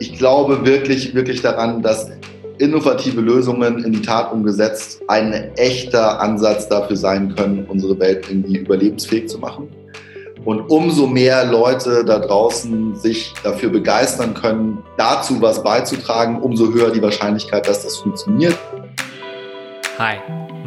ich glaube wirklich, wirklich daran, dass innovative Lösungen in die Tat umgesetzt ein echter Ansatz dafür sein können, unsere Welt irgendwie überlebensfähig zu machen. Und umso mehr Leute da draußen sich dafür begeistern können, dazu was beizutragen, umso höher die Wahrscheinlichkeit, dass das funktioniert. Hi,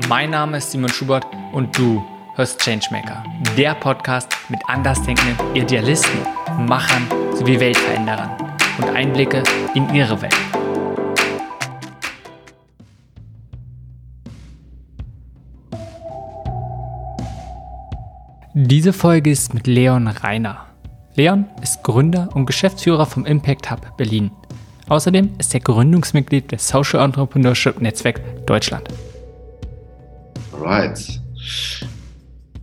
mein Name ist Simon Schubert und du hörst Changemaker, der Podcast mit andersdenkenden Idealisten, Machern sowie Weltveränderern und Einblicke in ihre Welt. Diese Folge ist mit Leon Reiner. Leon ist Gründer und Geschäftsführer vom Impact Hub Berlin. Außerdem ist er Gründungsmitglied des Social Entrepreneurship Netzwerk Deutschland. Right.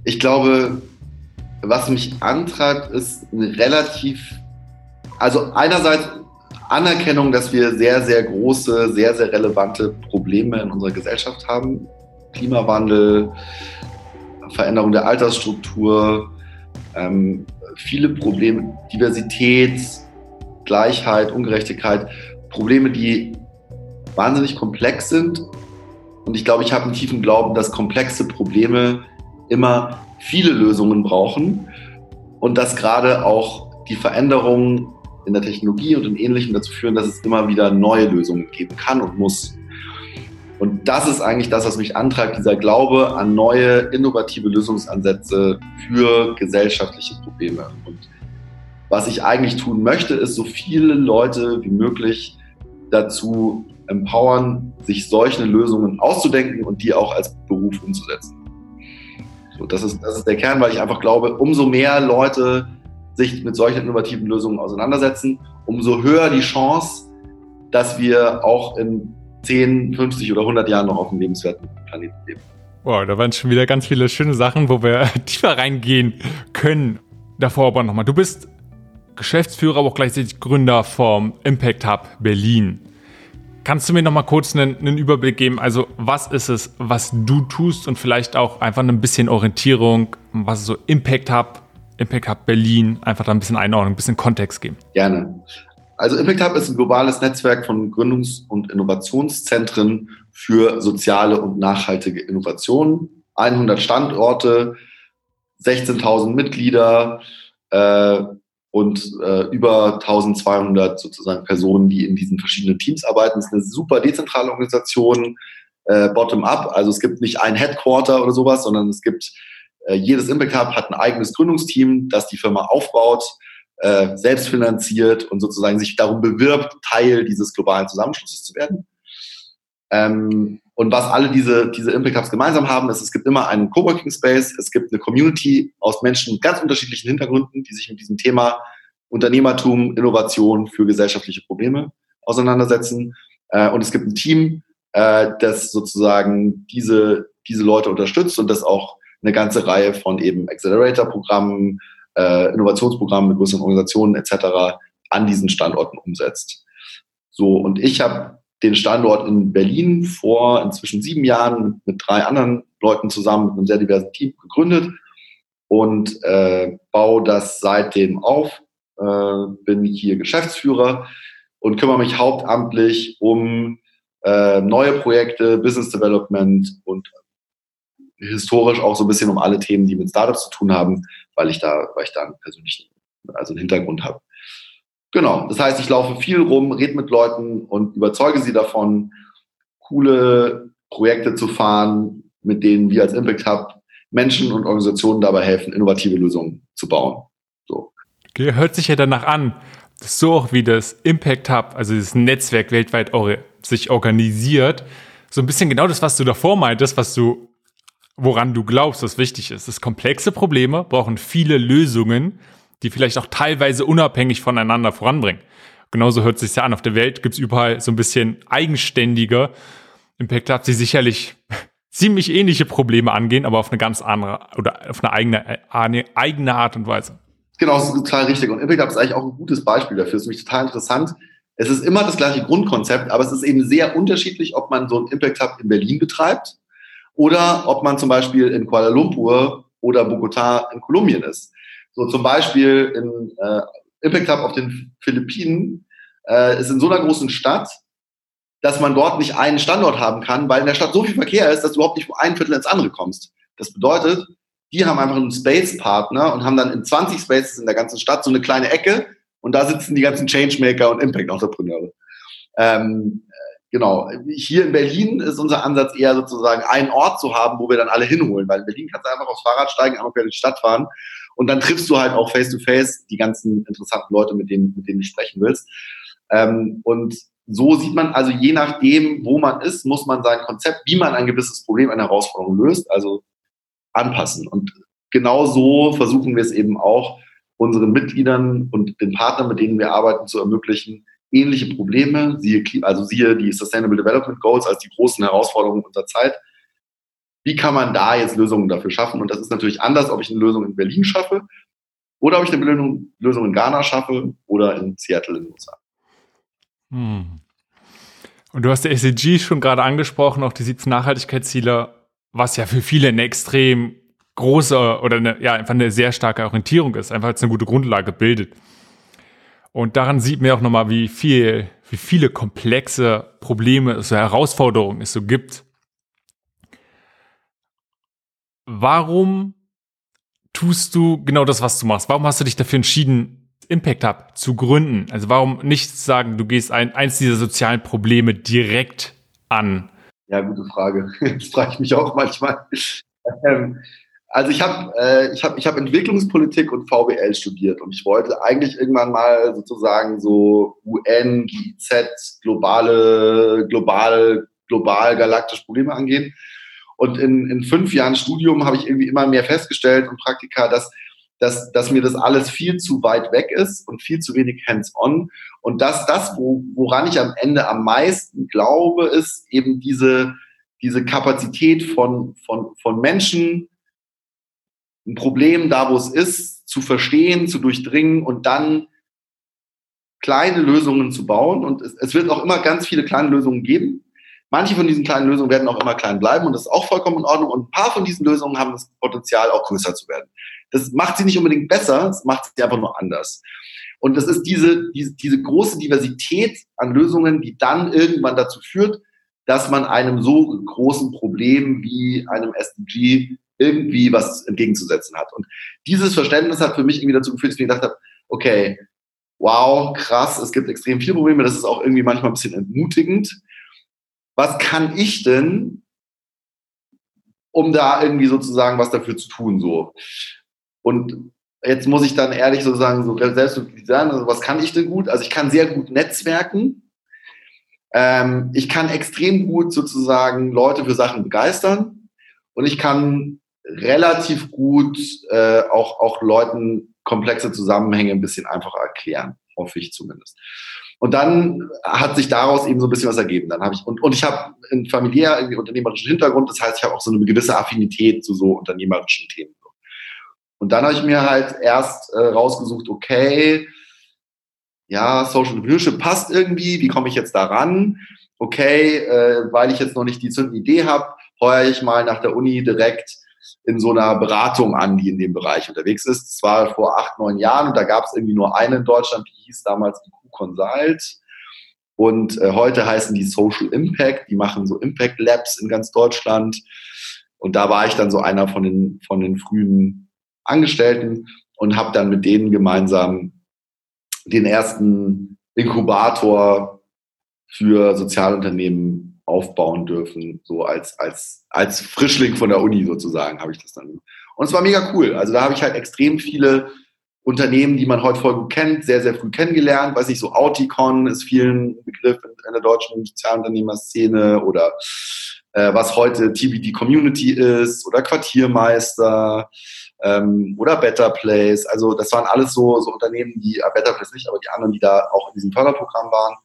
Ich glaube, was mich antreibt, ist eine relativ, also einerseits Anerkennung, dass wir sehr, sehr große, sehr, sehr relevante Probleme in unserer Gesellschaft haben. Klimawandel, Veränderung der Altersstruktur, ähm, viele Probleme, Diversität, Gleichheit, Ungerechtigkeit, Probleme, die wahnsinnig komplex sind. Und ich glaube, ich habe einen tiefen Glauben, dass komplexe Probleme immer viele Lösungen brauchen und dass gerade auch die Veränderungen in der Technologie und in Ähnlichem dazu führen, dass es immer wieder neue Lösungen geben kann und muss. Und das ist eigentlich das, was mich antreibt, dieser Glaube an neue, innovative Lösungsansätze für gesellschaftliche Probleme. Und was ich eigentlich tun möchte, ist, so viele Leute wie möglich dazu empowern, sich solche Lösungen auszudenken und die auch als Beruf umzusetzen. So, das, ist, das ist der Kern, weil ich einfach glaube, umso mehr Leute sich mit solchen innovativen Lösungen auseinandersetzen, umso höher die Chance, dass wir auch in 10, 50 oder 100 Jahren noch auf einem lebenswerten Planeten leben. Wow, da waren schon wieder ganz viele schöne Sachen, wo wir tiefer reingehen können. Davor aber nochmal, du bist Geschäftsführer, aber auch gleichzeitig Gründer vom Impact Hub Berlin. Kannst du mir nochmal kurz einen, einen, Überblick geben? Also, was ist es, was du tust und vielleicht auch einfach ein bisschen Orientierung, was so Impact Hub, Impact Hub Berlin, einfach da ein bisschen Einordnung, ein bisschen Kontext geben? Gerne. Also Impact Hub ist ein globales Netzwerk von Gründungs- und Innovationszentren für soziale und nachhaltige Innovationen. 100 Standorte, 16.000 Mitglieder äh, und äh, über 1200 sozusagen Personen, die in diesen verschiedenen Teams arbeiten. Es ist eine super dezentrale Organisation, äh, bottom-up. Also es gibt nicht ein Headquarter oder sowas, sondern es gibt jedes Impact Hub hat ein eigenes Gründungsteam, das die Firma aufbaut äh, selbst finanziert und sozusagen sich darum bewirbt, Teil dieses globalen Zusammenschlusses zu werden. Ähm, und was alle diese, diese Impact Hubs gemeinsam haben, ist, es gibt immer einen Coworking Space, es gibt eine Community aus Menschen mit ganz unterschiedlichen Hintergründen, die sich mit diesem Thema Unternehmertum, Innovation für gesellschaftliche Probleme auseinandersetzen. Äh, und es gibt ein Team, äh, das sozusagen diese, diese Leute unterstützt und das auch eine ganze Reihe von eben Accelerator-Programmen, äh, Innovationsprogramme mit größeren Organisationen etc. an diesen Standorten umsetzt. So, und ich habe den Standort in Berlin vor inzwischen sieben Jahren mit, mit, drei anderen Leuten zusammen mit einem sehr diversen Team gegründet und äh, baue das seitdem auf, äh, bin hier Geschäftsführer und kümmere mich hauptamtlich um äh, neue Projekte, Business Development und historisch auch so ein bisschen um alle Themen, die mit Startups zu tun haben, weil ich da, weil ich da einen persönlichen, also einen Hintergrund habe. Genau. Das heißt, ich laufe viel rum, rede mit Leuten und überzeuge sie davon, coole Projekte zu fahren, mit denen wir als Impact Hub Menschen und Organisationen dabei helfen, innovative Lösungen zu bauen. So. Okay, hört sich ja danach an, so auch wie das Impact Hub, also dieses Netzwerk weltweit sich organisiert, so ein bisschen genau das, was du davor meintest, was du woran du glaubst, was wichtig ist. Das komplexe Probleme brauchen viele Lösungen, die vielleicht auch teilweise unabhängig voneinander voranbringen. Genauso hört es sich ja an. Auf der Welt gibt es überall so ein bisschen eigenständiger Impact hat sie sicherlich ziemlich ähnliche Probleme angehen, aber auf eine ganz andere oder auf eine eigene, eine eigene Art und Weise. Genau, das ist total richtig. Und Impact Hub ist eigentlich auch ein gutes Beispiel dafür. Das ist nämlich total interessant. Es ist immer das gleiche Grundkonzept, aber es ist eben sehr unterschiedlich, ob man so ein Impact Hub in Berlin betreibt oder ob man zum Beispiel in Kuala Lumpur oder Bogotá in Kolumbien ist. So zum Beispiel in äh, Impact Hub auf den Philippinen äh, ist in so einer großen Stadt, dass man dort nicht einen Standort haben kann, weil in der Stadt so viel Verkehr ist, dass du überhaupt nicht von einem Viertel ins andere kommst. Das bedeutet, die haben einfach einen Space-Partner und haben dann in 20 Spaces in der ganzen Stadt so eine kleine Ecke und da sitzen die ganzen Changemaker und Impact-Entrepreneure. Ähm, genau. Hier in Berlin ist unser Ansatz eher sozusagen einen Ort zu haben, wo wir dann alle hinholen, weil in Berlin kannst du einfach aufs Fahrrad steigen, einfach quer durch die Stadt fahren und dann triffst du halt auch face to face die ganzen interessanten Leute, mit denen, mit denen du sprechen willst. Ähm, und so sieht man, also je nachdem, wo man ist, muss man sein Konzept, wie man ein gewisses Problem, eine Herausforderung löst, also anpassen. Und genau so versuchen wir es eben auch, unseren Mitgliedern und den Partnern, mit denen wir arbeiten, zu ermöglichen, ähnliche Probleme, siehe, also siehe die Sustainable Development Goals als die großen Herausforderungen unserer Zeit. Wie kann man da jetzt Lösungen dafür schaffen? Und das ist natürlich anders, ob ich eine Lösung in Berlin schaffe oder ob ich eine Lösung in Ghana schaffe oder in Seattle in den USA. Hm. Und du hast der SDG schon gerade angesprochen, auch die 17 Nachhaltigkeitsziele, was ja für viele eine extrem große oder eine, ja, einfach eine sehr starke Orientierung ist, einfach jetzt eine gute Grundlage bildet. Und daran sieht man auch nochmal, wie viel, wie viele komplexe Probleme, so Herausforderungen es so gibt. Warum tust du genau das, was du machst? Warum hast du dich dafür entschieden, Impact Hub zu gründen? Also warum nicht sagen, du gehst ein, eins dieser sozialen Probleme direkt an? Ja, gute Frage. Das frage ich mich auch manchmal. Ähm, also ich habe äh, ich hab, ich hab Entwicklungspolitik und VWL studiert und ich wollte eigentlich irgendwann mal sozusagen so UN, GIZ, globale, global, global galaktische Probleme angehen. Und in, in fünf Jahren Studium habe ich irgendwie immer mehr festgestellt und Praktika, dass dass, dass mir das alles viel zu weit weg ist und viel zu wenig hands-on. Und dass das, wo, woran ich am Ende am meisten glaube, ist eben diese, diese Kapazität von, von, von Menschen, ein Problem da, wo es ist, zu verstehen, zu durchdringen und dann kleine Lösungen zu bauen. Und es, es wird auch immer ganz viele kleine Lösungen geben. Manche von diesen kleinen Lösungen werden auch immer klein bleiben und das ist auch vollkommen in Ordnung. Und ein paar von diesen Lösungen haben das Potenzial, auch größer zu werden. Das macht sie nicht unbedingt besser, es macht sie einfach nur anders. Und das ist diese, diese, diese große Diversität an Lösungen, die dann irgendwann dazu führt, dass man einem so großen Problem wie einem SDG irgendwie was entgegenzusetzen hat. Und dieses Verständnis hat für mich irgendwie dazu geführt, dass ich gedacht habe, okay, wow, krass, es gibt extrem viele Probleme, das ist auch irgendwie manchmal ein bisschen entmutigend. Was kann ich denn, um da irgendwie sozusagen was dafür zu tun, so? Und jetzt muss ich dann ehrlich so sagen, so selbstbewusst sagen, also was kann ich denn gut? Also ich kann sehr gut netzwerken. Ähm, ich kann extrem gut sozusagen Leute für Sachen begeistern. Und ich kann relativ gut äh, auch, auch Leuten komplexe Zusammenhänge ein bisschen einfacher erklären, hoffe ich zumindest. Und dann hat sich daraus eben so ein bisschen was ergeben. Dann habe ich und, und ich habe einen familiär unternehmerischen Hintergrund, das heißt, ich habe auch so eine gewisse Affinität zu so unternehmerischen Themen. Und dann habe ich mir halt erst äh, rausgesucht, okay, ja, Social Entrepreneurship passt irgendwie, wie komme ich jetzt daran? Okay, äh, weil ich jetzt noch nicht die zündende Idee habe, heuere ich mal nach der Uni direkt in so einer Beratung an, die in dem Bereich unterwegs ist. Das war vor acht, neun Jahren und da gab es irgendwie nur eine in Deutschland, die hieß damals IQ Consult. Und äh, heute heißen die Social Impact, die machen so Impact Labs in ganz Deutschland. Und da war ich dann so einer von den, von den frühen Angestellten und habe dann mit denen gemeinsam den ersten Inkubator für Sozialunternehmen aufbauen dürfen, so als, als, als Frischling von der Uni sozusagen habe ich das dann. Und es war mega cool. Also da habe ich halt extrem viele Unternehmen, die man heute voll gut kennt, sehr, sehr früh kennengelernt. Weiß ich, so Auticon ist vielen Begriff in der deutschen Sozialunternehmerszene oder äh, was heute TBD Community ist oder Quartiermeister ähm, oder Better Place. Also das waren alles so, so Unternehmen, die, äh, Better Place nicht, aber die anderen, die da auch in diesem Förderprogramm waren.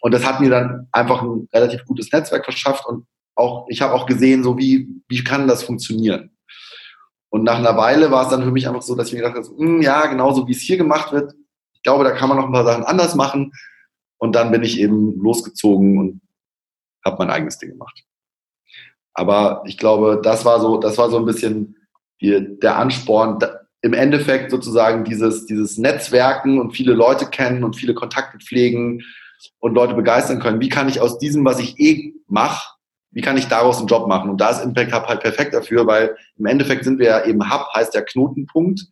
Und das hat mir dann einfach ein relativ gutes Netzwerk verschafft und auch, ich habe auch gesehen, so wie, wie kann das funktionieren? Und nach einer Weile war es dann für mich einfach so, dass ich mir gedacht habe, hm, ja, genauso wie es hier gemacht wird, ich glaube, da kann man noch ein paar Sachen anders machen. Und dann bin ich eben losgezogen und habe mein eigenes Ding gemacht. Aber ich glaube, das war so, das war so ein bisschen die, der Ansporn, im Endeffekt sozusagen dieses, dieses Netzwerken und viele Leute kennen und viele Kontakte pflegen und Leute begeistern können. Wie kann ich aus diesem, was ich eh mache, wie kann ich daraus einen Job machen? Und da ist Impact Hub halt perfekt dafür, weil im Endeffekt sind wir ja eben Hub, heißt der Knotenpunkt.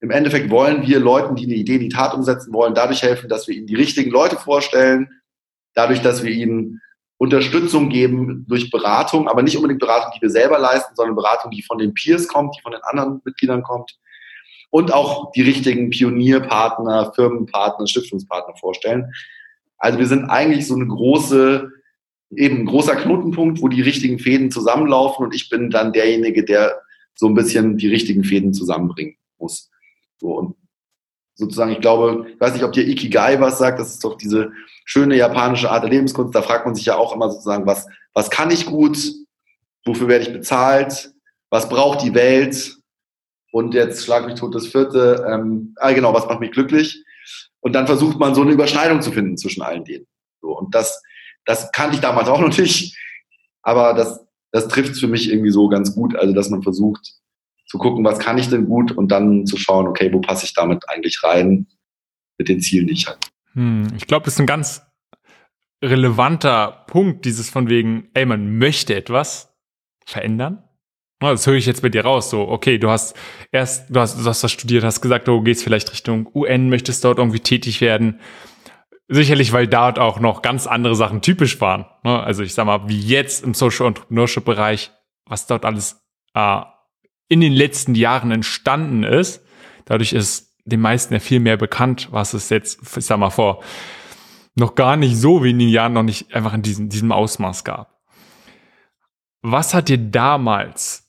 Im Endeffekt wollen wir Leuten, die eine Idee in die Tat umsetzen wollen, dadurch helfen, dass wir ihnen die richtigen Leute vorstellen, dadurch, dass wir ihnen Unterstützung geben durch Beratung, aber nicht unbedingt Beratung, die wir selber leisten, sondern Beratung, die von den Peers kommt, die von den anderen Mitgliedern kommt und auch die richtigen Pionierpartner, Firmenpartner, Stiftungspartner vorstellen. Also wir sind eigentlich so eine große, eben ein großer Knotenpunkt, wo die richtigen Fäden zusammenlaufen und ich bin dann derjenige, der so ein bisschen die richtigen Fäden zusammenbringen muss. So und sozusagen, ich glaube, ich weiß nicht, ob dir Ikigai was sagt, das ist doch diese schöne japanische Art der Lebenskunst. Da fragt man sich ja auch immer sozusagen, was, was kann ich gut? Wofür werde ich bezahlt? Was braucht die Welt? Und jetzt schlag mich tot das vierte. Ähm, ah, genau, was macht mich glücklich? Und dann versucht man so eine Überschneidung zu finden zwischen allen denen. So, und das, das kannte ich damals auch noch nicht. Aber das, das trifft es für mich irgendwie so ganz gut. Also, dass man versucht zu gucken, was kann ich denn gut und dann zu schauen, okay, wo passe ich damit eigentlich rein mit den Zielen, die ich habe. Hm, ich glaube, das ist ein ganz relevanter Punkt, dieses von wegen, ey, man möchte etwas verändern. Das höre ich jetzt bei dir raus. So, okay, du hast erst, du hast, du hast was studiert, hast gesagt, du gehst vielleicht Richtung UN, möchtest dort irgendwie tätig werden. Sicherlich, weil dort auch noch ganz andere Sachen typisch waren. Ne? Also ich sag mal, wie jetzt im Social Entrepreneurship Bereich, was dort alles äh, in den letzten Jahren entstanden ist. Dadurch ist den meisten ja viel mehr bekannt, was es jetzt, ich sag mal, vor noch gar nicht so wenigen Jahren noch nicht einfach in diesem, diesem Ausmaß gab. Was hat dir damals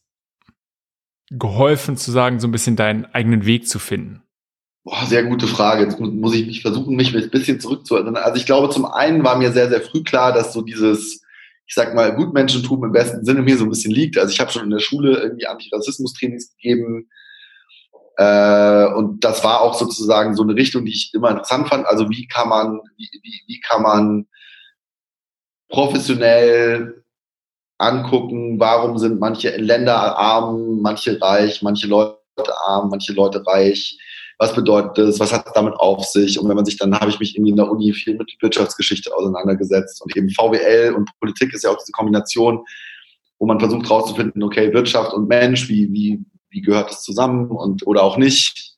geholfen zu sagen, so ein bisschen deinen eigenen Weg zu finden? Boah, sehr gute Frage. Jetzt muss ich mich versuchen, mich ein bisschen zurückzuerinnern. Also ich glaube, zum einen war mir sehr, sehr früh klar, dass so dieses, ich sag mal, Gutmenschentum im besten Sinne mir so ein bisschen liegt. Also ich habe schon in der Schule irgendwie Antirassismus-Trainings gegeben, äh, und das war auch sozusagen so eine Richtung, die ich immer interessant fand. Also wie kann man, wie, wie, wie kann man professionell angucken, warum sind manche Länder arm, manche reich, manche Leute arm, manche Leute reich. Was bedeutet das? Was hat es damit auf sich? Und wenn man sich dann, habe ich mich irgendwie in der Uni viel mit Wirtschaftsgeschichte auseinandergesetzt und eben VWL und Politik ist ja auch diese Kombination, wo man versucht herauszufinden, okay, Wirtschaft und Mensch, wie, wie, wie gehört das zusammen und oder auch nicht.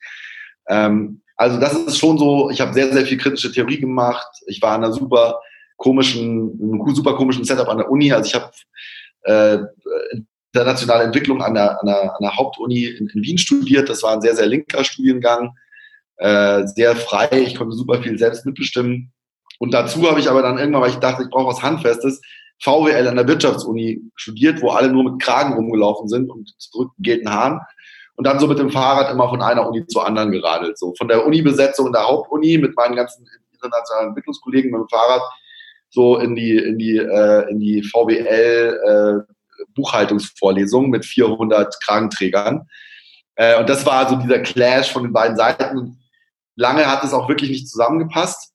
Ähm, also das ist schon so, ich habe sehr, sehr viel kritische Theorie gemacht. Ich war in einer super komischen, super komischen Setup an der Uni. Also ich habe äh, internationale Entwicklung an der, an der, an der Hauptuni in, in, Wien studiert. Das war ein sehr, sehr linker Studiengang, äh, sehr frei. Ich konnte super viel selbst mitbestimmen. Und dazu habe ich aber dann irgendwann, weil ich dachte, ich brauche was Handfestes, VWL an der Wirtschaftsuni studiert, wo alle nur mit Kragen rumgelaufen sind und zurückgegelten Haaren. Und dann so mit dem Fahrrad immer von einer Uni zur anderen geradelt. So von der Uni-Besetzung der Hauptuni mit meinen ganzen internationalen Entwicklungskollegen mit dem Fahrrad so in die, in die, äh, in die VWL äh, Buchhaltungsvorlesung mit 400 Kragenträgern. Äh, und das war so dieser Clash von den beiden Seiten. Lange hat es auch wirklich nicht zusammengepasst.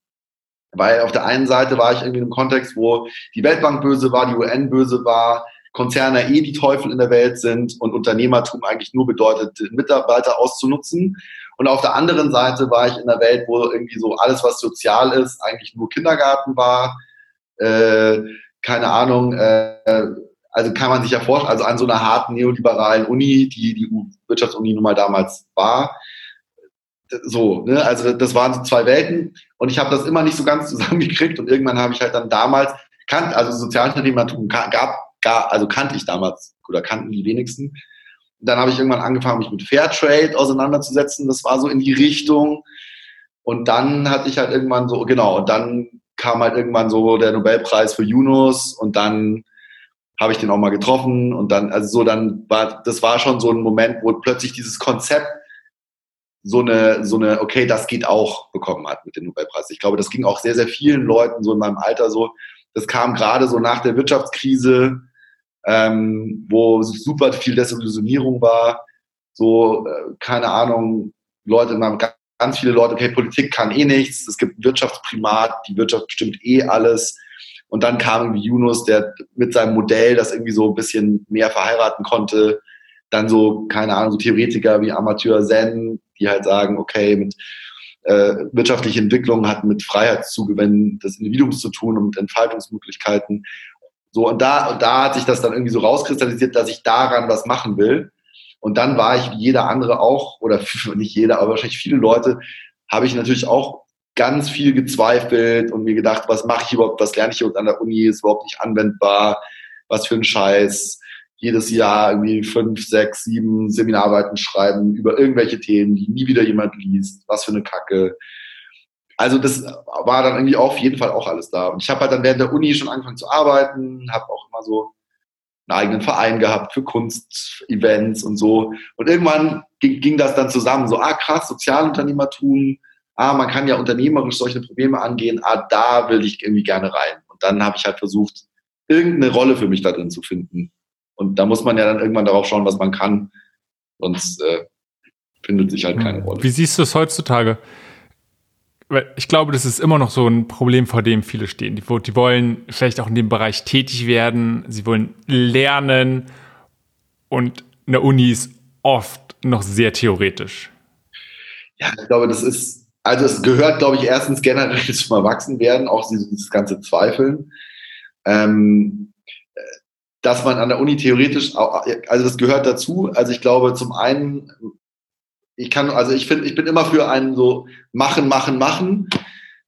Weil auf der einen Seite war ich irgendwie in einem Kontext, wo die Weltbank böse war, die UN böse war, Konzerne eh die Teufel in der Welt sind und Unternehmertum eigentlich nur bedeutet, Mitarbeiter auszunutzen. Und auf der anderen Seite war ich in einer Welt, wo irgendwie so alles, was sozial ist, eigentlich nur Kindergarten war. Äh, keine Ahnung, äh, also kann man sich ja vorstellen, also an so einer harten neoliberalen Uni, die die Wirtschaftsuni nun mal damals war, so, ne? also das waren so zwei Welten und ich habe das immer nicht so ganz zusammengekriegt und irgendwann habe ich halt dann damals, kannt, also Sozialunternehmertum gab, gab, also kannte ich damals oder kannten die wenigsten. Dann habe ich irgendwann angefangen, mich mit Fairtrade auseinanderzusetzen, das war so in die Richtung und dann hatte ich halt irgendwann so, genau, und dann kam halt irgendwann so der Nobelpreis für Yunus und dann habe ich den auch mal getroffen und dann, also so, dann war, das war schon so ein Moment, wo plötzlich dieses Konzept so eine, so eine, okay, das geht auch bekommen hat mit dem Nobelpreis. Ich glaube, das ging auch sehr, sehr vielen Leuten so in meinem Alter so. Das kam gerade so nach der Wirtschaftskrise, ähm, wo super viel Desillusionierung war. So, äh, keine Ahnung, Leute in meinem, ganz viele Leute, okay, Politik kann eh nichts, es gibt Wirtschaftsprimat, die Wirtschaft bestimmt eh alles. Und dann kam irgendwie Yunus, der mit seinem Modell das irgendwie so ein bisschen mehr verheiraten konnte dann so, keine Ahnung, so Theoretiker wie Amateur Zen, die halt sagen, okay, mit äh, wirtschaftliche Entwicklung hat mit Freiheitszugewinn des Individuums zu tun und mit Entfaltungsmöglichkeiten. So, und da, und da hat sich das dann irgendwie so rauskristallisiert, dass ich daran was machen will. Und dann war ich wie jeder andere auch, oder nicht jeder, aber wahrscheinlich viele Leute, habe ich natürlich auch ganz viel gezweifelt und mir gedacht, was mache ich überhaupt, was lerne ich überhaupt an der Uni, ist überhaupt nicht anwendbar, was für ein Scheiß. Jedes Jahr irgendwie fünf, sechs, sieben Seminararbeiten schreiben über irgendwelche Themen, die nie wieder jemand liest, was für eine Kacke. Also das war dann irgendwie auf jeden Fall auch alles da. Und ich habe halt dann während der Uni schon angefangen zu arbeiten, habe auch immer so einen eigenen Verein gehabt für Kunstevents und so. Und irgendwann ging, ging das dann zusammen, so, ah krass, Sozialunternehmertum, ah, man kann ja unternehmerisch solche Probleme angehen, ah, da will ich irgendwie gerne rein. Und dann habe ich halt versucht, irgendeine Rolle für mich da drin zu finden. Und da muss man ja dann irgendwann darauf schauen, was man kann. Sonst äh, findet sich halt keine Rolle. Wie siehst du es heutzutage? Ich glaube, das ist immer noch so ein Problem, vor dem viele stehen. Die, die, wollen vielleicht auch in dem Bereich tätig werden, sie wollen lernen und eine Uni ist oft noch sehr theoretisch. Ja, ich glaube, das ist, also es gehört, glaube ich, erstens generell zum Erwachsenwerden, auch dieses ganze Zweifeln. Ähm, dass man an der Uni theoretisch, also das gehört dazu. Also ich glaube, zum einen ich kann, also ich finde, ich bin immer für einen so machen, machen, machen.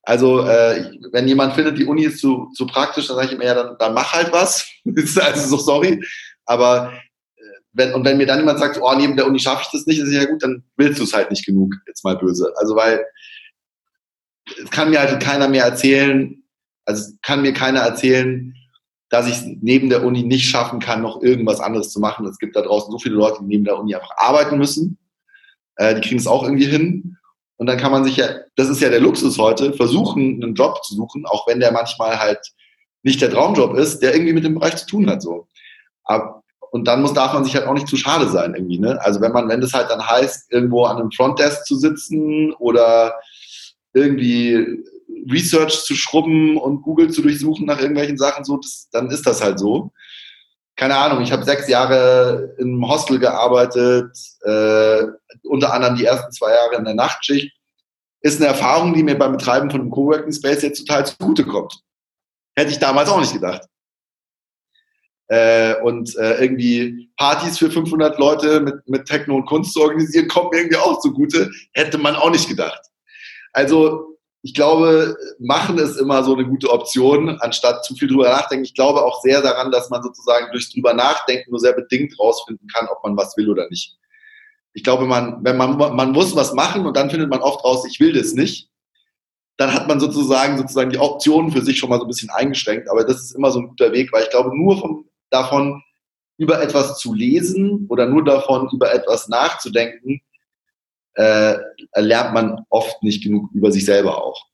Also äh, wenn jemand findet, die Uni ist zu, zu praktisch, dann sage ich ihm ja, dann, dann mach halt was. also so sorry. Aber äh, wenn, und wenn mir dann jemand sagt, oh, neben der Uni schaffe ich das nicht, ist ja gut, dann willst du es halt nicht genug, jetzt mal böse. Also weil es kann mir halt keiner mehr erzählen, also kann mir keiner erzählen, dass ich es neben der Uni nicht schaffen kann, noch irgendwas anderes zu machen. Es gibt da draußen so viele Leute, die neben der Uni einfach arbeiten müssen äh, die kriegen es auch irgendwie hin. Und dann kann man sich ja, das ist ja der Luxus heute, versuchen, einen Job zu suchen, auch wenn der manchmal halt nicht der Traumjob ist, der irgendwie mit dem Bereich zu tun hat. So. Aber, und dann muss, darf man sich halt auch nicht zu schade sein irgendwie. Ne? Also wenn man, wenn das halt dann heißt, irgendwo an einem Frontdesk zu sitzen oder irgendwie Research zu schrubben und Google zu durchsuchen nach irgendwelchen Sachen, so, das, dann ist das halt so keine Ahnung, ich habe sechs Jahre im Hostel gearbeitet, äh, unter anderem die ersten zwei Jahre in der Nachtschicht. Ist eine Erfahrung, die mir beim Betreiben von einem Coworking Space jetzt total zugutekommt. Hätte ich damals auch nicht gedacht. Äh, und äh, irgendwie Partys für 500 Leute mit, mit Techno und Kunst zu organisieren, kommt mir irgendwie auch zugute. Hätte man auch nicht gedacht. Also ich glaube, machen ist immer so eine gute Option, anstatt zu viel drüber nachdenken. Ich glaube auch sehr daran, dass man sozusagen durchs drüber nachdenken nur sehr bedingt rausfinden kann, ob man was will oder nicht. Ich glaube, man, wenn man, man muss was machen und dann findet man oft raus, ich will das nicht, dann hat man sozusagen, sozusagen die Optionen für sich schon mal so ein bisschen eingeschränkt. Aber das ist immer so ein guter Weg, weil ich glaube, nur von, davon über etwas zu lesen oder nur davon über etwas nachzudenken, äh, lernt man oft nicht genug über sich selber auch.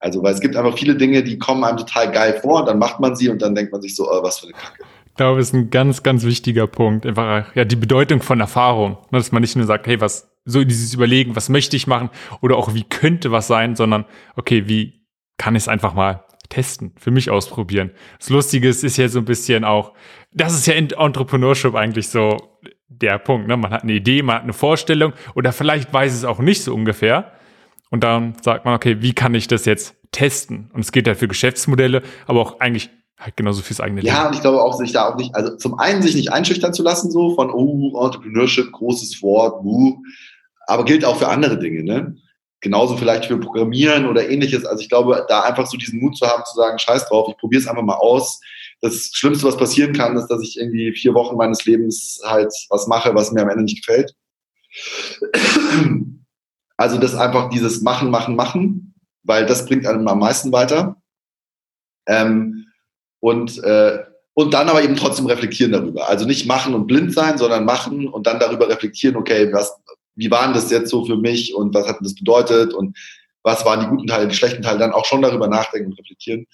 Also, weil es gibt einfach viele Dinge, die kommen einem total geil vor, dann macht man sie und dann denkt man sich so, oh, was für eine Kacke. Ich glaube, das ist ein ganz, ganz wichtiger Punkt. Einfach, ja, die Bedeutung von Erfahrung. Ne, dass man nicht nur sagt, hey, was, so dieses Überlegen, was möchte ich machen oder auch wie könnte was sein, sondern, okay, wie kann ich es einfach mal testen, für mich ausprobieren. Das Lustige ist, ist ja so ein bisschen auch, das ist ja in Entrepreneurship eigentlich so der Punkt. Ne? Man hat eine Idee, man hat eine Vorstellung oder vielleicht weiß es auch nicht so ungefähr. Und dann sagt man, okay, wie kann ich das jetzt testen? Und es geht halt für Geschäftsmodelle, aber auch eigentlich halt genauso fürs eigene Leben. Ja, und ich glaube auch, sich da auch nicht, also zum einen sich nicht einschüchtern zu lassen, so von, oh, Entrepreneurship, großes Wort, wuh, aber gilt auch für andere Dinge, ne? Genauso vielleicht für Programmieren oder ähnliches. Also ich glaube, da einfach so diesen Mut zu haben, zu sagen, scheiß drauf, ich probiere es einfach mal aus das Schlimmste, was passieren kann, ist, dass ich irgendwie vier Wochen meines Lebens halt was mache, was mir am Ende nicht gefällt. Also das einfach dieses Machen, Machen, Machen, weil das bringt einem am meisten weiter. Ähm, und, äh, und dann aber eben trotzdem reflektieren darüber. Also nicht machen und blind sein, sondern machen und dann darüber reflektieren, okay, was, wie waren das jetzt so für mich und was hat das bedeutet und was waren die guten Teile, die schlechten Teile, dann auch schon darüber nachdenken und reflektieren.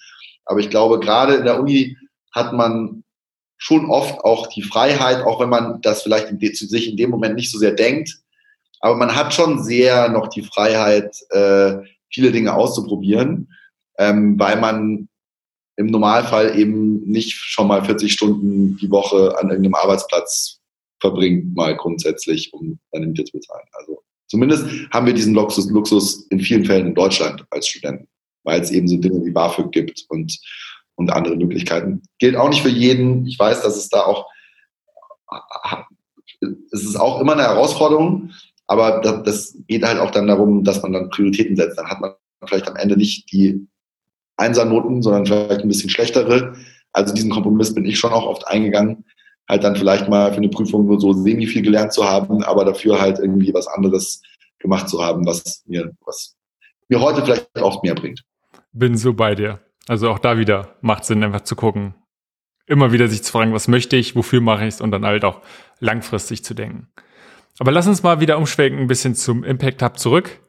Aber ich glaube, gerade in der Uni hat man schon oft auch die Freiheit, auch wenn man das vielleicht in sich in dem Moment nicht so sehr denkt. Aber man hat schon sehr noch die Freiheit, äh, viele Dinge auszuprobieren, ähm, weil man im Normalfall eben nicht schon mal 40 Stunden die Woche an irgendeinem Arbeitsplatz verbringt, mal grundsätzlich, um seine Miete zu bezahlen. Also zumindest haben wir diesen Luxus, Luxus in vielen Fällen in Deutschland als Studenten, weil es eben so Dinge wie BAföG gibt und, und andere Möglichkeiten. Gilt auch nicht für jeden. Ich weiß, dass es da auch, es ist auch immer eine Herausforderung, aber das, geht halt auch dann darum, dass man dann Prioritäten setzt. Dann hat man vielleicht am Ende nicht die Einsernoten, sondern vielleicht ein bisschen schlechtere. Also diesen Kompromiss bin ich schon auch oft eingegangen, halt dann vielleicht mal für eine Prüfung nur so semi viel gelernt zu haben, aber dafür halt irgendwie was anderes gemacht zu haben, was mir, was mir heute vielleicht auch mehr bringt. Bin so bei dir. Also auch da wieder macht Sinn, einfach zu gucken. Immer wieder sich zu fragen, was möchte ich, wofür mache ich es und dann halt auch langfristig zu denken. Aber lass uns mal wieder umschwenken ein bisschen zum Impact Hub zurück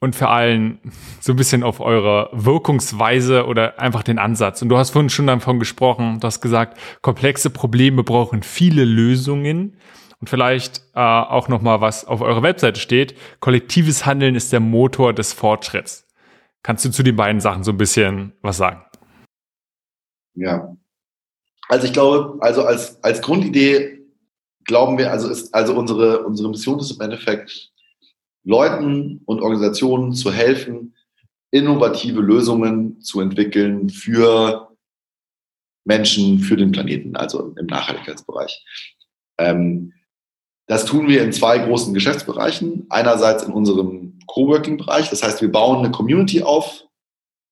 und vor allem so ein bisschen auf eure Wirkungsweise oder einfach den Ansatz. Und du hast vorhin schon davon gesprochen, du hast gesagt, komplexe Probleme brauchen viele Lösungen. Und vielleicht äh, auch noch mal was auf eurer Webseite steht. Kollektives Handeln ist der Motor des Fortschritts. Kannst du zu den beiden Sachen so ein bisschen was sagen? Ja. Also ich glaube, also als, als Grundidee glauben wir, also ist, also unsere, unsere Mission ist im Endeffekt, Leuten und Organisationen zu helfen, innovative Lösungen zu entwickeln für Menschen, für den Planeten, also im Nachhaltigkeitsbereich. Ähm, das tun wir in zwei großen Geschäftsbereichen. Einerseits in unserem Coworking-Bereich, das heißt, wir bauen eine Community auf,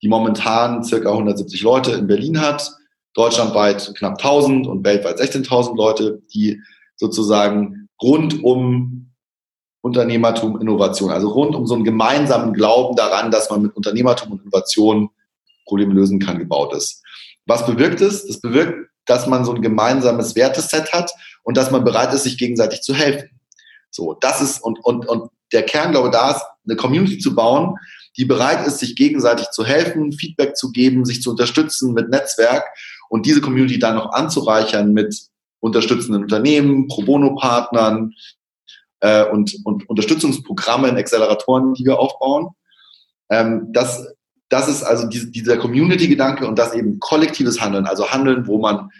die momentan circa 170 Leute in Berlin hat, deutschlandweit knapp 1000 und weltweit 16.000 Leute, die sozusagen rund um Unternehmertum, Innovation. Also rund um so einen gemeinsamen Glauben daran, dass man mit Unternehmertum und Innovation Probleme lösen kann, gebaut ist. Was bewirkt es? Das bewirkt, dass man so ein gemeinsames Werteset hat und dass man bereit ist, sich gegenseitig zu helfen. So, das ist, und, und, und der Kern, glaube ich, da ist, eine Community zu bauen, die bereit ist, sich gegenseitig zu helfen, Feedback zu geben, sich zu unterstützen mit Netzwerk und diese Community dann noch anzureichern mit unterstützenden Unternehmen, Pro Bono-Partnern, äh, und, und Unterstützungsprogramme in Acceleratoren, die wir aufbauen. Ähm, das, das ist also die, dieser Community-Gedanke und das eben kollektives Handeln, also Handeln, wo man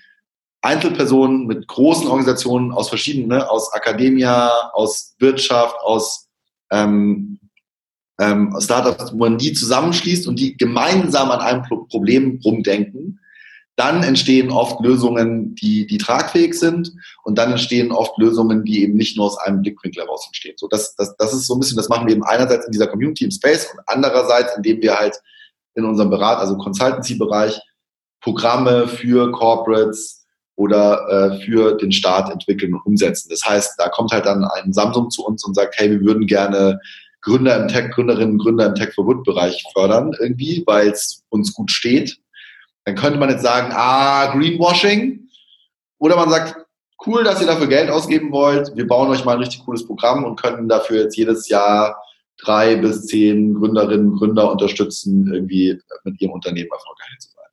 Einzelpersonen mit großen Organisationen aus verschiedenen, ne, aus Akademia, aus Wirtschaft, aus ähm, ähm, Startups, wo man die zusammenschließt und die gemeinsam an einem Problem rumdenken dann entstehen oft Lösungen, die, die tragfähig sind und dann entstehen oft Lösungen, die eben nicht nur aus einem Blickwinkel heraus entstehen. So, das, das, das ist so ein bisschen, das machen wir eben einerseits in dieser Community im Space und andererseits, indem wir halt in unserem Berat, also Consultancy-Bereich, Programme für Corporates oder äh, für den Staat entwickeln und umsetzen. Das heißt, da kommt halt dann ein Samsung zu uns und sagt, hey, wir würden gerne Gründer im Tech, Gründerinnen, Gründer im Tech for Good Bereich fördern irgendwie, weil es uns gut steht dann könnte man jetzt sagen, ah, Greenwashing. Oder man sagt, cool, dass ihr dafür Geld ausgeben wollt. Wir bauen euch mal ein richtig cooles Programm und können dafür jetzt jedes Jahr drei bis zehn Gründerinnen, Gründer unterstützen, irgendwie mit ihrem Unternehmen erfolgreich zu sein.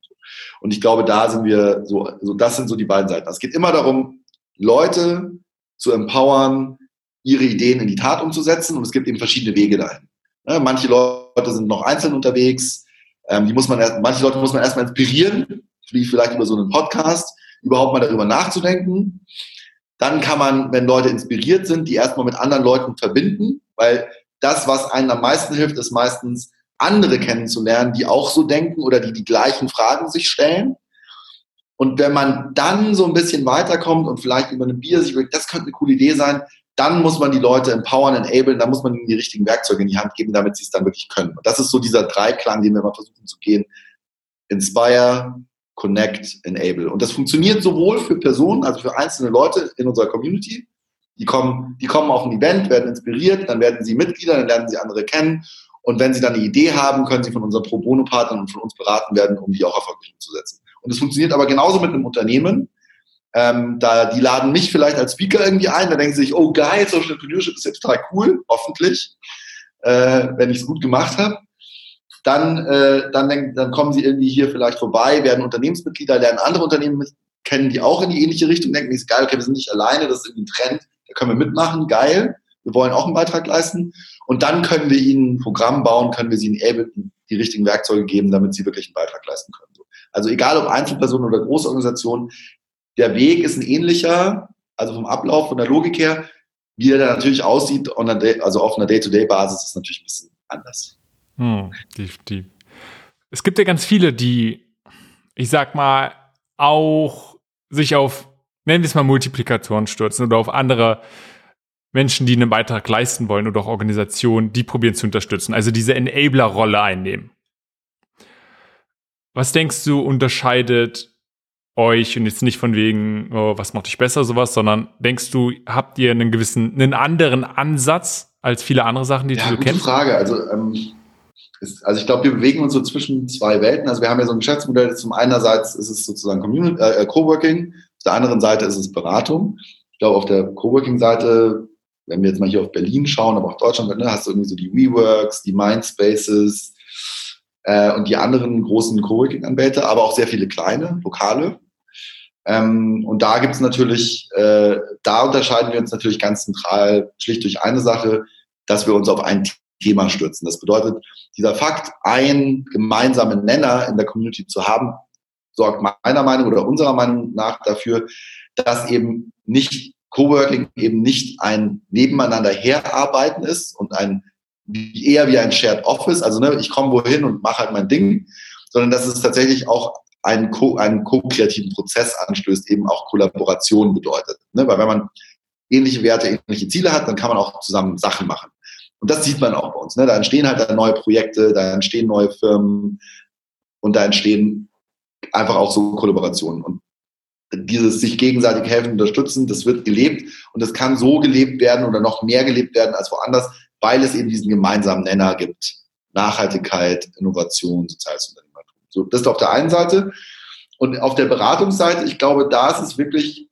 Und ich glaube, da sind wir so, so, das sind so die beiden Seiten. Es geht immer darum, Leute zu empowern, ihre Ideen in die Tat umzusetzen und es gibt eben verschiedene Wege dahin. manche Leute sind noch einzeln unterwegs, ähm, die muss man erst, manche Leute muss man erstmal inspirieren, wie vielleicht über so einen Podcast, überhaupt mal darüber nachzudenken. Dann kann man, wenn Leute inspiriert sind, die erstmal mit anderen Leuten verbinden, weil das, was einen am meisten hilft, ist meistens andere kennenzulernen, die auch so denken oder die die gleichen Fragen sich stellen. Und wenn man dann so ein bisschen weiterkommt und vielleicht über eine Bier sich überlegt, das könnte eine coole Idee sein, dann muss man die Leute empowern, enablen, dann muss man ihnen die richtigen Werkzeuge in die Hand geben, damit sie es dann wirklich können. Und das ist so dieser Dreiklang, den wir mal versuchen zu gehen. Inspire, Connect, Enable. Und das funktioniert sowohl für Personen, also für einzelne Leute in unserer Community. Die kommen, die kommen auf ein Event, werden inspiriert, dann werden sie Mitglieder, dann lernen sie andere kennen. Und wenn sie dann eine Idee haben, können sie von unseren Pro Bono-Partnern und von uns beraten werden, um die auch erfolgreich umzusetzen. Und es funktioniert aber genauso mit einem Unternehmen, ähm, da, die laden mich vielleicht als Speaker irgendwie ein, da denken sie sich, oh geil, Social Entrepreneurship ist jetzt total cool, hoffentlich, äh, wenn ich es gut gemacht habe. Dann, äh, dann, denk, dann kommen sie irgendwie hier vielleicht vorbei, werden Unternehmensmitglieder, lernen andere Unternehmen kennen, die auch in die ähnliche Richtung denken, ist geil, okay, wir sind nicht alleine, das ist irgendwie ein Trend, können wir mitmachen, geil, wir wollen auch einen Beitrag leisten. Und dann können wir ihnen ein Programm bauen, können wir sie in die richtigen Werkzeuge geben, damit sie wirklich einen Beitrag leisten können. Also egal ob Einzelpersonen oder Großorganisationen, der Weg ist ein ähnlicher. also vom Ablauf, von der Logik her. Wie er dann natürlich aussieht, also auf einer Day-to-Day-Basis, ist natürlich ein bisschen anders. Hm, definitiv. Es gibt ja ganz viele, die, ich sag mal, auch sich auf, nennen wir es mal Multiplikatoren stürzen oder auf andere Menschen, die einen Beitrag leisten wollen oder auch Organisationen, die probieren zu unterstützen, also diese Enabler-Rolle einnehmen. Was denkst du unterscheidet euch und jetzt nicht von wegen, oh, was macht dich besser, sowas, sondern denkst du, habt ihr einen gewissen, einen anderen Ansatz als viele andere Sachen, die ja, du gute kennst? Frage. Also, ähm, ist, also ich glaube, wir bewegen uns so zwischen zwei Welten. Also wir haben ja so ein Geschäftsmodell. Zum einerseits ist es sozusagen Community, äh, Coworking, auf der anderen Seite ist es Beratung. Ich glaube, auf der Coworking-Seite, wenn wir jetzt mal hier auf Berlin schauen, aber auch Deutschland, ne, hast du irgendwie so die WeWorks, die Mindspaces äh, und die anderen großen Coworking-Anbieter, aber auch sehr viele kleine, lokale. Ähm, und da gibt es natürlich, äh, da unterscheiden wir uns natürlich ganz zentral schlicht durch eine Sache, dass wir uns auf ein Thema stürzen. Das bedeutet, dieser Fakt, einen gemeinsamen Nenner in der Community zu haben, sorgt meiner Meinung oder unserer Meinung nach dafür, dass eben nicht Coworking eben nicht ein Nebeneinander herarbeiten ist und ein eher wie ein Shared Office, also ne, ich komme wohin und mache halt mein Ding, sondern dass es tatsächlich auch einen, co einen co-kreativen Prozess anstößt, eben auch Kollaboration bedeutet. Ne? Weil wenn man ähnliche Werte, ähnliche Ziele hat, dann kann man auch zusammen Sachen machen. Und das sieht man auch bei uns. Ne? Da entstehen halt neue Projekte, da entstehen neue Firmen und da entstehen einfach auch so Kollaborationen. Und dieses sich gegenseitig helfen, unterstützen, das wird gelebt und das kann so gelebt werden oder noch mehr gelebt werden als woanders, weil es eben diesen gemeinsamen Nenner gibt. Nachhaltigkeit, Innovation, soziales Unternehmertum. So, das ist auf der einen Seite. Und auf der Beratungsseite, ich glaube, da ist es wirklich,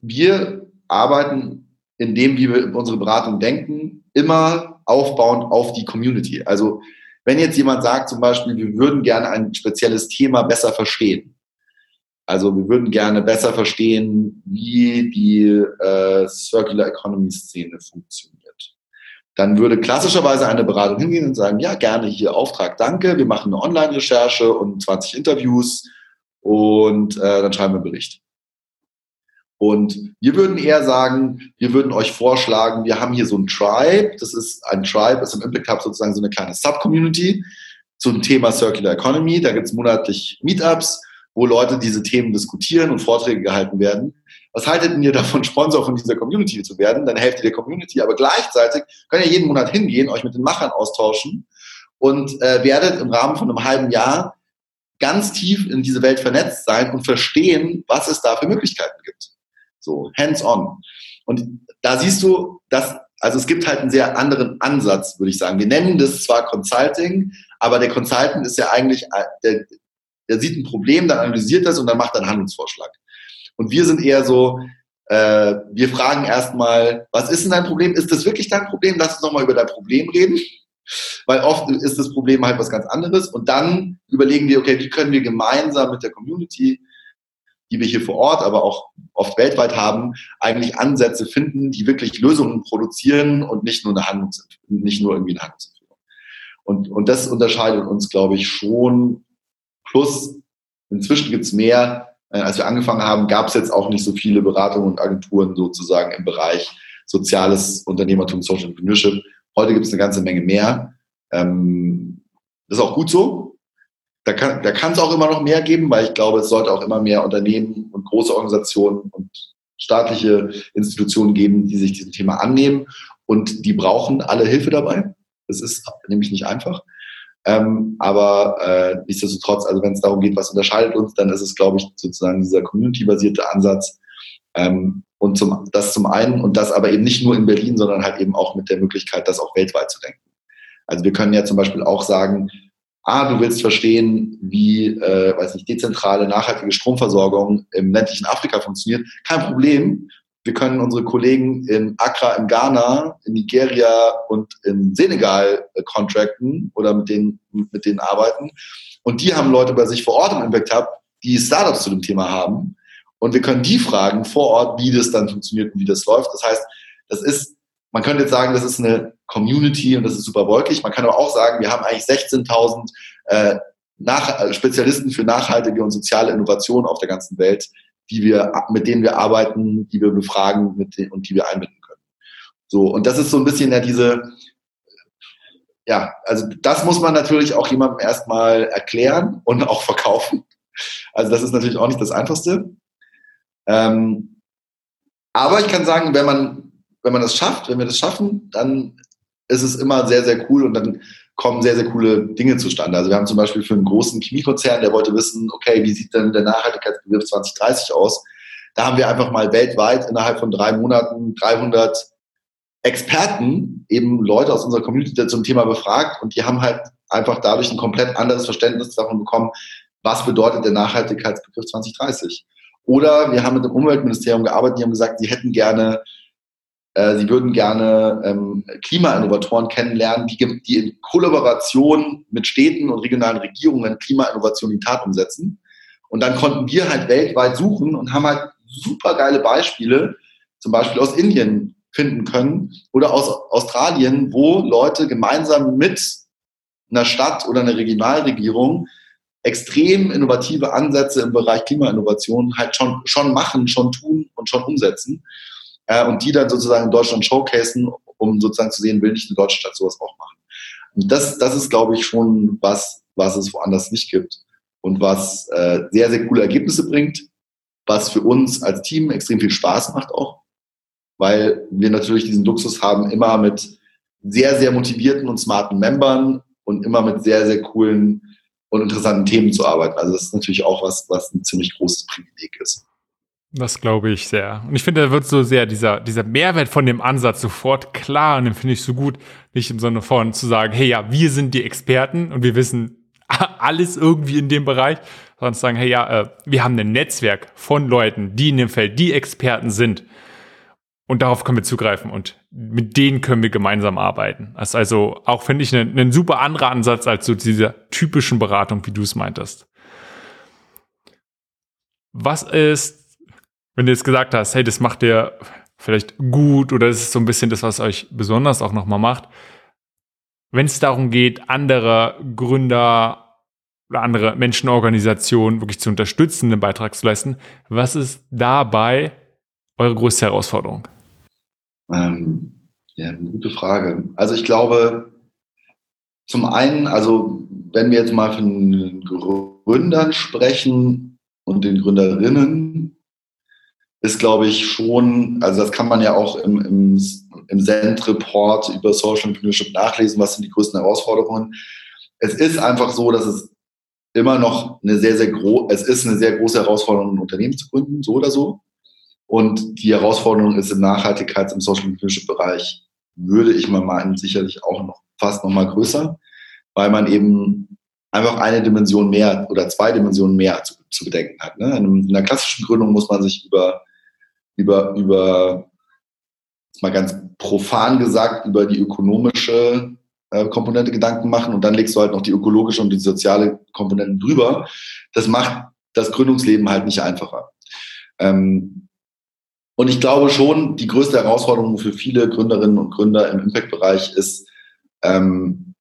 wir arbeiten in dem, wie wir unsere Beratung denken, immer aufbauend auf die Community. Also wenn jetzt jemand sagt zum Beispiel, wir würden gerne ein spezielles Thema besser verstehen. Also wir würden gerne besser verstehen, wie die äh, Circular Economy Szene funktioniert. Dann würde klassischerweise eine Beratung hingehen und sagen, ja, gerne hier Auftrag, danke, wir machen eine Online-Recherche und 20 Interviews und äh, dann schreiben wir einen Bericht. Und wir würden eher sagen, wir würden euch vorschlagen, wir haben hier so ein Tribe. Das ist ein Tribe, ist im Impact Hub sozusagen so eine kleine Sub-Community zum Thema Circular Economy. Da gibt es monatlich Meetups, wo Leute diese Themen diskutieren und Vorträge gehalten werden. Was haltet ihr davon, Sponsor von dieser Community zu werden? Dann helft ihr der Community, aber gleichzeitig könnt ihr jeden Monat hingehen, euch mit den Machern austauschen und äh, werdet im Rahmen von einem halben Jahr ganz tief in diese Welt vernetzt sein und verstehen, was es da für Möglichkeiten gibt. So, hands-on. Und da siehst du, dass, also es gibt halt einen sehr anderen Ansatz, würde ich sagen. Wir nennen das zwar Consulting, aber der Consultant ist ja eigentlich, äh, der, der sieht ein Problem, dann analysiert das und dann macht er einen Handlungsvorschlag. Und wir sind eher so, äh, wir fragen erstmal, was ist denn dein Problem? Ist das wirklich dein Problem? Lass uns nochmal über dein Problem reden. Weil oft ist das Problem halt was ganz anderes. Und dann überlegen wir, okay, wie können wir gemeinsam mit der Community die wir hier vor Ort, aber auch oft weltweit haben, eigentlich Ansätze finden, die wirklich Lösungen produzieren und nicht nur eine Handlungs nicht nur irgendwie eine Handlungsempfehlung. Und, und das unterscheidet uns, glaube ich, schon. Plus, inzwischen gibt es mehr. Äh, als wir angefangen haben, gab es jetzt auch nicht so viele Beratungen und Agenturen sozusagen im Bereich soziales Unternehmertum, Social Entrepreneurship. Heute gibt es eine ganze Menge mehr. Ähm, das ist auch gut so, da kann da kann es auch immer noch mehr geben, weil ich glaube, es sollte auch immer mehr Unternehmen und große Organisationen und staatliche Institutionen geben, die sich diesem Thema annehmen und die brauchen alle Hilfe dabei. Das ist nämlich nicht einfach. Ähm, aber äh, nichtsdestotrotz, also wenn es darum geht, was unterscheidet uns, dann ist es, glaube ich, sozusagen dieser community-basierte Ansatz. Ähm, und zum, das zum einen und das aber eben nicht nur in Berlin, sondern halt eben auch mit der Möglichkeit, das auch weltweit zu denken. Also wir können ja zum Beispiel auch sagen, ah, du willst verstehen, wie, äh, weiß nicht, dezentrale, nachhaltige Stromversorgung im ländlichen Afrika funktioniert. Kein Problem. Wir können unsere Kollegen in Accra, in Ghana, in Nigeria und in Senegal äh, contracten oder mit denen, mit denen arbeiten. Und die haben Leute bei sich vor Ort im Impact Hub, die Startups zu dem Thema haben. Und wir können die fragen vor Ort, wie das dann funktioniert und wie das läuft. Das heißt, das ist man könnte jetzt sagen, das ist eine Community und das ist super wolkig. Man kann aber auch sagen, wir haben eigentlich 16.000 äh, äh, Spezialisten für nachhaltige und soziale Innovation auf der ganzen Welt, die wir, mit denen wir arbeiten, die wir befragen mit denen, und die wir einbinden können. So, und das ist so ein bisschen ja diese, ja, also das muss man natürlich auch jemandem erstmal erklären und auch verkaufen. Also das ist natürlich auch nicht das Einfachste. Ähm, aber ich kann sagen, wenn man, wenn man das schafft, wenn wir das schaffen, dann ist es immer sehr, sehr cool und dann kommen sehr, sehr coole Dinge zustande. Also wir haben zum Beispiel für einen großen Chemiekonzern, der wollte wissen, okay, wie sieht denn der Nachhaltigkeitsbegriff 2030 aus? Da haben wir einfach mal weltweit innerhalb von drei Monaten 300 Experten, eben Leute aus unserer Community zum Thema befragt und die haben halt einfach dadurch ein komplett anderes Verständnis davon bekommen, was bedeutet der Nachhaltigkeitsbegriff 2030. Oder wir haben mit dem Umweltministerium gearbeitet, die haben gesagt, sie hätten gerne äh, sie würden gerne ähm, Klimainnovatoren kennenlernen, die, die in Kollaboration mit Städten und regionalen Regierungen Klimainnovation in Tat umsetzen. Und dann konnten wir halt weltweit suchen und haben halt super geile Beispiele, zum Beispiel aus Indien finden können oder aus Australien, wo Leute gemeinsam mit einer Stadt oder einer Regionalregierung extrem innovative Ansätze im Bereich Klimainnovation halt schon, schon machen, schon tun und schon umsetzen äh, und die dann sozusagen in Deutschland showcasen, um sozusagen zu sehen, will nicht eine deutsche Stadt sowas auch machen. Und das, das ist, glaube ich, schon was, was es woanders nicht gibt und was äh, sehr, sehr coole Ergebnisse bringt, was für uns als Team extrem viel Spaß macht auch, weil wir natürlich diesen Luxus haben, immer mit sehr, sehr motivierten und smarten Membern und immer mit sehr, sehr coolen und interessanten Themen zu arbeiten. Also das ist natürlich auch was, was ein ziemlich großes Privileg ist. Das glaube ich sehr. Und ich finde, da wird so sehr dieser, dieser Mehrwert von dem Ansatz sofort klar und den finde ich so gut, nicht im Sinne von zu sagen, hey ja, wir sind die Experten und wir wissen alles irgendwie in dem Bereich, sondern zu sagen, hey ja, äh, wir haben ein Netzwerk von Leuten, die in dem Feld die Experten sind. Und darauf können wir zugreifen und mit denen können wir gemeinsam arbeiten. Das ist also auch, finde ich, ein, ein super anderer Ansatz als so dieser typischen Beratung, wie du es meintest. Was ist wenn du jetzt gesagt hast, hey, das macht ihr vielleicht gut oder das ist so ein bisschen das, was euch besonders auch nochmal macht, wenn es darum geht, andere Gründer oder andere Menschenorganisationen wirklich zu unterstützen, einen Beitrag zu leisten, was ist dabei eure größte Herausforderung? Ähm, ja, eine gute Frage. Also ich glaube, zum einen, also wenn wir jetzt mal von Gründern sprechen und den Gründerinnen, ist, glaube ich, schon, also das kann man ja auch im, im, im Send-Report über Social Entrepreneurship nachlesen, was sind die größten Herausforderungen. Es ist einfach so, dass es immer noch eine sehr, sehr große, es ist eine sehr große Herausforderung, ein Unternehmen zu gründen, so oder so. Und die Herausforderung ist im Nachhaltigkeits-, im Social Entrepreneurship Bereich, würde ich mal meinen, sicherlich auch noch fast noch mal größer, weil man eben einfach eine Dimension mehr oder zwei Dimensionen mehr zu, zu bedenken hat. Ne? In einer klassischen Gründung muss man sich über über, über mal ganz profan gesagt, über die ökonomische äh, Komponente Gedanken machen und dann legst du halt noch die ökologische und die soziale Komponente drüber. Das macht das Gründungsleben halt nicht einfacher. Ähm, und ich glaube schon, die größte Herausforderung für viele Gründerinnen und Gründer im Impact-Bereich ist ähm,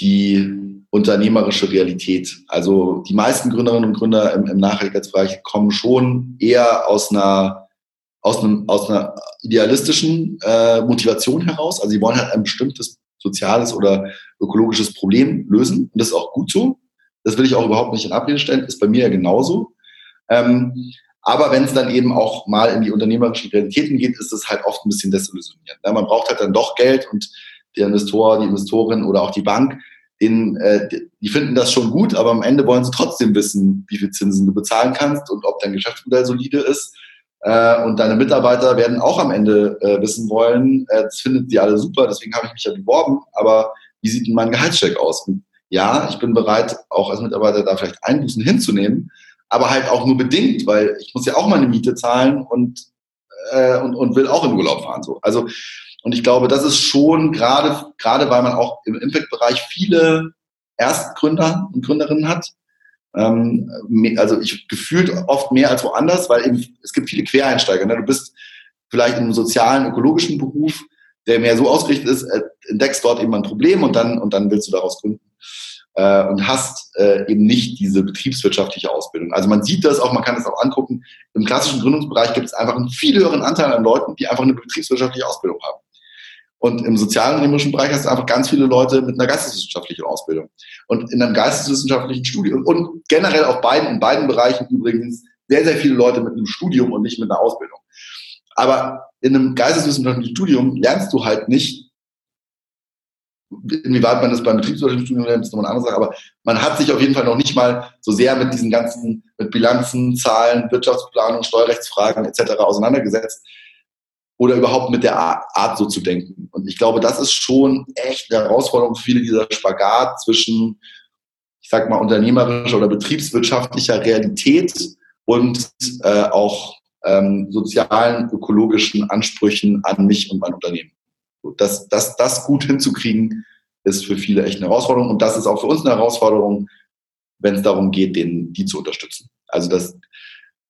die unternehmerische Realität. Also die meisten Gründerinnen und Gründer im, im Nachhaltigkeitsbereich kommen schon eher aus einer aus, einem, aus einer idealistischen äh, Motivation heraus. Also sie wollen halt ein bestimmtes soziales oder ökologisches Problem lösen. Und das ist auch gut so. Das will ich auch überhaupt nicht in Abrede stellen. Ist bei mir ja genauso. Ähm, aber wenn es dann eben auch mal in die unternehmerischen Realitäten geht, ist es halt oft ein bisschen desillusionierend. Ja, man braucht halt dann doch Geld und der Investor, die Investorin oder auch die Bank, denen, äh, die finden das schon gut, aber am Ende wollen sie trotzdem wissen, wie viel Zinsen du bezahlen kannst und ob dein Geschäftsmodell solide ist. Äh, und deine Mitarbeiter werden auch am Ende äh, wissen wollen, äh, das finden sie alle super, deswegen habe ich mich ja beworben, aber wie sieht denn mein Gehaltscheck aus? Und ja, ich bin bereit, auch als Mitarbeiter da vielleicht Einbußen hinzunehmen, aber halt auch nur bedingt, weil ich muss ja auch meine Miete zahlen und, äh, und, und will auch in Urlaub fahren. So. Also, und ich glaube, das ist schon gerade, gerade weil man auch im Impact-Bereich viele Erstgründer und Gründerinnen hat, ähm, also ich gefühlt oft mehr als woanders, weil eben, es gibt viele Quereinsteiger. Ne? Du bist vielleicht in einem sozialen, ökologischen Beruf, der mehr so ausgerichtet ist, äh, entdeckst dort eben ein Problem und dann, und dann willst du daraus gründen. äh, und hast äh, eben nicht diese betriebswirtschaftliche Ausbildung. Also man sieht das auch, man kann das auch angucken. Im klassischen Gründungsbereich gibt es einfach einen viel höheren Anteil an Leuten, die einfach eine betriebswirtschaftliche Ausbildung haben. Und im sozialunternehmerischen Bereich hast du einfach ganz viele Leute mit einer geisteswissenschaftlichen Ausbildung. Und in einem geisteswissenschaftlichen Studium und generell auch beiden, in beiden Bereichen übrigens sehr, sehr viele Leute mit einem Studium und nicht mit einer Ausbildung. Aber in einem geisteswissenschaftlichen Studium lernst du halt nicht, inwieweit man das beim betriebswirtschaftlichen Studium lernt, ist nochmal eine andere Sache, aber man hat sich auf jeden Fall noch nicht mal so sehr mit diesen ganzen, mit Bilanzen, Zahlen, Wirtschaftsplanung, Steuerrechtsfragen etc. auseinandergesetzt oder überhaupt mit der Art so zu denken. Und ich glaube, das ist schon echt eine Herausforderung für viele, dieser Spagat zwischen, ich sag mal, unternehmerischer oder betriebswirtschaftlicher Realität und äh, auch ähm, sozialen, ökologischen Ansprüchen an mich und mein Unternehmen. Das, das, das gut hinzukriegen, ist für viele echt eine Herausforderung. Und das ist auch für uns eine Herausforderung, wenn es darum geht, den, die zu unterstützen. Also das,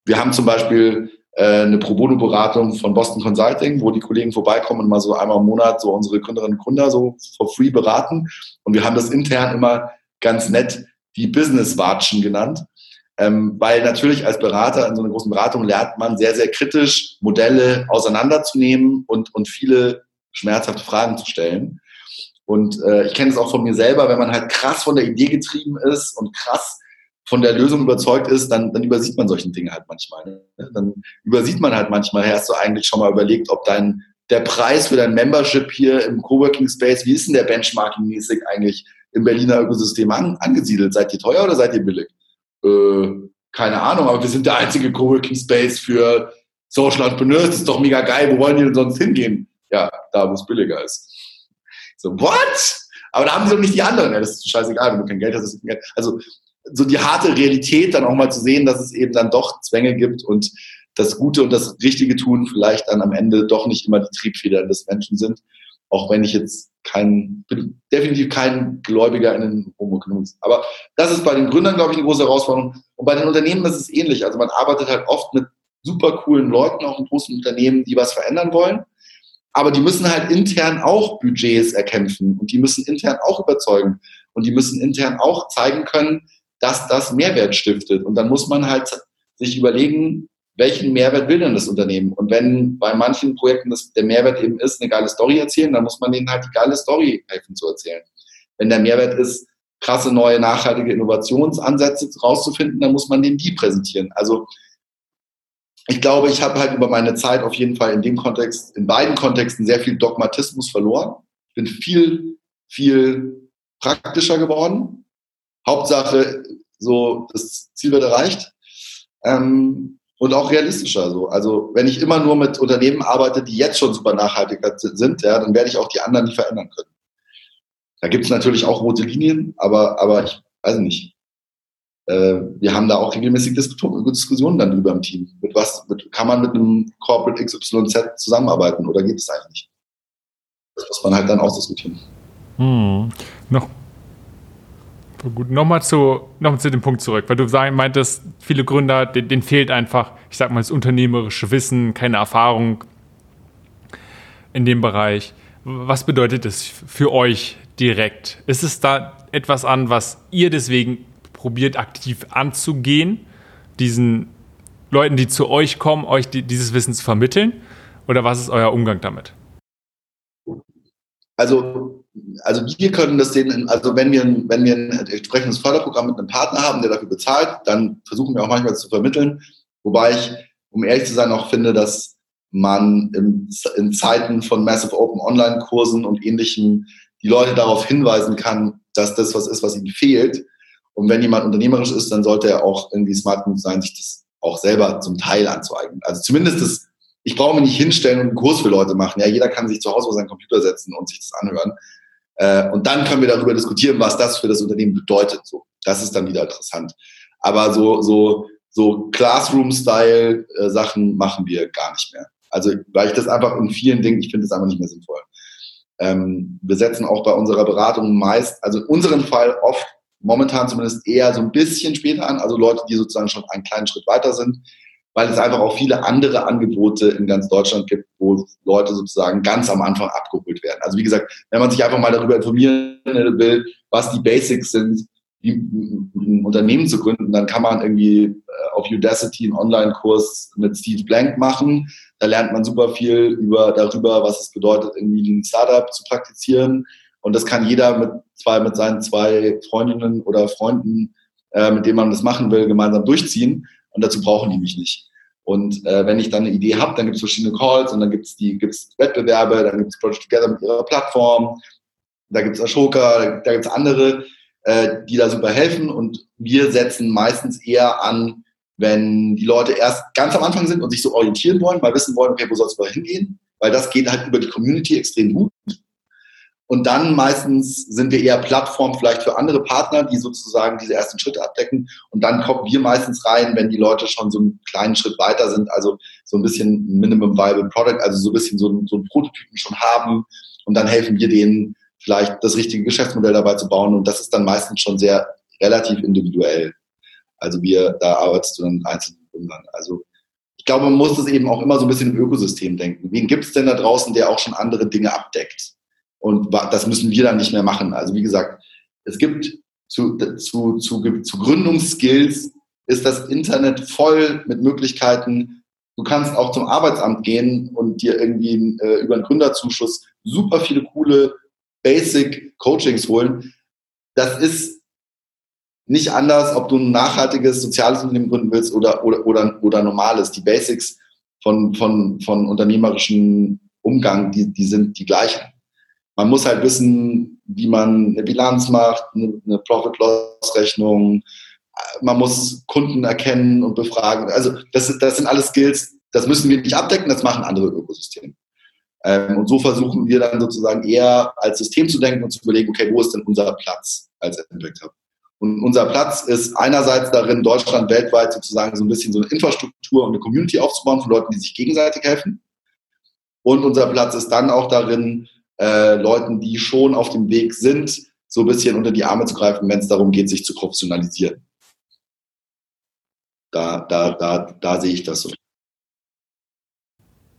wir haben zum Beispiel eine Pro Bono-Beratung von Boston Consulting, wo die Kollegen vorbeikommen und mal so einmal im Monat so unsere Gründerinnen und Gründer so for free beraten. Und wir haben das intern immer ganz nett die Business-Watschen genannt. Ähm, weil natürlich als Berater in so einer großen Beratung lernt man sehr, sehr kritisch Modelle auseinanderzunehmen und, und viele schmerzhafte Fragen zu stellen. Und äh, ich kenne es auch von mir selber, wenn man halt krass von der Idee getrieben ist und krass von der Lösung überzeugt ist, dann, dann übersieht man solchen Dinge halt manchmal. Ne? Dann übersieht man halt manchmal, hast du eigentlich schon mal überlegt, ob dein der Preis für dein Membership hier im Coworking Space, wie ist denn der Benchmarking-mäßig eigentlich im Berliner Ökosystem an, angesiedelt? Seid ihr teuer oder seid ihr billig? Äh, keine Ahnung, aber wir sind der einzige Coworking Space für Social Entrepreneurs. Das ist doch mega geil. Wo wollen die denn sonst hingehen? Ja, da, wo es billiger ist. So, what? Aber da haben sie doch nicht die anderen. Ja, das ist scheißegal, wenn du kein Geld hast. Ist kein Geld. Also, so die harte Realität dann auch mal zu sehen, dass es eben dann doch Zwänge gibt und das Gute und das Richtige tun vielleicht dann am Ende doch nicht immer die Triebfedern des Menschen sind. Auch wenn ich jetzt kein, bin definitiv kein Gläubiger in den Homo economics. Aber das ist bei den Gründern, glaube ich, eine große Herausforderung. Und bei den Unternehmen ist es ähnlich. Also man arbeitet halt oft mit super coolen Leuten, auch in großen Unternehmen, die was verändern wollen. Aber die müssen halt intern auch Budgets erkämpfen und die müssen intern auch überzeugen und die müssen intern auch zeigen können, dass das Mehrwert stiftet. Und dann muss man halt sich überlegen, welchen Mehrwert will denn das Unternehmen? Und wenn bei manchen Projekten das, der Mehrwert eben ist, eine geile Story erzählen, dann muss man denen halt die geile Story helfen zu erzählen. Wenn der Mehrwert ist, krasse neue nachhaltige Innovationsansätze rauszufinden, dann muss man denen die präsentieren. Also ich glaube, ich habe halt über meine Zeit auf jeden Fall in dem Kontext, in beiden Kontexten sehr viel Dogmatismus verloren. Ich bin viel, viel praktischer geworden. Hauptsache, so das Ziel wird erreicht. Ähm, und auch realistischer. So. Also wenn ich immer nur mit Unternehmen arbeite, die jetzt schon super nachhaltig sind, ja, dann werde ich auch die anderen nicht verändern können. Da gibt es natürlich auch rote Linien, aber, aber ich weiß nicht. Äh, wir haben da auch regelmäßig Diskussionen dann drüber im Team. Mit was mit, kann man mit einem Corporate XYZ zusammenarbeiten oder geht es eigentlich? Das muss man halt dann ausdiskutieren. Hm. Noch Gut, nochmal zu, noch zu dem Punkt zurück, weil du meintest, viele Gründer, denen, denen, fehlt einfach, ich sag mal, das unternehmerische Wissen, keine Erfahrung in dem Bereich. Was bedeutet das für euch direkt? Ist es da etwas an, was ihr deswegen probiert aktiv anzugehen, diesen Leuten, die zu euch kommen, euch die, dieses Wissen zu vermitteln? Oder was ist euer Umgang damit? Also, also wir können das denen, also wenn wir, wenn wir ein entsprechendes Förderprogramm mit einem Partner haben, der dafür bezahlt, dann versuchen wir auch manchmal zu vermitteln. Wobei ich, um ehrlich zu sein, auch finde, dass man in, in Zeiten von Massive Open Online-Kursen und ähnlichem die Leute darauf hinweisen kann, dass das was ist, was ihnen fehlt. Und wenn jemand unternehmerisch ist, dann sollte er auch irgendwie smart genug sein, sich das auch selber zum Teil anzueignen. Also zumindest das ich brauche mich nicht hinstellen und einen Kurs für Leute machen. Ja, jeder kann sich zu Hause vor seinen Computer setzen und sich das anhören. Äh, und dann können wir darüber diskutieren, was das für das Unternehmen bedeutet. So, das ist dann wieder interessant. Aber so, so, so Classroom-Style-Sachen äh, machen wir gar nicht mehr. Also, weil ich das einfach in vielen Dingen, ich finde das einfach nicht mehr sinnvoll. Ähm, wir setzen auch bei unserer Beratung meist, also in unserem Fall oft, momentan zumindest eher so ein bisschen später an, also Leute, die sozusagen schon einen kleinen Schritt weiter sind, weil es einfach auch viele andere Angebote in ganz Deutschland gibt, wo Leute sozusagen ganz am Anfang abgeholt werden. Also wie gesagt, wenn man sich einfach mal darüber informieren will, was die Basics sind ein Unternehmen zu gründen, dann kann man irgendwie äh, auf Udacity einen Online-Kurs mit Steve Blank machen. Da lernt man super viel über, darüber, was es bedeutet, irgendwie ein Startup zu praktizieren. Und das kann jeder mit zwei, mit seinen zwei Freundinnen oder Freunden, äh, mit denen man das machen will, gemeinsam durchziehen. Und dazu brauchen die mich nicht. Und äh, wenn ich dann eine Idee habe, dann gibt es verschiedene Calls und dann gibt es die gibt's Wettbewerbe, dann gibt es Project Together mit ihrer Plattform, da gibt es Ashoka, da gibt es andere äh, die da super helfen. Und wir setzen meistens eher an, wenn die Leute erst ganz am Anfang sind und sich so orientieren wollen, mal wissen wollen, okay, wo soll es hingehen? Weil das geht halt über die Community extrem gut. Und dann meistens sind wir eher Plattform vielleicht für andere Partner, die sozusagen diese ersten Schritte abdecken. Und dann kommen wir meistens rein, wenn die Leute schon so einen kleinen Schritt weiter sind, also so ein bisschen Minimum Viable Product, also so ein bisschen so, so einen Prototypen schon haben. Und dann helfen wir denen, vielleicht das richtige Geschäftsmodell dabei zu bauen. Und das ist dann meistens schon sehr relativ individuell. Also wir, da arbeitest du dann einzeln Gründern. Also ich glaube, man muss das eben auch immer so ein bisschen im Ökosystem denken. Wen gibt es denn da draußen, der auch schon andere Dinge abdeckt? Und das müssen wir dann nicht mehr machen. Also wie gesagt, es gibt zu, zu, zu, zu Gründungsskills ist das Internet voll mit Möglichkeiten. Du kannst auch zum Arbeitsamt gehen und dir irgendwie äh, über einen Gründerzuschuss super viele coole Basic Coachings holen. Das ist nicht anders, ob du ein nachhaltiges soziales Unternehmen gründen willst oder, oder, oder, oder normales. Die Basics von, von, von unternehmerischen Umgang, die, die sind die gleichen. Man muss halt wissen, wie man eine Bilanz macht, eine, Profit-Loss-Rechnung. Man muss Kunden erkennen und befragen. Also das, das sind alles Skills, das müssen wir nicht abdecken, das machen andere Ökosysteme. Ähm, und so versuchen wir dann sozusagen eher als System zu denken und zu überlegen, okay, wo ist denn unser Platz als Hub? Und unser Platz ist einerseits darin, Deutschland weltweit sozusagen so ein bisschen so eine Infrastruktur und eine Community aufzubauen von Leuten, die sich gegenseitig helfen. Und unser Platz ist dann auch darin, äh, Leuten, die schon auf dem Weg sind, so ein bisschen unter die Arme zu greifen, wenn es darum geht, sich zu professionalisieren. Da, da, da, da sehe ich das so.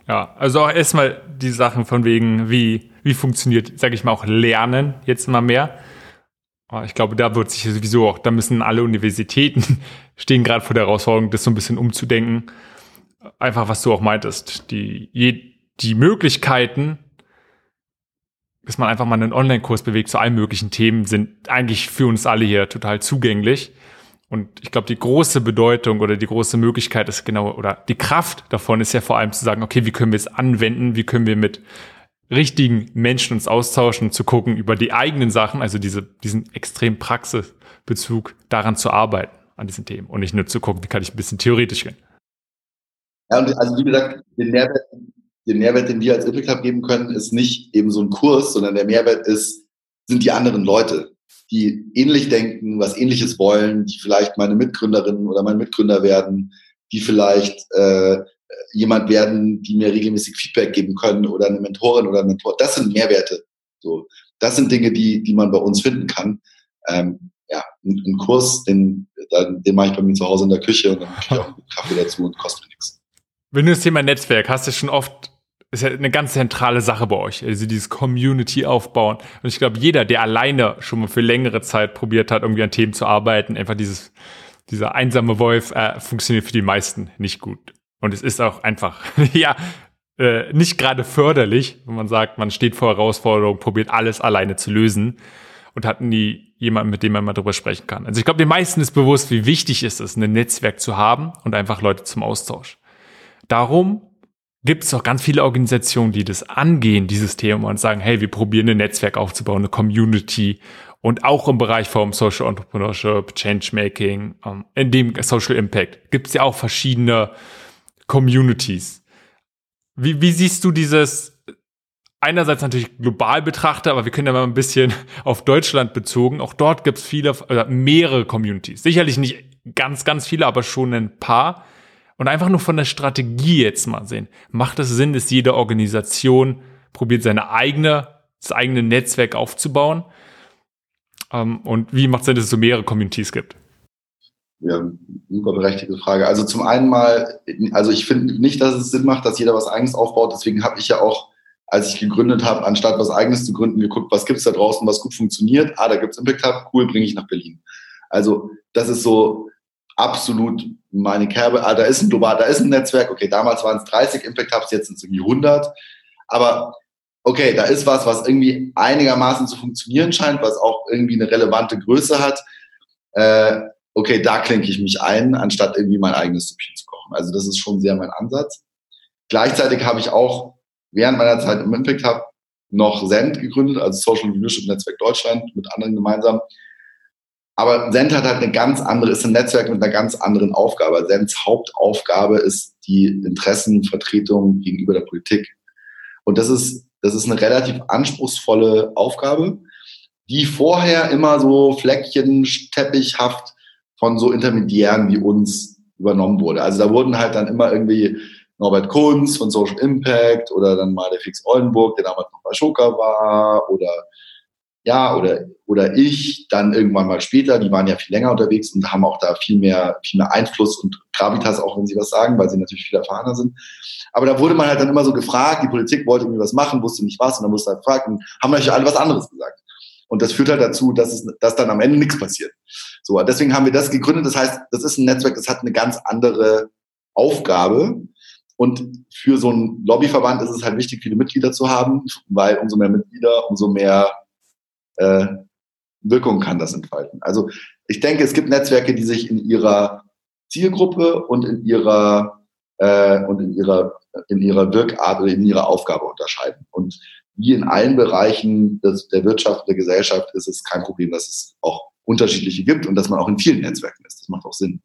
Ja, also auch erstmal die Sachen von wegen, wie, wie funktioniert, sage ich mal, auch Lernen jetzt mal mehr. Ich glaube, da wird sich sowieso auch, da müssen alle Universitäten stehen gerade vor der Herausforderung, das so ein bisschen umzudenken. Einfach, was du auch meintest, die, die Möglichkeiten, dass man einfach mal einen Online-Kurs bewegt zu allen möglichen Themen, sind eigentlich für uns alle hier total zugänglich. Und ich glaube, die große Bedeutung oder die große Möglichkeit ist genau, oder die Kraft davon ist ja vor allem zu sagen, okay, wie können wir es anwenden, wie können wir mit richtigen Menschen uns austauschen, zu gucken über die eigenen Sachen, also diese, diesen extremen Praxisbezug, daran zu arbeiten, an diesen Themen und nicht nur zu gucken, wie kann ich ein bisschen theoretisch gehen. Ja, und also wie gesagt, den Mehrwert, den Mehrwert, den wir als Impact Hub geben können, ist nicht eben so ein Kurs, sondern der Mehrwert ist, sind die anderen Leute die ähnlich denken, was ähnliches wollen, die vielleicht meine Mitgründerin oder mein Mitgründer werden, die vielleicht äh, jemand werden, die mir regelmäßig Feedback geben können oder eine Mentorin oder ein Mentor. Das sind Mehrwerte. So, das sind Dinge, die, die man bei uns finden kann. Ähm, ja, ein, Kurs, den, den mache ich bei mir zu Hause in der Küche und dann mache ich auch einen Kaffee dazu und kostet nichts. Wenn du das Thema Netzwerk hast, du schon oft ist ja eine ganz zentrale Sache bei euch, also dieses Community aufbauen. Und ich glaube, jeder, der alleine schon mal für längere Zeit probiert hat, irgendwie an Themen zu arbeiten, einfach dieses, dieser einsame Wolf äh, funktioniert für die meisten nicht gut. Und es ist auch einfach, ja, äh, nicht gerade förderlich, wenn man sagt, man steht vor Herausforderungen, probiert alles alleine zu lösen und hat nie jemanden, mit dem man mal drüber sprechen kann. Also ich glaube, den meisten ist bewusst, wie wichtig ist es, ein Netzwerk zu haben und einfach Leute zum Austausch. Darum gibt es auch ganz viele Organisationen, die das angehen, dieses Thema und sagen, hey, wir probieren ein Netzwerk aufzubauen, eine Community und auch im Bereich vom Social Entrepreneurship, Changemaking, ähm, in dem Social Impact gibt es ja auch verschiedene Communities. Wie, wie siehst du dieses einerseits natürlich global betrachtet, aber wir können ja mal ein bisschen auf Deutschland bezogen. Auch dort gibt es viele, oder mehrere Communities. Sicherlich nicht ganz, ganz viele, aber schon ein paar. Und einfach nur von der Strategie jetzt mal sehen. Macht es Sinn, dass jede Organisation probiert, seine eigene, das eigene Netzwerk aufzubauen? Ähm, und wie macht es Sinn, dass es so mehrere Communities gibt? Ja, super berechtigte Frage. Also zum einen mal, also ich finde nicht, dass es Sinn macht, dass jeder was eigenes aufbaut. Deswegen habe ich ja auch, als ich gegründet habe, anstatt was eigenes zu gründen, geguckt, was gibt es da draußen, was gut funktioniert. Ah, da gibt es Impact Hub, cool, bringe ich nach Berlin. Also das ist so absolut meine Kerbe. Ah, da ist ein global, da ist ein Netzwerk. Okay, damals waren es 30 Impact Hubs, jetzt sind es irgendwie 100. Aber okay, da ist was, was irgendwie einigermaßen zu funktionieren scheint, was auch irgendwie eine relevante Größe hat. Äh, okay, da klinke ich mich ein, anstatt irgendwie mein eigenes Süppchen zu kochen. Also das ist schon sehr mein Ansatz. Gleichzeitig habe ich auch während meiner Zeit im Impact Hub noch Send gegründet, also Social Leadership Netzwerk Deutschland mit anderen gemeinsam. Aber Send hat halt eine ganz andere, ist ein Netzwerk mit einer ganz anderen Aufgabe. Sends Hauptaufgabe ist die Interessenvertretung gegenüber der Politik. Und das ist, das ist eine relativ anspruchsvolle Aufgabe, die vorher immer so Fleckchen, teppichhaft von so Intermediären wie uns übernommen wurde. Also da wurden halt dann immer irgendwie Norbert Kunz von Social Impact oder dann mal der Fix Oldenburg, der damals noch bei Schoka war oder ja, oder, oder ich dann irgendwann mal später, die waren ja viel länger unterwegs und haben auch da viel mehr, viel mehr Einfluss und Gravitas, auch wenn sie was sagen, weil sie natürlich viel erfahrener sind. Aber da wurde man halt dann immer so gefragt, die Politik wollte irgendwie was machen, wusste nicht was und dann musste halt fragen, haben euch alle was anderes gesagt. Und das führt halt dazu, dass, es, dass dann am Ende nichts passiert. So, deswegen haben wir das gegründet. Das heißt, das ist ein Netzwerk, das hat eine ganz andere Aufgabe. Und für so einen Lobbyverband ist es halt wichtig, viele Mitglieder zu haben, weil umso mehr Mitglieder, umso mehr äh, Wirkung kann das entfalten. Also ich denke, es gibt Netzwerke, die sich in ihrer Zielgruppe und in ihrer äh, und in ihrer in ihrer Wirkart oder in ihrer Aufgabe unterscheiden. Und wie in allen Bereichen des, der Wirtschaft, der Gesellschaft ist es kein Problem, dass es auch unterschiedliche gibt und dass man auch in vielen Netzwerken ist. Das macht auch Sinn.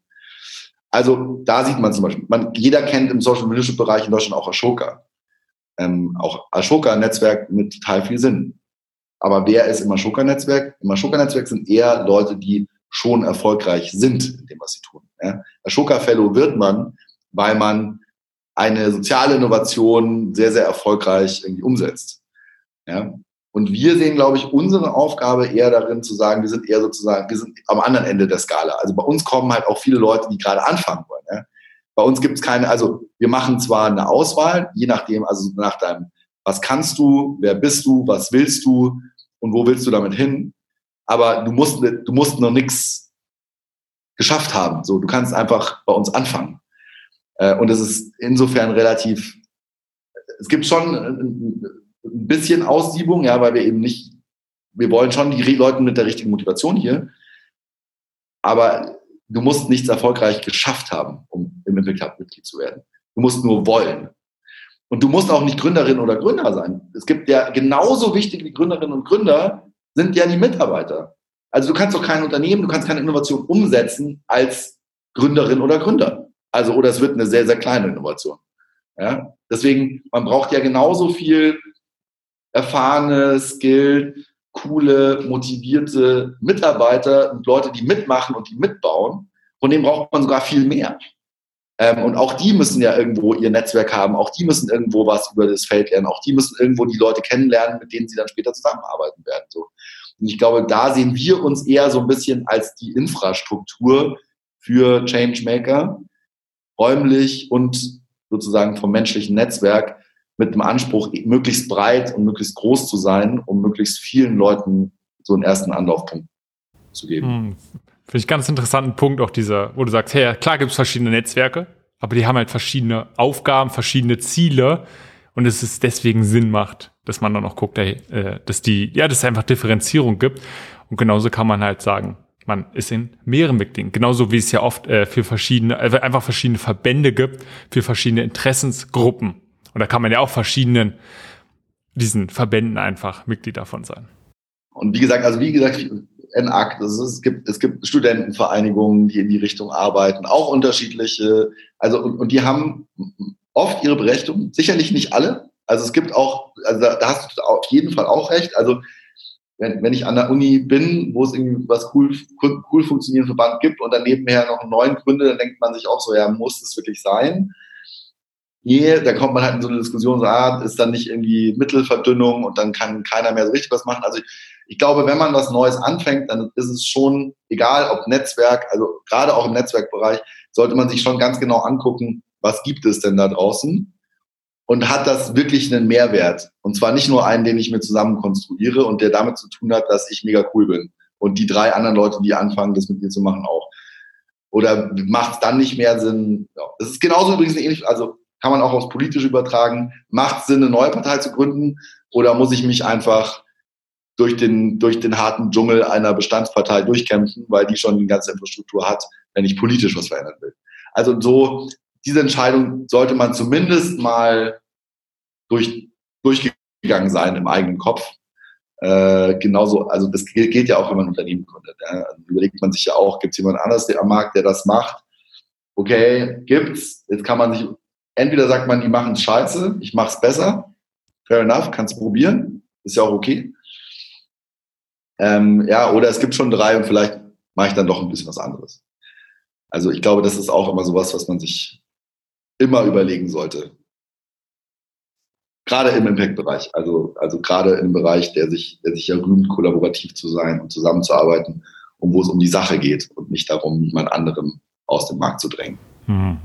Also da sieht man zum Beispiel, man, jeder kennt im Social Leadership Bereich in Deutschland auch Ashoka. Ähm, auch Ashoka-Netzwerk mit total viel Sinn. Aber wer ist im Ashoka-Netzwerk? Im Ashoka-Netzwerk sind eher Leute, die schon erfolgreich sind in dem, was sie tun. Ja? Ashoka-Fellow wird man, weil man eine soziale Innovation sehr, sehr erfolgreich irgendwie umsetzt. Ja? Und wir sehen, glaube ich, unsere Aufgabe eher darin zu sagen, wir sind eher sozusagen, wir sind am anderen Ende der Skala. Also bei uns kommen halt auch viele Leute, die gerade anfangen wollen. Ja? Bei uns gibt es keine, also wir machen zwar eine Auswahl, je nachdem, also nach deinem, was kannst du, wer bist du, was willst du und wo willst du damit hin, aber du musst, du musst noch nichts geschafft haben. So, du kannst einfach bei uns anfangen. Äh, und es ist insofern relativ, es gibt schon ein bisschen Aussiebung, ja, weil wir eben nicht, wir wollen schon die Leute mit der richtigen Motivation hier, aber du musst nichts erfolgreich geschafft haben, um im Impact Hub Mitglied zu werden. Du musst nur wollen. Und du musst auch nicht Gründerin oder Gründer sein. Es gibt ja genauso wichtig wie Gründerinnen und Gründer sind ja die Mitarbeiter. Also du kannst doch kein Unternehmen, du kannst keine Innovation umsetzen als Gründerin oder Gründer. Also, oder es wird eine sehr, sehr kleine Innovation. Ja? Deswegen, man braucht ja genauso viel erfahrene, skilled, coole, motivierte Mitarbeiter und Leute, die mitmachen und die mitbauen. Von denen braucht man sogar viel mehr. Ähm, und auch die müssen ja irgendwo ihr Netzwerk haben, auch die müssen irgendwo was über das Feld lernen, auch die müssen irgendwo die Leute kennenlernen, mit denen sie dann später zusammenarbeiten werden. So. Und ich glaube, da sehen wir uns eher so ein bisschen als die Infrastruktur für Changemaker, räumlich und sozusagen vom menschlichen Netzwerk mit dem Anspruch, möglichst breit und möglichst groß zu sein, um möglichst vielen Leuten so einen ersten Anlaufpunkt zu geben. Finde ich ganz interessanten Punkt auch dieser, wo du sagst, hey, klar gibt es verschiedene Netzwerke, aber die haben halt verschiedene Aufgaben, verschiedene Ziele und es ist deswegen Sinn macht, dass man dann auch guckt, hey, äh, dass die, ja, dass es einfach Differenzierung gibt und genauso kann man halt sagen, man ist in mehreren Mitgliedern. Genauso wie es ja oft äh, für verschiedene, äh, einfach verschiedene Verbände gibt, für verschiedene Interessensgruppen. Und da kann man ja auch verschiedenen diesen Verbänden einfach Mitglied davon sein. Und wie gesagt, also wie gesagt, NACT, also es gibt, es gibt Studentenvereinigungen, die in die Richtung arbeiten, auch unterschiedliche. Also, und, und die haben oft ihre Berechtigung, sicherlich nicht alle. Also es gibt auch, also da, da hast du auf jeden Fall auch recht. Also wenn, wenn ich an der Uni bin, wo es irgendwie was cool, cool, cool funktionierenden Verband gibt und dann nebenher noch einen neuen gründe, dann denkt man sich auch so, ja, muss es wirklich sein? Nee, da kommt man halt in so eine Diskussion, so, ah, ist dann nicht irgendwie Mittelverdünnung und dann kann keiner mehr so richtig was machen. Also ich, ich glaube, wenn man was Neues anfängt, dann ist es schon, egal ob Netzwerk, also gerade auch im Netzwerkbereich, sollte man sich schon ganz genau angucken, was gibt es denn da draußen und hat das wirklich einen Mehrwert. Und zwar nicht nur einen, den ich mir zusammen konstruiere und der damit zu tun hat, dass ich mega cool bin Und die drei anderen Leute, die anfangen, das mit dir zu machen, auch. Oder macht es dann nicht mehr Sinn? Ja. Das ist genauso übrigens ähnlich, also kann man auch aufs Politische übertragen. Macht es Sinn, eine neue Partei zu gründen? Oder muss ich mich einfach durch den, durch den harten Dschungel einer Bestandspartei durchkämpfen, weil die schon die ganze Infrastruktur hat, wenn ich politisch was verändern will? Also so, diese Entscheidung sollte man zumindest mal durch, durchgegangen sein im eigenen Kopf. Äh, genauso, also das gilt ja auch, wenn man Unternehmen gründet. Ja. Überlegt man sich ja auch, gibt es jemand anderes der am Markt, der das macht? Okay, gibt's. Jetzt kann man sich, entweder sagt man, die machen es scheiße, ich mache es besser. Fair enough, kannst probieren. Ist ja auch okay. Ähm, ja, oder es gibt schon drei und vielleicht mache ich dann doch ein bisschen was anderes. Also ich glaube, das ist auch immer sowas, was man sich immer überlegen sollte. Gerade im Impact-Bereich, also, also gerade im Bereich, der sich, der sich ja rühmt, kollaborativ zu sein und zusammenzuarbeiten und wo es um die Sache geht und nicht darum, jemand anderem aus dem Markt zu drängen. Mhm.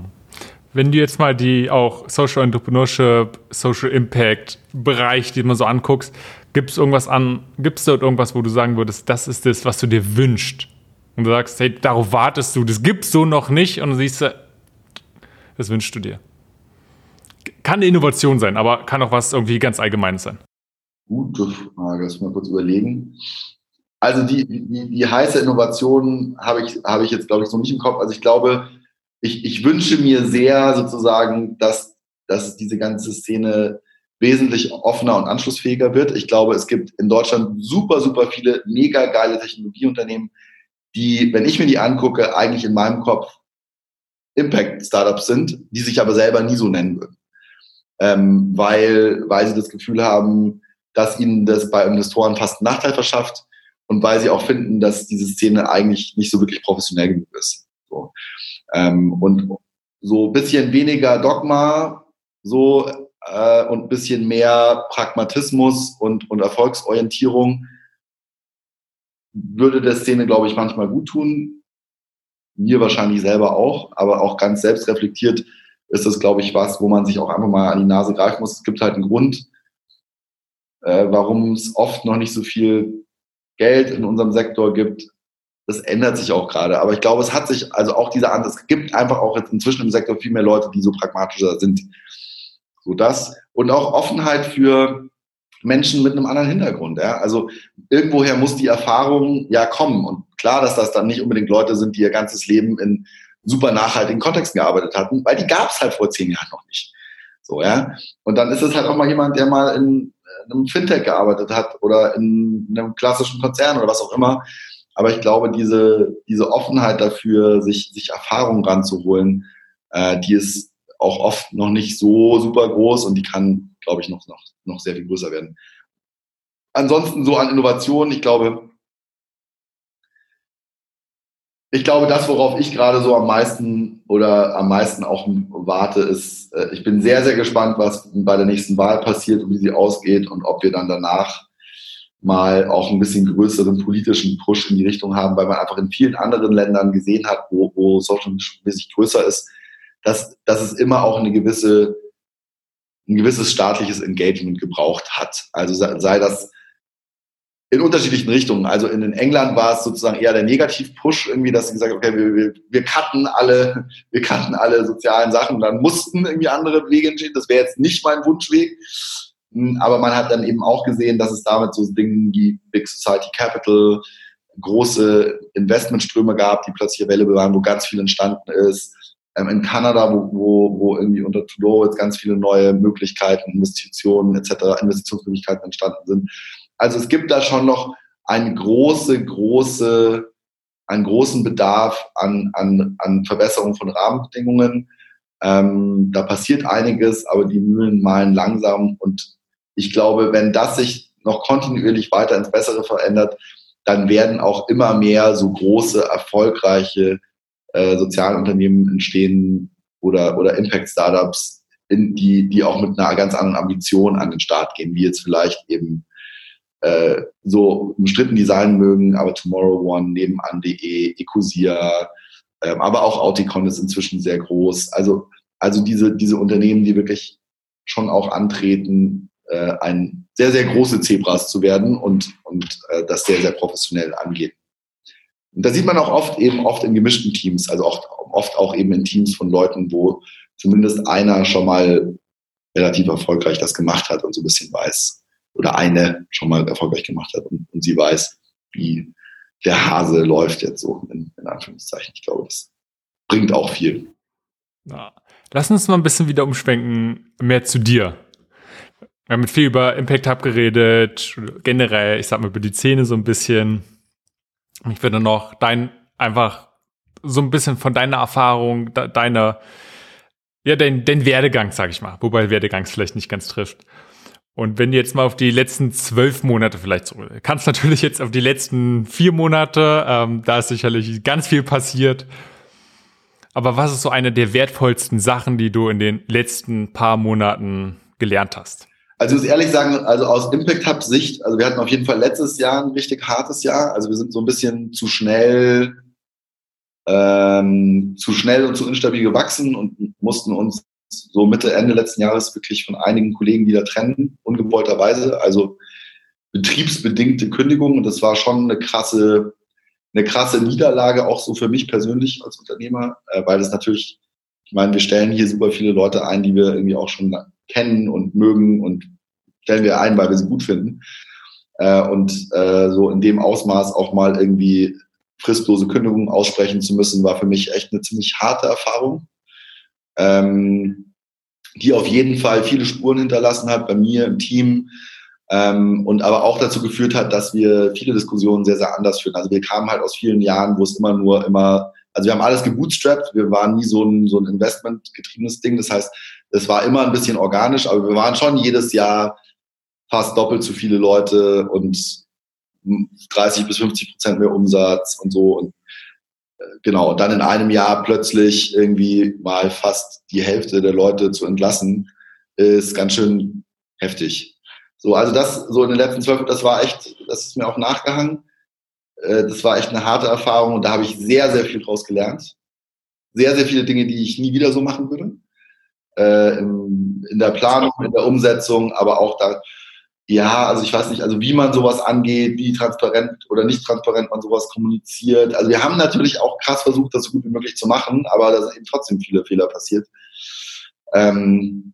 Wenn du jetzt mal die auch Social Entrepreneurship, Social Impact Bereich, die man so anguckst, gibt es irgendwas an, gibt es dort irgendwas, wo du sagen würdest, das ist das, was du dir wünschst? Und du sagst, hey, darauf wartest du, das gibt's so noch nicht und du siehst, das wünschst du dir. Kann eine Innovation sein, aber kann auch was irgendwie ganz Allgemeines sein. Gute Frage, lass mal kurz überlegen. Also die, die, die heiße Innovation habe ich, habe ich jetzt, glaube ich, so nicht im Kopf. Also ich glaube, ich, ich wünsche mir sehr sozusagen, dass, dass diese ganze Szene wesentlich offener und anschlussfähiger wird. Ich glaube, es gibt in Deutschland super, super viele mega geile Technologieunternehmen, die, wenn ich mir die angucke, eigentlich in meinem Kopf Impact-Startups sind, die sich aber selber nie so nennen würden. Ähm, weil, weil sie das Gefühl haben, dass ihnen das bei Investoren fast einen Nachteil verschafft und weil sie auch finden, dass diese Szene eigentlich nicht so wirklich professionell genug ist. So. Ähm, und so ein bisschen weniger Dogma, so äh, und ein bisschen mehr Pragmatismus und, und Erfolgsorientierung würde der Szene, glaube ich, manchmal gut tun. Mir wahrscheinlich selber auch, aber auch ganz selbstreflektiert ist das, glaube ich, was, wo man sich auch einfach mal an die Nase greifen muss. Es gibt halt einen Grund, äh, warum es oft noch nicht so viel Geld in unserem Sektor gibt. Das ändert sich auch gerade. Aber ich glaube, es hat sich, also auch diese andere, es gibt einfach auch jetzt inzwischen im Sektor viel mehr Leute, die so pragmatischer sind. So das. Und auch Offenheit für Menschen mit einem anderen Hintergrund. Ja? Also irgendwoher muss die Erfahrung ja kommen. Und klar, dass das dann nicht unbedingt Leute sind, die ihr ganzes Leben in super nachhaltigen Kontexten gearbeitet hatten, weil die gab es halt vor zehn Jahren noch nicht. So, ja. Und dann ist es halt auch mal jemand, der mal in einem Fintech gearbeitet hat oder in einem klassischen Konzern oder was auch immer. Aber ich glaube, diese, diese Offenheit dafür, sich, sich Erfahrungen ranzuholen, äh, die ist auch oft noch nicht so super groß und die kann, glaube ich, noch, noch, noch sehr viel größer werden. Ansonsten so an Innovationen, ich glaube, ich glaube, das, worauf ich gerade so am meisten oder am meisten auch warte, ist, äh, ich bin sehr, sehr gespannt, was bei der nächsten Wahl passiert und wie sie ausgeht und ob wir dann danach mal auch ein bisschen größeren politischen Push in die Richtung haben, weil man einfach in vielen anderen Ländern gesehen hat, wo, wo Social mäßig größer ist, dass, dass es immer auch eine gewisse, ein gewisses staatliches Engagement gebraucht hat. Also sei, das in unterschiedlichen Richtungen. Also in England war es sozusagen eher der Negativ-Push, irgendwie, dass sie gesagt haben, okay, wir, wir, wir cutten alle, wir cutten alle sozialen Sachen dann mussten irgendwie andere Wege entstehen. Das wäre jetzt nicht mein Wunschweg. Hm, aber man hat dann eben auch gesehen, dass es damit so Dinge wie Big Society Capital, große Investmentströme gab, die plötzlich available waren, wo ganz viel entstanden ist. Ähm, in Kanada, wo, wo, wo irgendwie unter Trudeau jetzt ganz viele neue Möglichkeiten, Investitionen etc., Investitionsmöglichkeiten entstanden sind also es gibt da schon noch eine große, große, einen großen Bedarf an, an, an Verbesserung von Rahmenbedingungen. Ähm, da passiert einiges, aber die Mühlen malen langsam. Und ich glaube, wenn das sich noch kontinuierlich weiter ins Bessere verändert, dann werden auch immer mehr so große, erfolgreiche äh, Sozialunternehmen entstehen oder, oder Impact-Startups, die, die auch mit einer ganz anderen Ambition an den Start gehen, wie jetzt vielleicht eben äh, so umstritten die sein mögen, aber Tomorrow One, nebenan.de, Ecosia, ähm, aber auch Auticon ist inzwischen sehr groß. Also, also diese, diese Unternehmen, die wirklich schon auch antreten, äh, ein sehr, sehr große Zebras zu werden und, und äh, das sehr, sehr professionell angehen. Und da sieht man auch oft eben oft in gemischten Teams, also oft, oft auch eben in Teams von Leuten, wo zumindest einer schon mal relativ erfolgreich das gemacht hat und so ein bisschen weiß, oder eine schon mal erfolgreich gemacht hat und, und sie weiß, wie der Hase läuft jetzt so, in, in Anführungszeichen. Ich glaube, das bringt auch viel. Ja. Lass uns mal ein bisschen wieder umschwenken, mehr zu dir. Wir haben mit viel über Impact Hub geredet, generell, ich sag mal, über die Szene so ein bisschen. Ich würde noch dein, einfach so ein bisschen von deiner Erfahrung, de, deiner, ja, dein, dein Werdegang, sag ich mal, wobei Werdegang es vielleicht nicht ganz trifft. Und wenn du jetzt mal auf die letzten zwölf Monate vielleicht zurück, kannst natürlich jetzt auf die letzten vier Monate, ähm, da ist sicherlich ganz viel passiert. Aber was ist so eine der wertvollsten Sachen, die du in den letzten paar Monaten gelernt hast? Also ich muss ehrlich sagen, also aus Impact Hub Sicht, also wir hatten auf jeden Fall letztes Jahr ein richtig hartes Jahr. Also wir sind so ein bisschen zu schnell, ähm, zu schnell und zu instabil gewachsen und mussten uns so Mitte, Ende letzten Jahres wirklich von einigen Kollegen wieder trennen, ungewollterweise. Also betriebsbedingte Kündigungen. Und das war schon eine krasse, eine krasse Niederlage, auch so für mich persönlich als Unternehmer, äh, weil das natürlich, ich meine, wir stellen hier super viele Leute ein, die wir irgendwie auch schon kennen und mögen und stellen wir ein, weil wir sie gut finden. Äh, und äh, so in dem Ausmaß auch mal irgendwie fristlose Kündigungen aussprechen zu müssen, war für mich echt eine ziemlich harte Erfahrung, ähm, die auf jeden Fall viele Spuren hinterlassen hat bei mir im Team ähm, und aber auch dazu geführt hat, dass wir viele Diskussionen sehr, sehr anders führen. Also wir kamen halt aus vielen Jahren, wo es immer nur immer, also wir haben alles gebootstrapped, wir waren nie so ein, so ein investmentgetriebenes Ding. Das heißt, es war immer ein bisschen organisch, aber wir waren schon jedes Jahr fast doppelt so viele Leute und 30 bis 50 Prozent mehr Umsatz und so. Und äh, genau, dann in einem Jahr plötzlich irgendwie mal fast die Hälfte der Leute zu entlassen, ist ganz schön heftig. So, also das so in den letzten zwölf, das war echt, das ist mir auch nachgehangen. Äh, das war echt eine harte Erfahrung und da habe ich sehr, sehr viel draus gelernt. Sehr, sehr viele Dinge, die ich nie wieder so machen würde äh, in, in der Planung, in der Umsetzung, aber auch da, ja, also ich weiß nicht, also wie man sowas angeht, wie transparent oder nicht transparent man sowas kommuniziert. Also wir haben natürlich auch krass versucht, das so gut wie möglich zu machen, aber da sind eben trotzdem viele Fehler passiert. Ähm,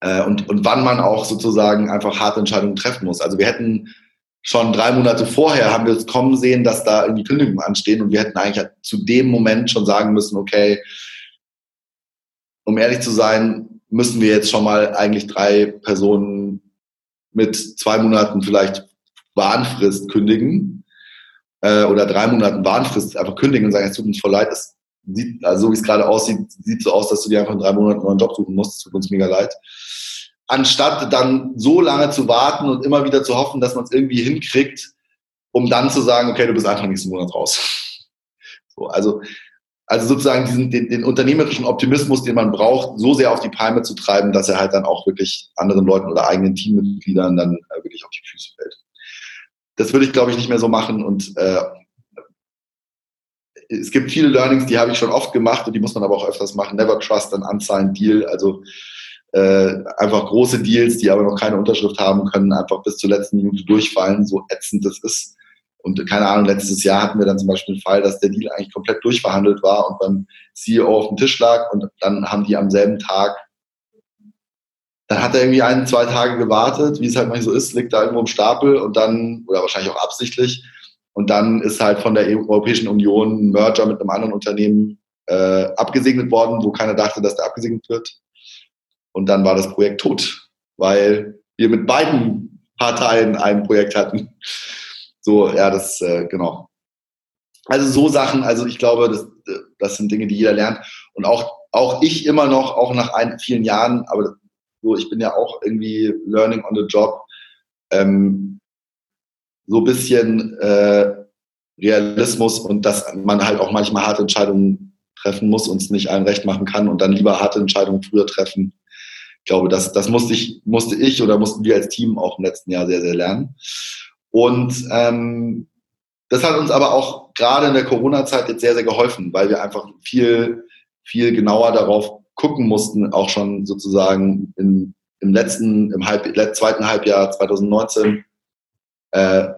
äh, und, und wann man auch sozusagen einfach harte Entscheidungen treffen muss. Also wir hätten schon drei Monate vorher haben wir es kommen sehen, dass da irgendwie Kündigungen anstehen und wir hätten eigentlich zu dem Moment schon sagen müssen, okay, um ehrlich zu sein, müssen wir jetzt schon mal eigentlich drei Personen mit zwei Monaten vielleicht Warnfrist kündigen äh, oder drei Monaten Warnfrist einfach kündigen und sagen, es tut uns voll leid, es sieht, also so wie es gerade aussieht, sieht so aus, dass du dir einfach in drei Monaten einen neuen Job suchen musst, es tut uns mega leid. Anstatt dann so lange zu warten und immer wieder zu hoffen, dass man es irgendwie hinkriegt, um dann zu sagen, okay, du bist einfach nächsten Monat raus. So, also also sozusagen diesen, den, den unternehmerischen Optimismus, den man braucht, so sehr auf die Palme zu treiben, dass er halt dann auch wirklich anderen Leuten oder eigenen Teammitgliedern dann äh, wirklich auf die Füße fällt. Das würde ich, glaube ich, nicht mehr so machen und äh, es gibt viele Learnings, die habe ich schon oft gemacht und die muss man aber auch öfters machen. Never trust an unsigned deal, also äh, einfach große Deals, die aber noch keine Unterschrift haben können, einfach bis zur letzten Minute durchfallen, so ätzend das ist und keine Ahnung, letztes Jahr hatten wir dann zum Beispiel den Fall, dass der Deal eigentlich komplett durchverhandelt war und beim CEO auf dem Tisch lag und dann haben die am selben Tag, dann hat er irgendwie ein, zwei Tage gewartet, wie es halt manchmal so ist, liegt da irgendwo im Stapel und dann, oder wahrscheinlich auch absichtlich, und dann ist halt von der Europäischen Union ein Merger mit einem anderen Unternehmen äh, abgesegnet worden, wo keiner dachte, dass der abgesegnet wird. Und dann war das Projekt tot, weil wir mit beiden Parteien ein Projekt hatten. So, ja, das, äh, genau. Also so Sachen, also ich glaube, das, das sind Dinge, die jeder lernt. Und auch, auch ich immer noch, auch nach ein, vielen Jahren, aber so, ich bin ja auch irgendwie learning on the job, ähm, so ein bisschen äh, Realismus und dass man halt auch manchmal harte Entscheidungen treffen muss und es nicht allen recht machen kann und dann lieber harte Entscheidungen früher treffen. Ich glaube, das, das musste ich, musste ich oder mussten wir als Team auch im letzten Jahr sehr, sehr lernen. Und ähm, das hat uns aber auch gerade in der Corona-Zeit jetzt sehr, sehr geholfen, weil wir einfach viel, viel genauer darauf gucken mussten, auch schon sozusagen in, im letzten, im Halb, zweiten Halbjahr 2019, äh,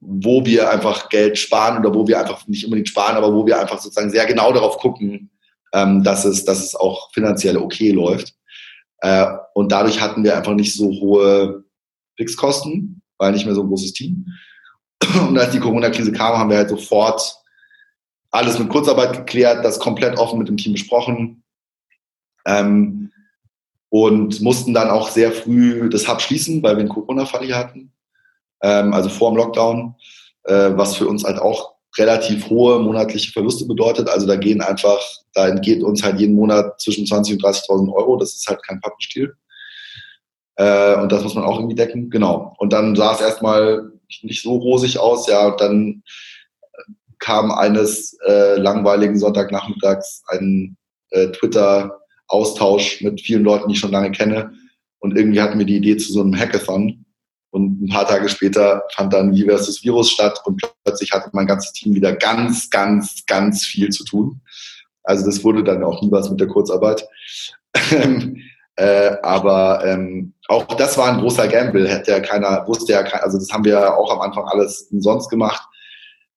wo wir einfach Geld sparen oder wo wir einfach nicht unbedingt sparen, aber wo wir einfach sozusagen sehr genau darauf gucken, ähm, dass, es, dass es auch finanziell okay läuft. Äh, und dadurch hatten wir einfach nicht so hohe Fixkosten, weil nicht mehr so ein großes Team. Und als die Corona-Krise kam, haben wir halt sofort alles mit Kurzarbeit geklärt, das komplett offen mit dem Team besprochen ähm, und mussten dann auch sehr früh das Hub schließen, weil wir einen Corona-Fall hier hatten, ähm, also vor dem Lockdown, äh, was für uns halt auch relativ hohe monatliche Verluste bedeutet. Also da gehen einfach, da entgeht uns halt jeden Monat zwischen 20.000 und 30.000 Euro. Das ist halt kein Pappenstiel. Äh, und das muss man auch irgendwie decken. Genau. Und dann sah es erstmal nicht so rosig aus, ja, und dann kam eines äh, langweiligen Sonntagnachmittags ein äh, Twitter-Austausch mit vielen Leuten, die ich schon lange kenne. Und irgendwie hatten wir die Idee zu so einem Hackathon. Und ein paar Tage später fand dann Wie versus Virus statt und plötzlich hatte mein ganzes Team wieder ganz, ganz, ganz viel zu tun. Also das wurde dann auch nie was mit der Kurzarbeit. äh, aber ähm, auch das war ein großer Gamble, hätte ja keiner, wusste ja keiner, also das haben wir ja auch am Anfang alles umsonst gemacht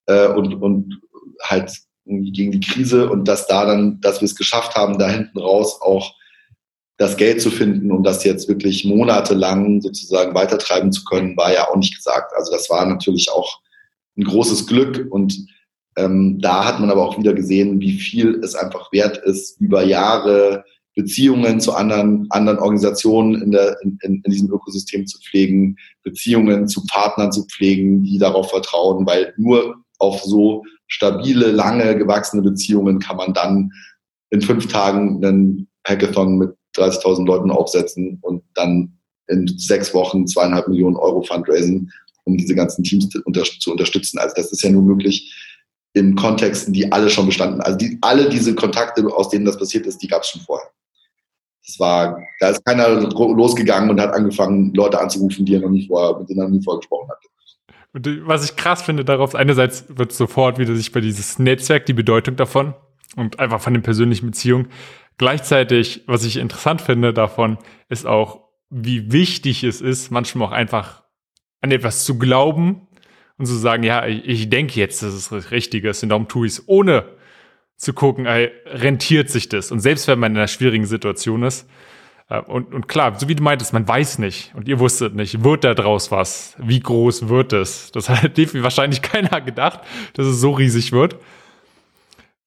äh, und, und halt gegen die Krise und dass da dann, dass wir es geschafft haben, da hinten raus auch das Geld zu finden, um das jetzt wirklich monatelang sozusagen weitertreiben zu können, war ja auch nicht gesagt. Also das war natürlich auch ein großes Glück und ähm, da hat man aber auch wieder gesehen, wie viel es einfach wert ist, über Jahre Beziehungen zu anderen, anderen Organisationen in, der, in, in, diesem Ökosystem zu pflegen, Beziehungen zu Partnern zu pflegen, die darauf vertrauen, weil nur auf so stabile, lange gewachsene Beziehungen kann man dann in fünf Tagen einen Hackathon mit 30.000 Leuten aufsetzen und dann in sechs Wochen zweieinhalb Millionen Euro fundraisen, um diese ganzen Teams zu unterstützen. Also das ist ja nur möglich in Kontexten, die alle schon bestanden. Also die, alle diese Kontakte, aus denen das passiert ist, die gab es schon vorher. Das war, da ist keiner losgegangen und hat angefangen, Leute anzurufen, die er noch nie vorher, mit denen er noch nie vorher gesprochen hatte. Und was ich krass finde darauf, einerseits wird sofort wieder sich bei dieses Netzwerk, die Bedeutung davon und einfach von den persönlichen Beziehungen. Gleichzeitig, was ich interessant finde davon, ist auch, wie wichtig es ist, manchmal auch einfach an etwas zu glauben und zu sagen, ja, ich, ich denke jetzt, dass es das Richtige ist und darum tue ich es, ohne zu gucken, ey, rentiert sich das? Und selbst wenn man in einer schwierigen Situation ist, äh, und, und klar, so wie du meintest, man weiß nicht und ihr wusstet nicht, wird da draus was? Wie groß wird es? Das hat wahrscheinlich keiner gedacht, dass es so riesig wird.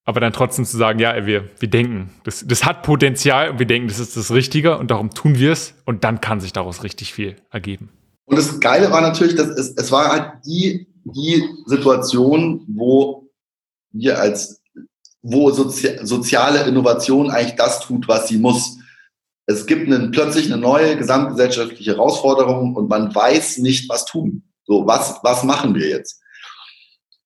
Aber dann trotzdem zu sagen, ja, wir, wir denken, das, das hat Potenzial und wir denken, das ist das Richtige und darum tun wir es und dann kann sich daraus richtig viel ergeben. Und das Geile war natürlich, dass es, es war halt die, die Situation, wo wir als wo Sozi soziale Innovation eigentlich das tut, was sie muss. Es gibt einen, plötzlich eine neue gesamtgesellschaftliche Herausforderung und man weiß nicht, was tun. So, was, was machen wir jetzt?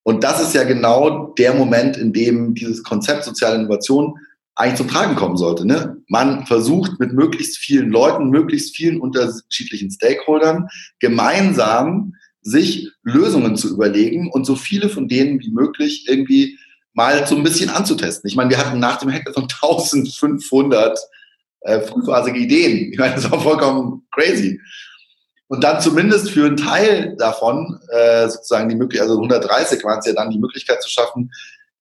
Und das ist ja genau der Moment, in dem dieses Konzept soziale Innovation eigentlich zum Tragen kommen sollte. Ne? Man versucht mit möglichst vielen Leuten, möglichst vielen unterschiedlichen Stakeholdern gemeinsam sich Lösungen zu überlegen und so viele von denen wie möglich irgendwie mal so ein bisschen anzutesten. Ich meine, wir hatten nach dem Hackathon 1500 äh, frühphasige Ideen. Ich meine, das war vollkommen crazy. Und dann zumindest für einen Teil davon äh, sozusagen die Möglichkeit, also 130 waren es ja dann die Möglichkeit zu schaffen,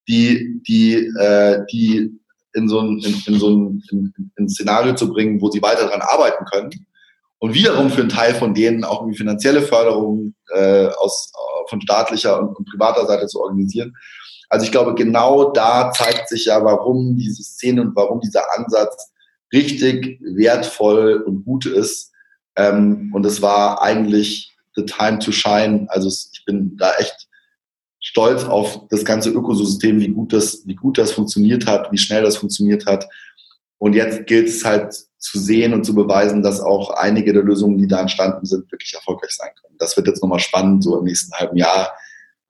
die, die, äh, die in so ein, in, in in, in Szenario zu bringen, wo sie weiter daran arbeiten können. Und wiederum für einen Teil von denen auch irgendwie finanzielle Förderung äh, aus, von staatlicher und, und privater Seite zu organisieren. Also ich glaube, genau da zeigt sich ja, warum diese Szene und warum dieser Ansatz richtig wertvoll und gut ist. Ähm, und es war eigentlich the time to shine. Also ich bin da echt stolz auf das ganze Ökosystem, wie gut das, wie gut das funktioniert hat, wie schnell das funktioniert hat. Und jetzt gilt es halt zu sehen und zu beweisen, dass auch einige der Lösungen, die da entstanden sind, wirklich erfolgreich sein können. Das wird jetzt nochmal spannend, so im nächsten halben Jahr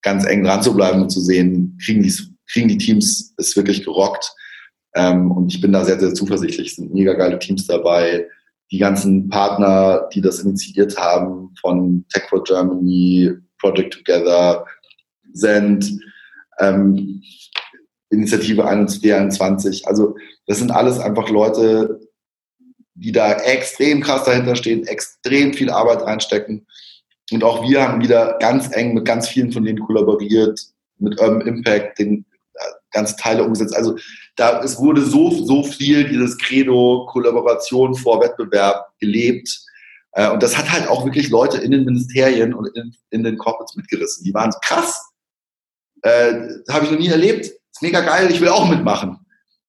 ganz eng dran zu bleiben und zu sehen, kriegen die, kriegen die Teams es wirklich gerockt. Ähm, und ich bin da sehr, sehr zuversichtlich. Es sind mega geile Teams dabei. Die ganzen Partner, die das initiiert haben, von Tech for Germany, Project Together, Send, ähm, Initiative 21. Also das sind alles einfach Leute, die da extrem krass dahinter stehen, extrem viel Arbeit reinstecken Und auch wir haben wieder ganz eng mit ganz vielen von denen kollaboriert, mit Urban Impact, den äh, ganze Teile umgesetzt. Also da es wurde so, so viel dieses Credo Kollaboration vor Wettbewerb gelebt. Äh, und das hat halt auch wirklich Leute in den Ministerien und in, in den Corporates mitgerissen. Die waren krass. Äh, habe ich noch nie erlebt. Ist mega geil, ich will auch mitmachen.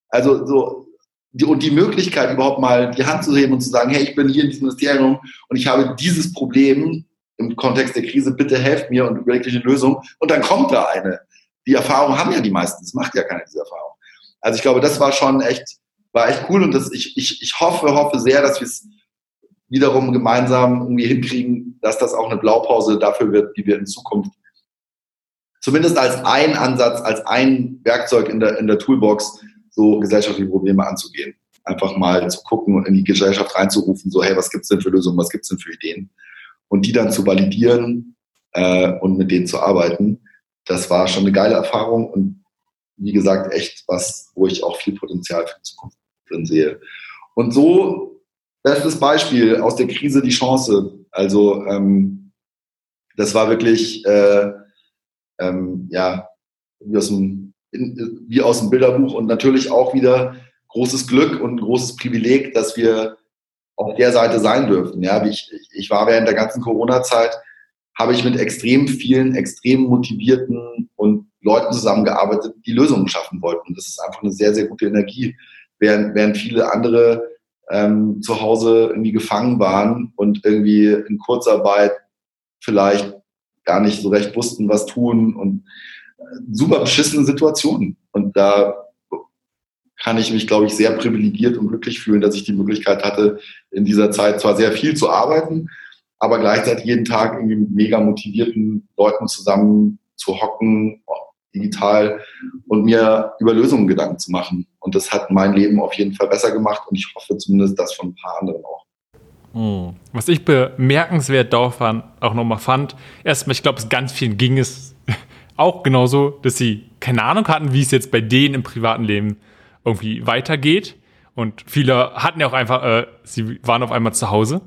Also so, die, und die Möglichkeit überhaupt mal die Hand zu heben und zu sagen, hey, ich bin hier in diesem Ministerium und ich habe dieses Problem im Kontext der Krise, bitte helft mir und überlegt eine Lösung. Und dann kommt da eine. Die Erfahrung haben ja die meisten, das macht ja keiner diese Erfahrung. Also ich glaube, das war schon echt, war echt cool und das, ich, ich, ich hoffe, hoffe sehr, dass wir es wiederum gemeinsam irgendwie hinkriegen, dass das auch eine Blaupause dafür wird, wie wir in Zukunft zumindest als ein Ansatz, als ein Werkzeug in der, in der Toolbox so gesellschaftliche Probleme anzugehen. Einfach mal zu gucken und in die Gesellschaft reinzurufen, so, hey, was gibt's denn für Lösungen, was gibt's denn für Ideen? Und die dann zu validieren äh, und mit denen zu arbeiten, das war schon eine geile Erfahrung und wie gesagt, echt was, wo ich auch viel Potenzial für die Zukunft drin sehe. Und so, bestes Beispiel aus der Krise die Chance. Also ähm, das war wirklich, äh, ähm, ja, wie aus dem in, wie aus dem Bilderbuch und natürlich auch wieder großes Glück und großes Privileg, dass wir auf der Seite sein dürfen. Ja, ich, ich war während der ganzen Corona-Zeit, habe ich mit extrem vielen, extrem motivierten und Leuten zusammengearbeitet, die Lösungen schaffen wollten. Das ist einfach eine sehr, sehr gute Energie, während, während viele andere ähm, zu Hause irgendwie gefangen waren und irgendwie in Kurzarbeit vielleicht gar nicht so recht wussten, was tun und super beschissene Situationen. Und da kann ich mich, glaube ich, sehr privilegiert und glücklich fühlen, dass ich die Möglichkeit hatte, in dieser Zeit zwar sehr viel zu arbeiten, aber gleichzeitig jeden Tag irgendwie mit mega motivierten Leuten zusammen zu hocken, digital und mir über Lösungen Gedanken zu machen. Und das hat mein Leben auf jeden Fall besser gemacht und ich hoffe zumindest das von ein paar anderen auch. Hm. Was ich bemerkenswert daran auch nochmal fand, erstmal, ich glaube, es ganz vielen ging es auch genauso, dass sie keine Ahnung hatten, wie es jetzt bei denen im privaten Leben irgendwie weitergeht. Und viele hatten ja auch einfach, äh, sie waren auf einmal zu Hause